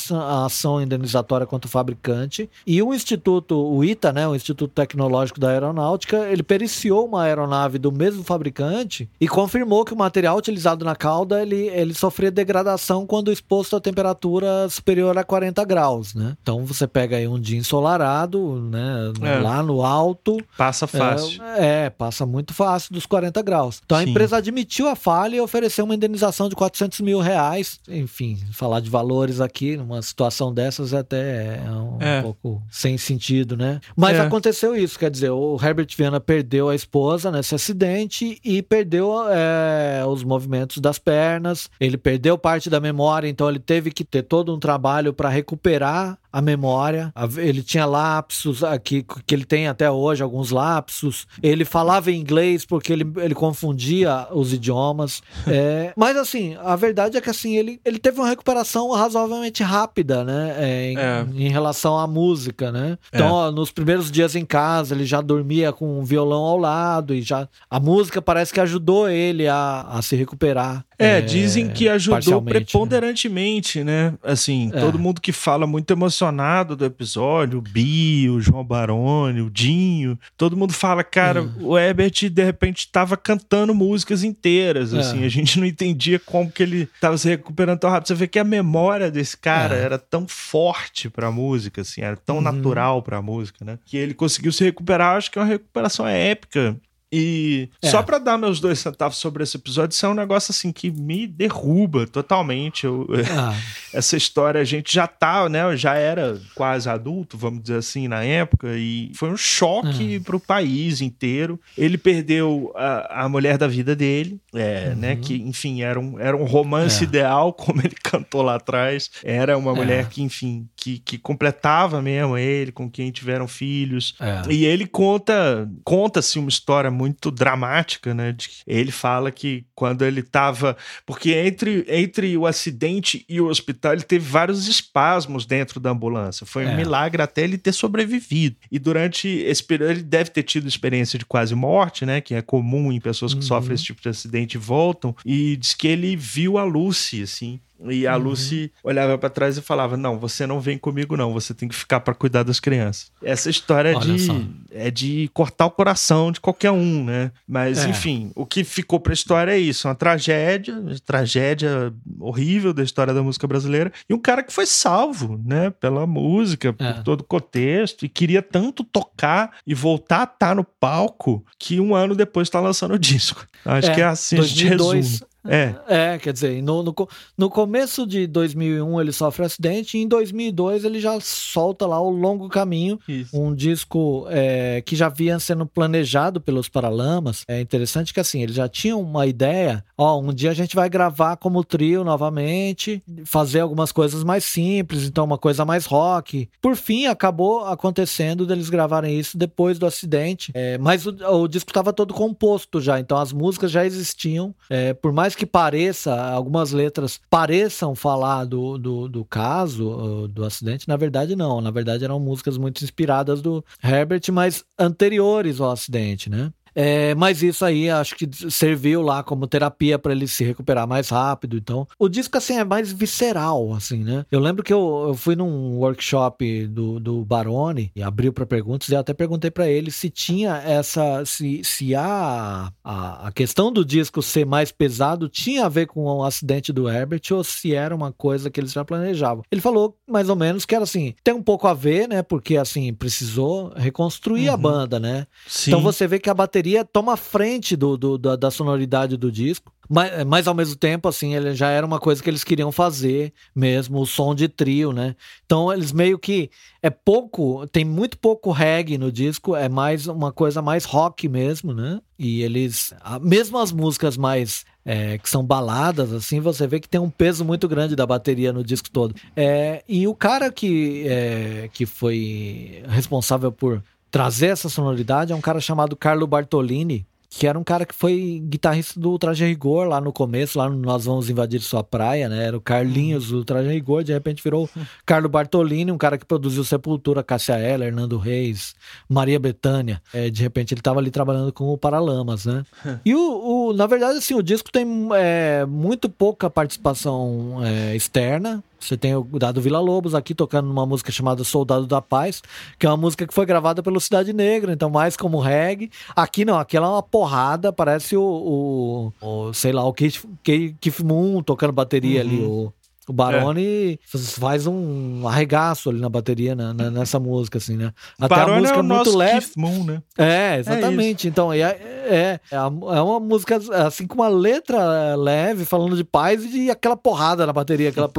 Speaker 2: ação, indenizatória contra o fabricante e o instituto, o ITA, né, o Instituto Tecnológico da Aeronáutica, ele periciou uma aeronave do mesmo fabricante e confirmou que o material utilizado na cauda ele, ele sofria degradação quando exposto a temperatura superior a 40 graus, né? Então você pega aí um dia ensolarado, né, é. lá no alto,
Speaker 1: passa fácil.
Speaker 2: É, é, passa muito fácil dos 40 graus. Então Sim. a empresa admitiu a falha e ofereceu uma indenização de 400 mil reais. Enfim, falar de valores aqui numa situação dessas é até é um é. pouco sem sentido, né? Mas é. aconteceu isso, quer dizer, o Herbert Viana perdeu a esposa nesse acidente e perdeu é, os movimentos das pernas, ele perdeu parte da memória, então ele teve que ter todo um trabalho para recuperar a memória. Ele tinha lapsos aqui, que ele tem até hoje, alguns lapsos. Ele falava em inglês porque ele, ele confundia os idiomas. É, mas assim, a verdade é que assim, ele, ele teve uma recuperação razoavelmente rápida, né? É, em, é. em, relação à música, né? Então, ó, nos primeiros dias em casa, ele já dormia com um violão ao lado e já. A música parece que ajudou ele a, a se recuperar.
Speaker 1: É, dizem que ajudou né? preponderantemente, né? né? Assim, é. todo mundo que fala muito emocionado do episódio, o Bi, o João Baroni, o Dinho, todo mundo fala, cara, é. o Herbert de repente estava cantando músicas inteiras, é. assim, a gente não entendia como que ele estava se recuperando tão rápido. Você vê que a memória desse cara é. era tão forte pra música, assim, era tão uhum. natural pra música, né? Que ele conseguiu se recuperar, acho que é uma recuperação épica e é. só para dar meus dois centavos sobre esse episódio, isso é um negócio assim que me derruba totalmente. Eu, ah. Essa história, a gente já tá, né? Eu já era quase adulto, vamos dizer assim, na época, e foi um choque ah. pro país inteiro. Ele perdeu a, a mulher da vida dele, é, uhum. né? Que, enfim, era um, era um romance é. ideal, como ele cantou lá atrás. Era uma é. mulher que, enfim, que, que completava mesmo ele, com quem tiveram filhos. É. E ele conta, conta-se uma história muito muito dramática, né? ele fala que quando ele estava. Porque entre, entre o acidente e o hospital, ele teve vários espasmos dentro da ambulância. Foi é. um milagre até ele ter sobrevivido. E durante esse período, ele deve ter tido experiência de quase morte, né? Que é comum em pessoas que uhum. sofrem esse tipo de acidente e voltam. E diz que ele viu a Lucy, assim. E a uhum. Lucy olhava para trás e falava: Não, você não vem comigo, não. Você tem que ficar para cuidar das crianças. Essa história é de, é de cortar o coração de qualquer um, né? Mas, é. enfim, o que ficou pra história é isso: uma tragédia, tragédia horrível da história da música brasileira. E um cara que foi salvo, né? Pela música, é. por todo o contexto. E queria tanto tocar e voltar a estar no palco que um ano depois está lançando o disco. Acho é, que é assim 2002, a gente resume. É.
Speaker 2: É, quer dizer, no, no, no começo de 2001 ele sofre acidente e em 2002 ele já solta lá o Longo Caminho, Isso. um disco é, que já vinha sendo planejado pelos Paralamas. É interessante que assim, eles já tinham uma ideia, ó, um dia a gente vai gravar como trio novamente, fazer algumas coisas mais simples, então uma coisa mais rock. Por fim, acabou acontecendo deles gravarem isso depois do acidente, é, mas o, o disco estava todo composto já, então as músicas já existiam, é, por mais que pareça, algumas letras pareçam falar do, do, do caso, do acidente, na verdade não. Na verdade eram músicas muito inspiradas do Herbert, mas anteriores ao acidente, né? É, mas isso aí acho que serviu lá como terapia para ele se recuperar mais rápido. Então, o disco assim é mais visceral, assim, né? Eu lembro que eu, eu fui num workshop do, do Barone e abriu para perguntas e eu até perguntei para ele se tinha essa. se, se a, a, a questão do disco ser mais pesado tinha a ver com o acidente do Herbert ou se era uma coisa que eles já planejavam. Ele falou mais ou menos que era assim, tem um pouco a ver, né? Porque assim, precisou reconstruir uhum. a banda, né? Sim. Então você vê que a bateria bateria toma frente do, do da, da, sonoridade do disco. Mas, mas ao mesmo tempo, assim, ele já era uma coisa que eles queriam fazer mesmo, o som de trio, né? Então eles meio que. É pouco, tem muito pouco reggae no disco, é mais uma coisa mais rock mesmo, né? E eles. Mesmo as músicas mais. É, que são baladas, assim, você vê que tem um peso muito grande da bateria no disco todo. É, e o cara que, é, que foi responsável por trazer essa sonoridade é um cara chamado Carlo Bartolini, que era um cara que foi guitarrista do Traje Rigor lá no começo, lá no Nós Vamos Invadir Sua Praia, né? Era o Carlinhos do Traje Rigor, de repente virou Carlo Bartolini, um cara que produziu Sepultura, Cássia Eller, Hernando Reis, Maria Bethânia. É, de repente ele estava ali trabalhando com o Paralamas, né? E o, o, na verdade, assim, o disco tem é, muito pouca participação é, externa, você tem o Dado Vila Lobos aqui tocando uma música chamada Soldado da Paz, que é uma música que foi gravada pelo Cidade Negra, então mais como reggae. Aqui não, aqui ela é uma porrada, parece o, o, o sei lá, o Keith, Keith Moon tocando bateria uhum. ali, o, o Barone é. faz um arregaço ali na bateria na, na, nessa música, assim, né?
Speaker 1: Até Barone a música é, muito leve. Keith Moon, né?
Speaker 2: É, exatamente. É então, é, é, é, uma música assim com uma letra leve, falando de paz e aquela porrada na bateria, aquela.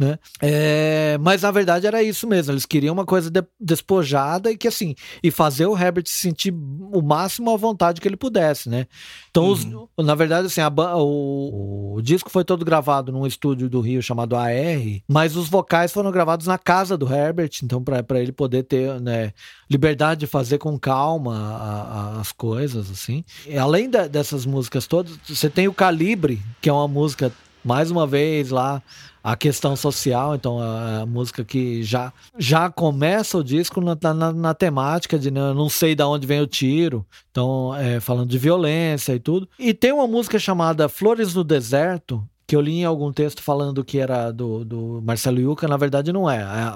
Speaker 2: Né? É, mas na verdade era isso mesmo. Eles queriam uma coisa de, despojada e que assim, e fazer o Herbert se sentir o máximo à vontade que ele pudesse, né? Então, uhum. os, na verdade, assim, a, o, o disco foi todo gravado num estúdio do Rio chamado AR, mas os vocais foram gravados na casa do Herbert, então para ele poder ter né, liberdade de fazer com calma a, a, as coisas, assim. E além da, dessas músicas todas, você tem o Calibre, que é uma música, mais uma vez, lá a questão social, então a, a, música que já, já começa o disco na, na, na temática de né, não sei de onde vem o tiro, então é, falando de violência e tudo. E tem uma música chamada Flores no Deserto, que eu li em algum texto falando que era do, do Marcelo Yuca, na verdade não é. A,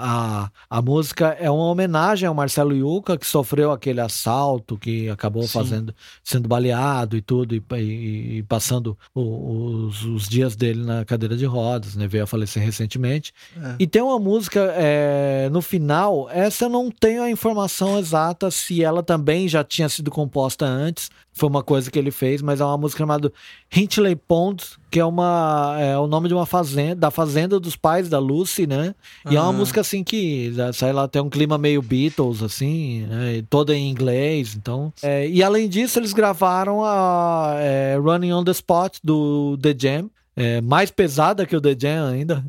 Speaker 2: a, a, música é uma homenagem ao Marcelo Yuca, que sofreu aquele assalto, que acabou Sim. fazendo, sendo baleado e tudo, e, e, e passando o, os, os, dias dele na cadeira de rodas, né? Veio a falecer recentemente. É. E tem uma música é, no final, essa eu não tenho a informação exata se ela também já tinha sido composta antes, foi uma coisa que ele fez, mas é uma música chamada Hintley Pond, que é uma é o nome de uma fazenda, da fazenda dos pais da Lucy, né? E é uma música assim que, sei lá, tem um clima meio Beatles assim, né? toda em inglês, então. É, e além disso, eles gravaram a é, Running on the Spot do The Jam, é, mais pesada que o The Jam ainda.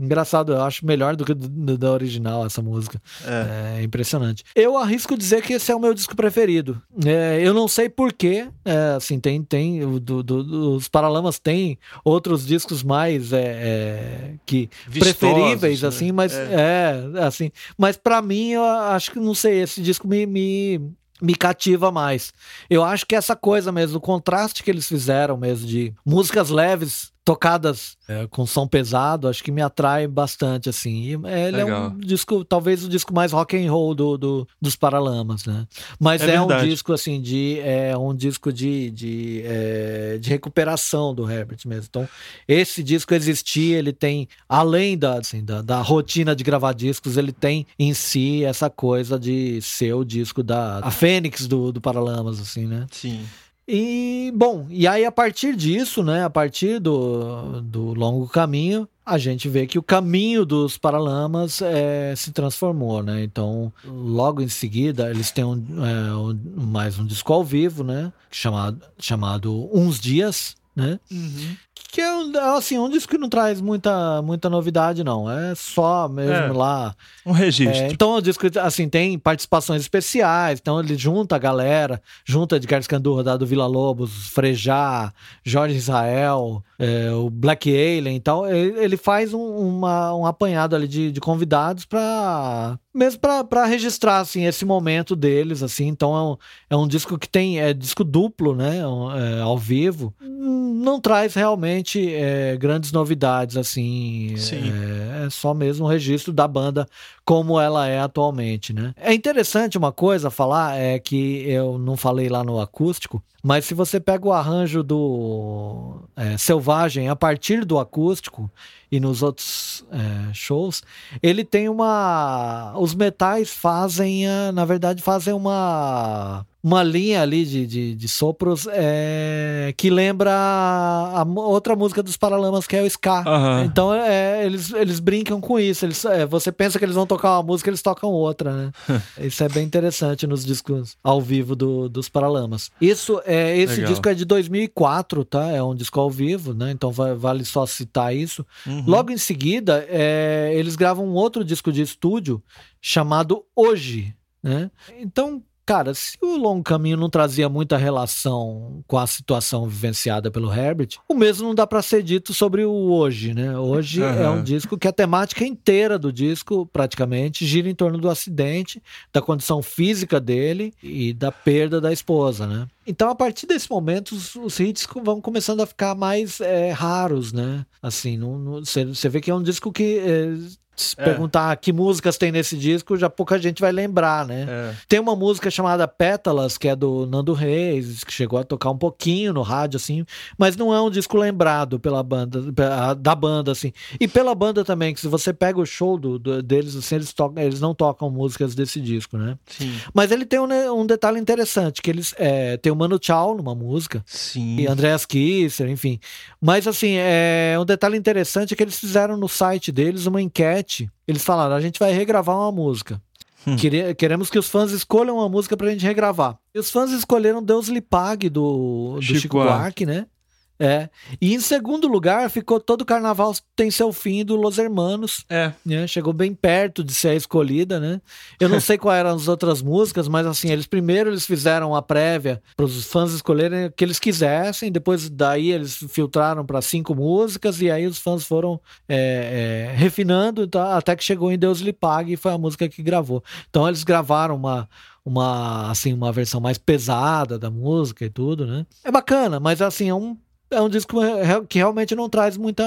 Speaker 2: Engraçado, eu acho melhor do que da original essa música. É. é. impressionante. Eu arrisco dizer que esse é o meu disco preferido. É, eu não sei porquê. É, assim, tem, tem do, do, os Paralamas tem outros discos mais é, é que Vistosos, preferíveis, né? assim, mas é, é assim. Mas para mim, eu acho que não sei, esse disco me, me me cativa mais. Eu acho que essa coisa mesmo, o contraste que eles fizeram mesmo de músicas leves tocadas é, com som pesado, acho que me atrai bastante, assim. E ele Legal. é um disco, talvez o disco mais rock and roll do, do dos Paralamas, né? Mas é, é um disco, assim, de... É um disco de, de, é, de recuperação do Herbert mesmo. Então, esse disco existir, ele tem, além da, assim, da, da rotina de gravar discos, ele tem em si essa coisa de ser o disco da... A Fênix do, do Paralamas, assim, né?
Speaker 1: Sim.
Speaker 2: E, bom, e aí a partir disso, né, a partir do, do longo caminho, a gente vê que o caminho dos Paralamas é, se transformou, né? Então, logo em seguida, eles têm um, é, um, mais um disco ao vivo, né? Chamado, chamado Uns Dias, né? Uhum. Que é assim, um disco que não traz muita, muita novidade, não. É só mesmo é, lá.
Speaker 1: Um registro.
Speaker 2: É, então o disco, assim, tem participações especiais. Então ele junta a galera, junta Edgar Escandurra, do Vila Lobos, Frejá, Jorge Israel, é, o Black Alien e tal. Ele, ele faz um, uma, um apanhado ali de, de convidados para mesmo para registrar assim esse momento deles assim então é um, é um disco que tem é disco duplo né é, ao vivo não traz realmente é, grandes novidades assim é, é, só mesmo um registro da banda como ela é atualmente né? É interessante uma coisa falar é que eu não falei lá no acústico mas se você pega o arranjo do é, Selvagem a partir do acústico e nos outros é, shows, ele tem uma. Os metais fazem, na verdade, fazem uma uma linha ali de, de, de sopros é, que lembra a, a, outra música dos Paralamas, que é o Ska. Uhum. Então é, eles, eles brincam com isso. Eles, é, você pensa que eles vão tocar uma música, eles tocam outra, né? isso é bem interessante nos discos ao vivo do, dos Paralamas. Isso, é, esse Legal. disco é de 2004, tá? É um disco ao vivo, né? Então vai, vale só citar isso. Uhum. Logo em seguida, é, eles gravam um outro disco de estúdio chamado Hoje. Né? Então, cara, se o Longo Caminho não trazia muita relação com a situação vivenciada pelo Herbert, o mesmo não dá para ser dito sobre o Hoje, né? Hoje uhum. é um disco que a temática inteira do disco, praticamente, gira em torno do acidente, da condição física dele e da perda da esposa, né? Então, a partir desse momento, os, os hits vão começando a ficar mais é, raros, né? Assim, você vê que é um disco que é, se é. perguntar que músicas tem nesse disco, já pouca gente vai lembrar, né? É. Tem uma música chamada Pétalas, que é do Nando Reis, que chegou a tocar um pouquinho no rádio, assim, mas não é um disco lembrado pela banda, da banda, assim. E pela banda também, que se você pega o show do, do deles, assim, eles, tocam, eles não tocam músicas desse disco, né? Sim. Mas ele tem um, um detalhe interessante, que eles é, tem o Mano Tchau numa música. Sim. E Andreas Kisser, enfim. Mas, assim, é um detalhe interessante é que eles fizeram no site deles uma enquete eles falaram: a gente vai regravar uma música. Hum. Queremos que os fãs escolham uma música pra gente regravar. E os fãs escolheram Deus lhe pague do, do Chico, Chico Buarque, né? É. E em segundo lugar, ficou todo o carnaval tem seu fim do Los Hermanos. É. Né? Chegou bem perto de ser a escolhida, né? Eu não sei quais eram as outras músicas, mas assim, eles primeiro eles fizeram a prévia para os fãs escolherem o que eles quisessem, depois daí eles filtraram para cinco músicas e aí os fãs foram é, é, refinando tá? até que chegou em Deus lhe pague e foi a música que gravou. Então eles gravaram uma uma assim uma versão mais pesada da música e tudo, né? É bacana, mas assim é um é um disco que realmente não traz muita,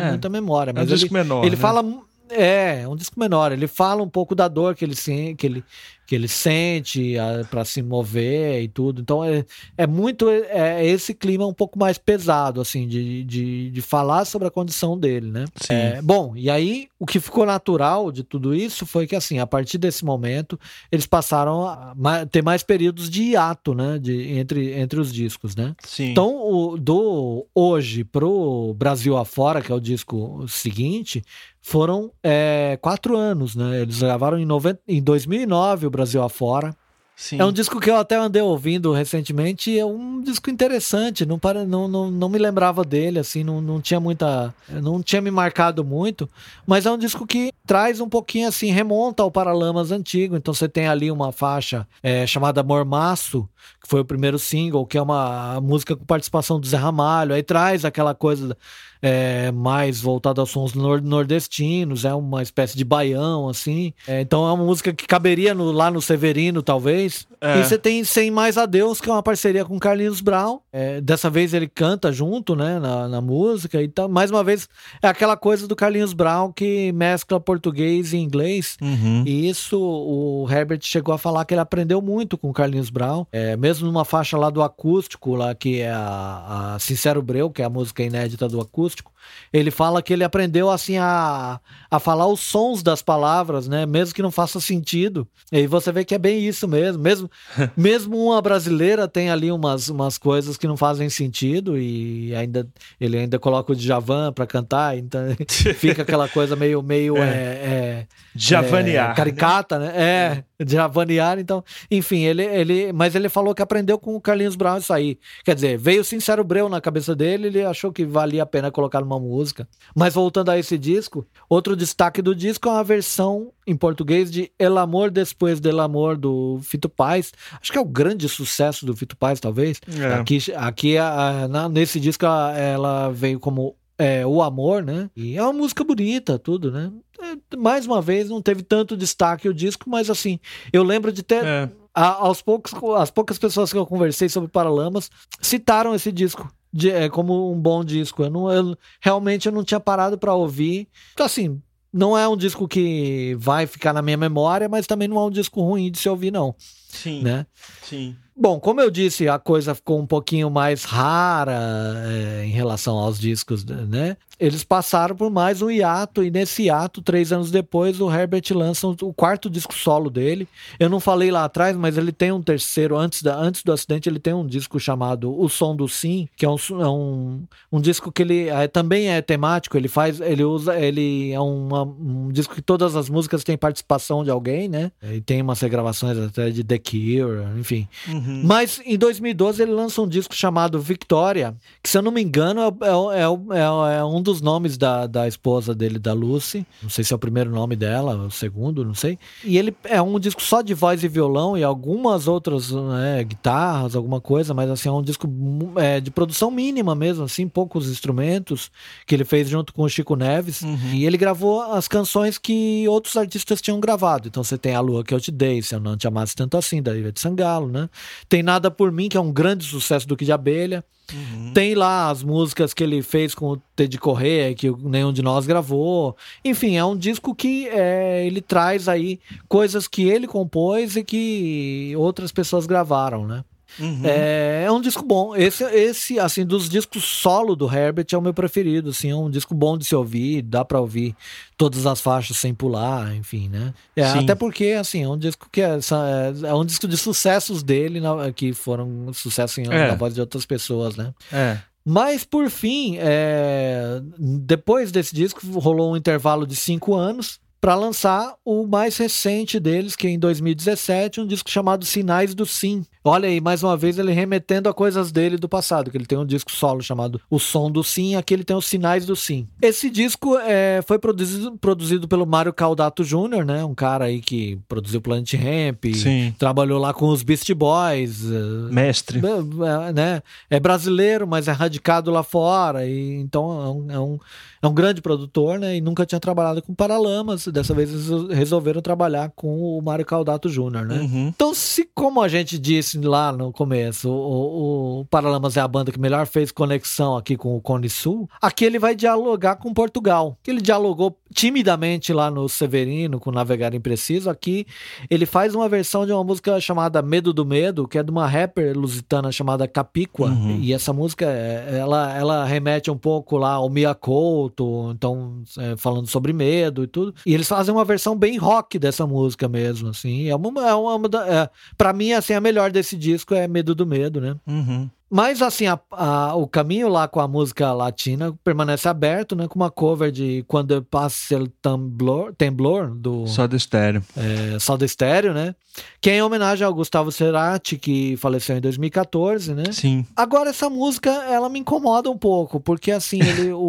Speaker 2: é, muita memória. Mas
Speaker 1: é um disco
Speaker 2: ele,
Speaker 1: menor.
Speaker 2: Ele
Speaker 1: né?
Speaker 2: fala. É, é um disco menor. Ele fala um pouco da dor que ele, que ele, que ele sente para se mover e tudo. Então é, é muito é, é, esse clima um pouco mais pesado, assim, de, de, de falar sobre a condição dele, né? Sim. É, bom, e aí o que ficou natural de tudo isso foi que, assim, a partir desse momento, eles passaram a ter mais períodos de hiato, né? De, entre, entre os discos, né? Sim. Então, o, do hoje pro Brasil afora, que é o disco seguinte, foram é, quatro anos, né? Eles gravaram em, 90, em 2009 o Brasil afora. Sim. É um disco que eu até andei ouvindo recentemente e é um disco interessante. Não, para, não, não, não me lembrava dele, assim, não, não tinha muita. Não tinha me marcado muito. Mas é um disco que traz um pouquinho assim, remonta ao Paralamas antigo. Então você tem ali uma faixa é, chamada Mormaço, que foi o primeiro single, que é uma música com participação do Zé Ramalho. Aí traz aquela coisa é, mais voltada aos sons nordestinos, é uma espécie de baião, assim. É, então é uma música que caberia no, lá no Severino, talvez. É. E você tem Sem Mais Adeus, que é uma parceria com Carlinhos Brown. É, dessa vez ele canta junto, né, na, na música. Então, mais uma vez, é aquela coisa do Carlinhos Brown que mescla português e inglês. Uhum. E isso o Herbert chegou a falar que ele aprendeu muito com o Carlinhos Brown. É, mesmo numa faixa lá do acústico, lá que é a, a Sincero Breu, que é a música inédita do acústico. Ele fala que ele aprendeu assim a, a falar os sons das palavras, né? Mesmo que não faça sentido. E você vê que é bem isso mesmo. Mesmo, mesmo uma brasileira tem ali umas, umas coisas que não fazem sentido e ainda ele ainda coloca o Djavan para cantar, então fica aquela coisa meio meio é, é,
Speaker 1: Javanear,
Speaker 2: é, né? caricata, né? né? É, Javanear, então, enfim, ele ele, mas ele falou que aprendeu com o Carlinhos Brown isso aí. Quer dizer, veio o Sincero Breu na cabeça dele, ele achou que valia a pena colocar numa música. Mas voltando a esse disco, outro destaque do disco é uma versão em português de El Amor Depois del Amor do Fito Paz. Acho que é o grande sucesso do Fito Paz, talvez. É. Aqui, aqui a, na, nesse disco ela, ela veio como é, O Amor, né? E é uma música bonita, tudo, né? É, mais uma vez, não teve tanto destaque o disco, mas assim, eu lembro de ter. É. A, aos poucos, as poucas pessoas que eu conversei sobre Paralamas citaram esse disco de, é, como um bom disco. Eu, não, eu realmente eu não tinha parado para ouvir. Então, assim, não é um disco que vai ficar na minha memória, mas também não é um disco ruim de se ouvir, não.
Speaker 1: Sim.
Speaker 2: Né?
Speaker 1: Sim.
Speaker 2: Bom, como eu disse, a coisa ficou um pouquinho mais rara é, em relação aos discos, né? Eles passaram por mais um hiato, e nesse hiato, três anos depois, o Herbert lança o quarto disco solo dele. Eu não falei lá atrás, mas ele tem um terceiro, antes, da, antes do acidente, ele tem um disco chamado O Som do Sim, que é um, é um, um disco que ele é, também é temático, ele faz, ele usa, ele é uma, um disco que todas as músicas têm participação de alguém, né? E tem umas regravações até de The Cure, enfim. Uhum. Uhum. Mas em 2012 ele lança um disco chamado Victoria, que se eu não me engano é, é, é, é, um dos nomes da, da esposa dele, da Lucy. Não sei se é o primeiro nome dela, o segundo, não sei. E ele é um disco só de voz e violão e algumas outras né, guitarras, alguma coisa, mas assim, é um disco é, de produção mínima mesmo, assim, poucos instrumentos, que ele fez junto com o Chico Neves. Uhum. E ele gravou as canções que outros artistas tinham gravado. Então você tem A Lua Que Eu Te Dei, Se Eu Não Te Amasse Tanto Assim, da Ivete Sangalo, né? Tem Nada Por Mim, que é um grande sucesso do Kid Abelha. Uhum. Tem lá as músicas que ele fez com o Ted Correia, que nenhum de nós gravou. Enfim, é um disco que é, ele traz aí coisas que ele compôs e que outras pessoas gravaram, né? Uhum. É, é, um disco bom. Esse, esse, assim, dos discos solo do Herbert é o meu preferido. Assim, é um disco bom de se ouvir, dá para ouvir todas as faixas sem pular, enfim, né? É, até porque, assim, é um disco que é, é, é um disco de sucessos dele, na, que foram sucesso em, é. na voz de outras pessoas, né?
Speaker 1: É.
Speaker 2: Mas, por fim, é... depois desse disco, rolou um intervalo de cinco anos para lançar o mais recente deles, que é em 2017, um disco chamado Sinais do Sim. Olha aí, mais uma vez ele remetendo a coisas dele do passado, que ele tem um disco solo chamado O Som do Sim, aqui ele tem os Sinais do Sim. Esse disco é, foi produzido, produzido pelo Mário Caldato Jr., né? Um cara aí que produziu Planet Ramp,
Speaker 1: Sim.
Speaker 2: trabalhou lá com os Beast Boys.
Speaker 1: Eh, Mestre.
Speaker 2: É, né? é brasileiro, mas é radicado lá fora, e então é um, é um, é um grande produtor, né? E nunca tinha trabalhado com Paralamas, dessa vez eles resolveram trabalhar com o Mário Caldato Jr., né? Uhum. Então, se como a gente disse lá no começo, o, o Paralamas é a banda que melhor fez conexão aqui com o Cone Sul. Aqui ele vai dialogar com Portugal. Ele dialogou timidamente lá no Severino com Navegar Impreciso. Aqui ele faz uma versão de uma música chamada Medo do Medo, que é de uma rapper lusitana chamada Capicua. Uhum. E essa música, é, ela, ela remete um pouco lá ao Mia Couto, então é, falando sobre medo e tudo. E eles fazem uma versão bem rock dessa música mesmo, assim. É uma, é uma é, pra mim, assim, a melhor desse esse disco é Medo do Medo, né?
Speaker 1: Uhum.
Speaker 2: Mas, assim, a, a, o caminho lá com a música latina permanece aberto, né? Com uma cover de Quando Passa o Temblor, Temblor do...
Speaker 1: Só do Estéreo.
Speaker 2: É, Só do Estéreo, né? Que é em homenagem ao Gustavo Cerati, que faleceu em 2014, né?
Speaker 1: Sim.
Speaker 2: Agora, essa música, ela me incomoda um pouco, porque, assim, ele, o,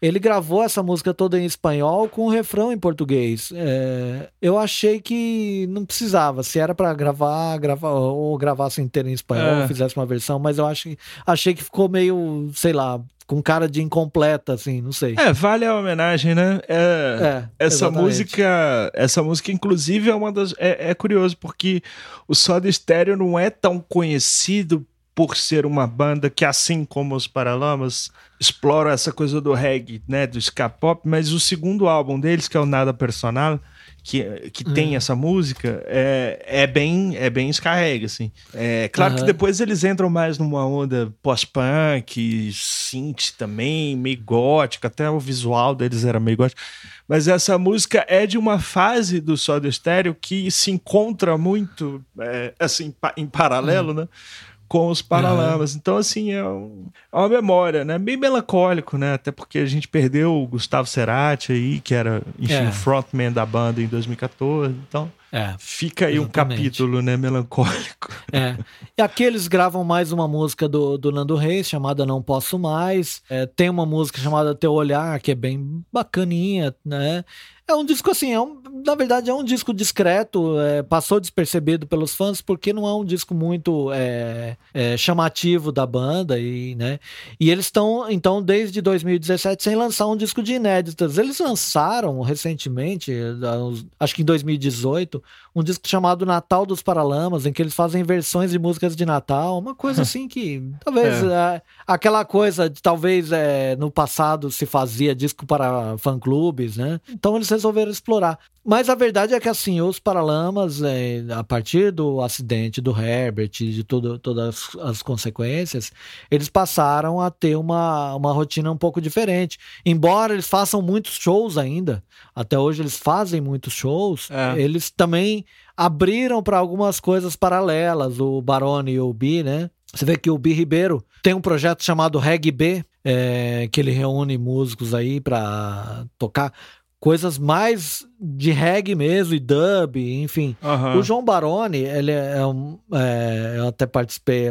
Speaker 2: ele gravou essa música toda em espanhol com o refrão em português. É, eu achei que não precisava. Se era para gravar, gravar ou gravasse inteiro em espanhol, é. fizesse uma versão, mas eu acho, achei que ficou meio, sei lá, com cara de incompleta, assim, não sei.
Speaker 1: É, vale a homenagem, né? É, é essa exatamente. música, essa música, inclusive, é uma das. É, é curioso, porque o Soda Stereo não é tão conhecido por ser uma banda que, assim como os Paralamas, exploram essa coisa do reggae, né, do ska pop, mas o segundo álbum deles, que é o Nada Personal, que, que uhum. tem essa música, é, é bem é bem ska reggae, assim. É, claro uhum. que depois eles entram mais numa onda pós-punk, synth também, meio gótica, até o visual deles era meio gótico. Mas essa música é de uma fase do Soda Stereo que se encontra muito, é, assim, em paralelo, uhum. né? Com os Paralamas. Uhum. Então, assim, é, um, é, uma memória, né? Bem melancólico, né? Até porque a gente perdeu o Gustavo Cerati aí, que era, enfim, é. o frontman da banda em 2014. Então, é, fica aí exatamente. um capítulo, né? Melancólico.
Speaker 2: É. E aqui eles gravam mais uma música do, do Nando Reis, chamada Não Posso Mais. É, tem uma música chamada Teu Olhar, que é bem bacaninha, né? É um disco assim, é um, na verdade é um disco discreto, é, passou despercebido pelos fãs porque não é um disco muito é, é, chamativo da banda e, né? E eles estão então desde 2017 sem lançar um disco de inéditas. Eles lançaram recentemente, acho que em 2018, um disco chamado Natal dos Paralamas, em que eles fazem versões de músicas de Natal, uma coisa assim que talvez é. é. aquela coisa de talvez é, no passado se fazia disco para fã-clubes, né? Então eles resolveram explorar. Mas a verdade é que assim, os Paralamas, é, a partir do acidente do Herbert, de tudo, todas as consequências, eles passaram a ter uma, uma rotina um pouco diferente. Embora eles façam muitos shows ainda, até hoje eles fazem muitos shows, é. eles também abriram para algumas coisas paralelas, o Barone e o Bi, né? Você vê que o Bi Ribeiro tem um projeto chamado Reg B, é, que ele reúne músicos aí para tocar coisas mais de reggae mesmo e dub, enfim. Uhum. O João Baroni, ele é, é um. É, eu até participei,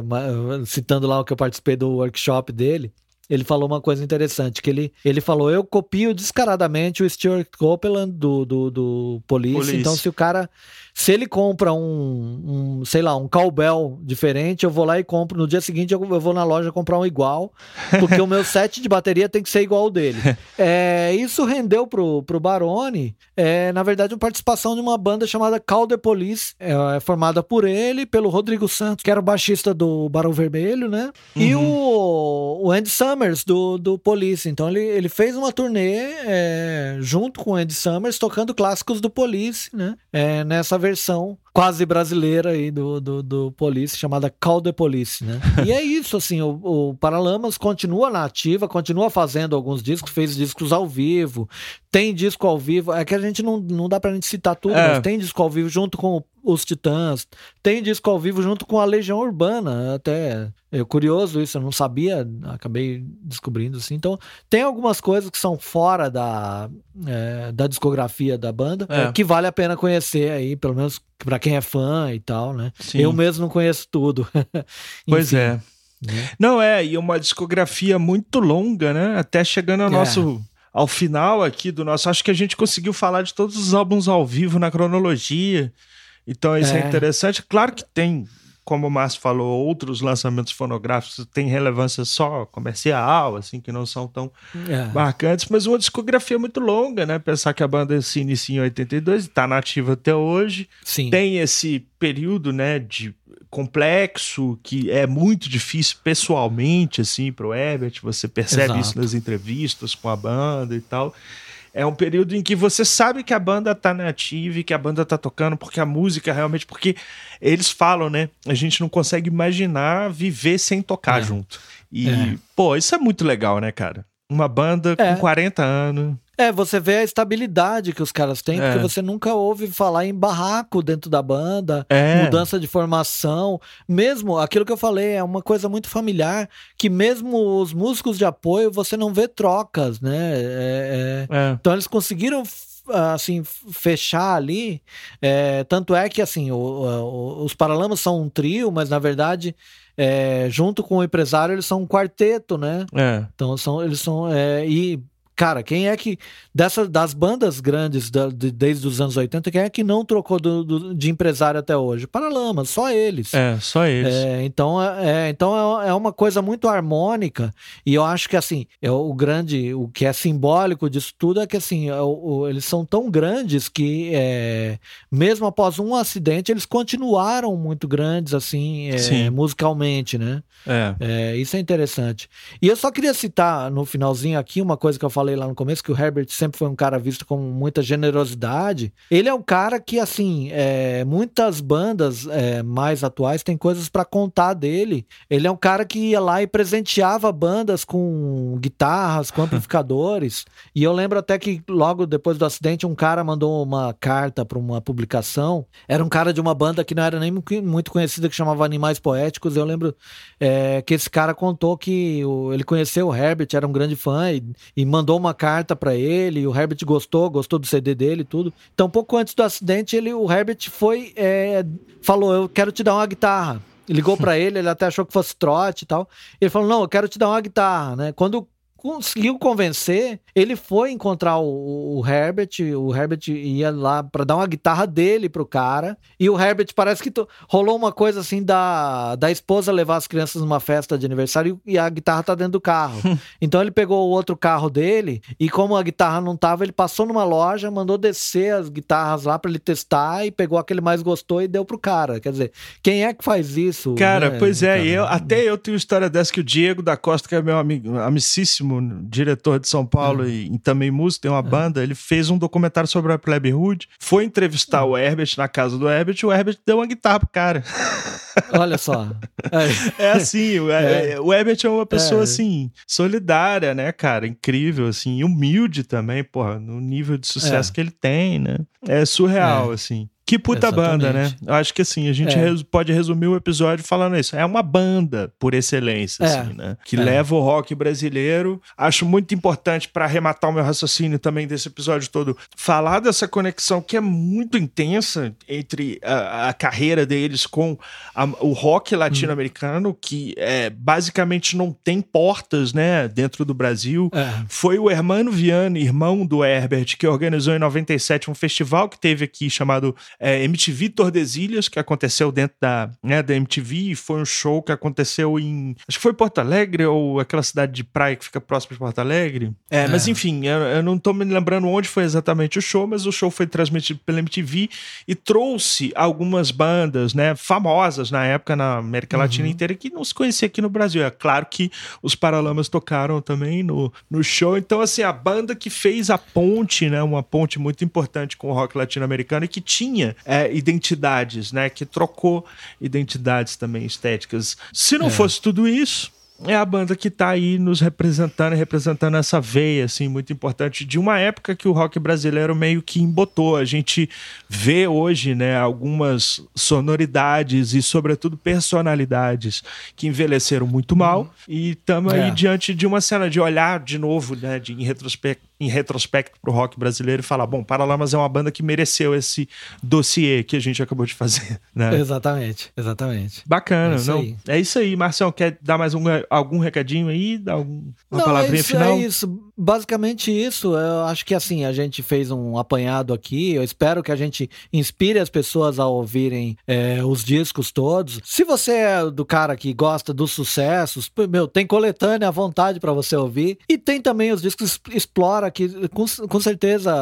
Speaker 2: citando lá o que eu participei do workshop dele. Ele falou uma coisa interessante, que ele, ele falou, eu copio descaradamente o Stuart Copeland do, do, do Police, Police. então se o cara se ele compra um, um, sei lá, um cowbell diferente, eu vou lá e compro. No dia seguinte eu, eu vou na loja comprar um igual, porque o meu set de bateria tem que ser igual ao dele. É, isso rendeu pro, pro Barone, é, na verdade, uma participação de uma banda chamada Calder Police, é, é, formada por ele, pelo Rodrigo Santos, que era o baixista do Barão Vermelho, né? Uhum. E o, o Andy Summers do, do Police. Então ele, ele fez uma turnê é, junto com o Andy Summers, tocando clássicos do Police, né? É, nessa versão quase brasileira aí do, do, do Police, chamada Call the Police, né? e é isso, assim, o, o Paralamas continua na ativa, continua fazendo alguns discos, fez discos ao vivo, tem disco ao vivo, é que a gente não, não dá pra gente citar tudo, é. mas tem disco ao vivo junto com os Titãs, tem disco ao vivo junto com a Legião Urbana, até é curioso isso, eu não sabia, acabei descobrindo assim. Então, tem algumas coisas que são fora da, é, da discografia da banda, é. que vale a pena conhecer aí, pelo menos para quem é fã e tal, né? Sim. Eu mesmo não conheço tudo.
Speaker 1: pois é. Né? Não, é, e uma discografia muito longa, né? Até chegando ao é. nosso ao final aqui do nosso. Acho que a gente conseguiu falar de todos os álbuns ao vivo na cronologia. Então isso é, é interessante. Claro que tem como o Márcio falou, outros lançamentos fonográficos têm relevância só comercial, assim, que não são tão é. marcantes, mas uma discografia muito longa, né? Pensar que a banda se inicia em 82 e está nativa até hoje. Sim. Tem esse período, né, de complexo, que é muito difícil pessoalmente, assim, pro Herbert, você percebe Exato. isso nas entrevistas com a banda e tal. É um período em que você sabe que a banda tá nativa e que a banda tá tocando, porque a música realmente. Porque eles falam, né? A gente não consegue imaginar viver sem tocar é. junto. E, é. pô, isso é muito legal, né, cara? Uma banda é. com 40 anos.
Speaker 2: É, você vê a estabilidade que os caras têm, é. porque você nunca ouve falar em barraco dentro da banda, é. mudança de formação. Mesmo aquilo que eu falei, é uma coisa muito familiar, que mesmo os músicos de apoio, você não vê trocas, né? É, é. é. então eles conseguiram assim fechar ali é, tanto é que assim o, o, os Paralamas são um trio mas na verdade é, junto com o empresário eles são um quarteto né é. então são eles são é, e cara, quem é que. Dessa, das bandas grandes da, de, desde os anos 80, quem é que não trocou do, do, de empresário até hoje? Paralamas, só eles.
Speaker 1: É, só eles.
Speaker 2: É, então, é, é então é, é uma coisa muito harmônica. E eu acho que, assim, é o grande. O que é simbólico disso tudo é que, assim, é o, eles são tão grandes que, é, mesmo após um acidente, eles continuaram muito grandes, assim, é, musicalmente, né?
Speaker 1: É.
Speaker 2: Isso é interessante. E eu só queria citar no finalzinho aqui uma coisa que eu falei lá no começo, que o Herbert sempre foi um cara visto com muita generosidade. Ele é um cara que, assim, é, muitas bandas é, mais atuais têm coisas para contar dele. Ele é um cara que ia lá e presenteava bandas com guitarras, com amplificadores. e eu lembro até que logo depois do acidente, um cara mandou uma carta para uma publicação. Era um cara de uma banda que não era nem muito conhecida, que chamava Animais Poéticos. Eu lembro é, que esse cara contou que o, ele conheceu o Herbert, era um grande fã e, e mandou uma carta para ele. O Herbert gostou, gostou do CD dele tudo. Então, pouco antes do acidente, ele, o Herbert foi, é, falou: Eu quero te dar uma guitarra ligou para ele, ele até achou que fosse trote e tal. Ele falou: "Não, eu quero te dar uma guitarra", né? Quando conseguiu convencer, ele foi encontrar o, o Herbert, o Herbert ia lá para dar uma guitarra dele pro cara, e o Herbert parece que rolou uma coisa assim da, da esposa levar as crianças numa festa de aniversário e a guitarra tá dentro do carro. então ele pegou o outro carro dele e como a guitarra não tava, ele passou numa loja, mandou descer as guitarras lá para ele testar e pegou a que ele mais gostou e deu pro cara. Quer dizer, quem é que faz isso?
Speaker 1: Cara, né? pois é, eu, até eu tenho história dessa que o Diego da Costa, que é meu amigo, amicíssimo diretor de São Paulo uhum. e, e, também músico, tem uma uhum. banda, ele fez um documentário sobre a Plebe Hood, foi entrevistar uhum. o Herbert na casa do Herbert e o Herbert deu uma guitarra pro cara.
Speaker 2: Olha só.
Speaker 1: É, é assim, o, é. é. o Herbert é uma pessoa é. assim, solidária, né, cara? Incrível, assim, humilde também, porra, no nível de sucesso é. que ele tem, né? É surreal, assim. Que puta Exatamente. banda, né? Acho que assim, a gente é. res pode resumir o episódio falando isso. É uma banda, por excelência, é. assim, né? Que é. leva o rock brasileiro. Acho muito importante para arrematar o meu raciocínio também desse episódio todo, falar dessa conexão que é muito intensa entre a, a carreira deles com a, o rock latino-americano, hum. que é, basicamente não tem portas, né, dentro do Brasil. É. Foi o Hermano Viana, irmão do Herbert, que organizou em 97 um festival que teve aqui chamado é, MTV Tordesilhas, que aconteceu dentro da, né, da MTV, foi um show que aconteceu em. Acho que foi Porto Alegre ou aquela cidade de praia que fica próximo de Porto Alegre. É, é. mas enfim, eu, eu, não tô me lembrando onde foi exatamente o show, mas o show foi transmitido pela MTV e trouxe algumas bandas, né, famosas na época na América Latina uhum. inteira que não se conhecia aqui no Brasil. É claro que os Paralamas tocaram também no, no show. Então, assim, a banda que fez a ponte, né, uma ponte muito importante com o rock latino-americano e que tinha tinha é, identidades, né? Que trocou identidades também estéticas. Se não é. fosse tudo isso, é a banda que está aí nos representando e representando essa veia, assim, muito importante de uma época que o rock brasileiro meio que embotou. A gente vê hoje, né, algumas sonoridades e, sobretudo, personalidades que envelheceram muito mal uhum. e estamos é. aí diante de uma cena de olhar de novo, né, de, em retrospecto em retrospecto pro rock brasileiro e falar, bom, Paralamas é uma banda que mereceu esse dossiê que a gente acabou de fazer, né?
Speaker 2: Exatamente, exatamente.
Speaker 1: Bacana, é não? Aí. É isso aí, Marcelo, quer dar mais um, algum recadinho aí, dar algum, uma não, palavrinha
Speaker 2: é isso,
Speaker 1: final?
Speaker 2: É isso, basicamente isso. Eu acho que assim, a gente fez um apanhado aqui, eu espero que a gente inspire as pessoas a ouvirem é, os discos todos. Se você é do cara que gosta dos sucessos, meu, tem coletânea à vontade para você ouvir e tem também os discos Explora que com, com certeza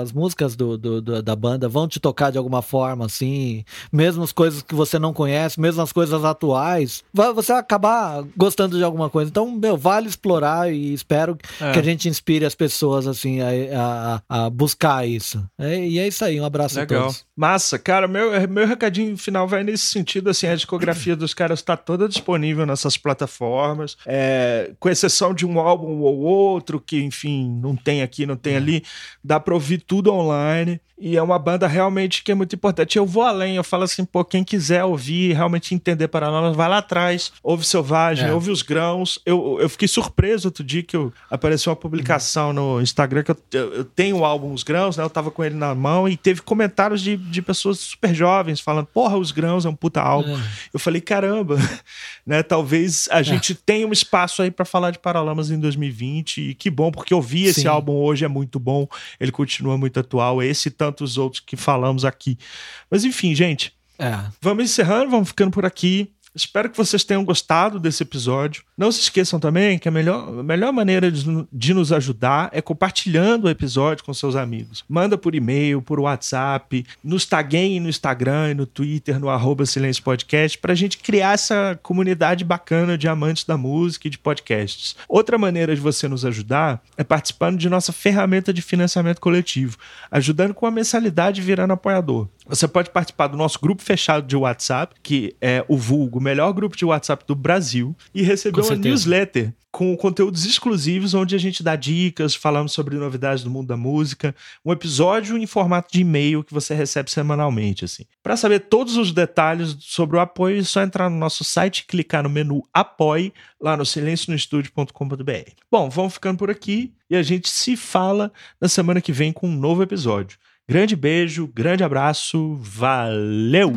Speaker 2: as músicas do, do, do, da banda vão te tocar de alguma forma, assim, mesmo as coisas que você não conhece, mesmo as coisas atuais, vai, você vai acabar gostando de alguma coisa. Então, meu, vale explorar e espero é. que a gente inspire as pessoas, assim, a, a, a buscar isso. É, e é isso aí, um abraço Legal. a todos.
Speaker 1: Massa, cara, meu, meu recadinho final vai nesse sentido, assim, a discografia dos caras está toda disponível nessas plataformas, é, com exceção de um álbum ou outro que, enfim, não tem aqui, não tem é. ali, dá para ouvir tudo online. E é uma banda realmente que é muito importante. Eu vou além, eu falo assim, pô, quem quiser ouvir, realmente entender Paralamas, vai lá atrás, ouve Selvagem, é. ouve os grãos. Eu, eu fiquei surpreso outro dia que eu, apareceu uma publicação no Instagram que eu, eu, tenho o álbum Os Grãos, né? Eu tava com ele na mão e teve comentários de, de pessoas super jovens falando, porra, Os Grãos é um puta álbum. É. Eu falei, caramba, né? Talvez a é. gente tenha um espaço aí para falar de Paralamas em 2020 e que bom, porque eu vi esse álbum álbum hoje é muito bom, ele continua muito atual, esse e tantos outros que falamos aqui. Mas enfim, gente, é. vamos encerrando, vamos ficando por aqui. Espero que vocês tenham gostado desse episódio. Não se esqueçam também que a melhor, a melhor maneira de, de nos ajudar é compartilhando o episódio com seus amigos. Manda por e-mail, por WhatsApp, nos taguem no Instagram e no Twitter, no arroba Silêncio Podcast, para a gente criar essa comunidade bacana de amantes da música e de podcasts. Outra maneira de você nos ajudar é participando de nossa ferramenta de financiamento coletivo, ajudando com a mensalidade virando apoiador. Você pode participar do nosso grupo fechado de WhatsApp, que é o Vulgo, o melhor grupo de WhatsApp do Brasil, e receber uma newsletter com conteúdos exclusivos onde a gente dá dicas, falamos sobre novidades do mundo da música, um episódio em formato de e-mail que você recebe semanalmente, assim. Para saber todos os detalhes sobre o apoio, é só entrar no nosso site e clicar no menu Apoie lá no silencionostudio.com.br. Bom, vamos ficando por aqui e a gente se fala na semana que vem com um novo episódio. Grande beijo, grande abraço, valeu!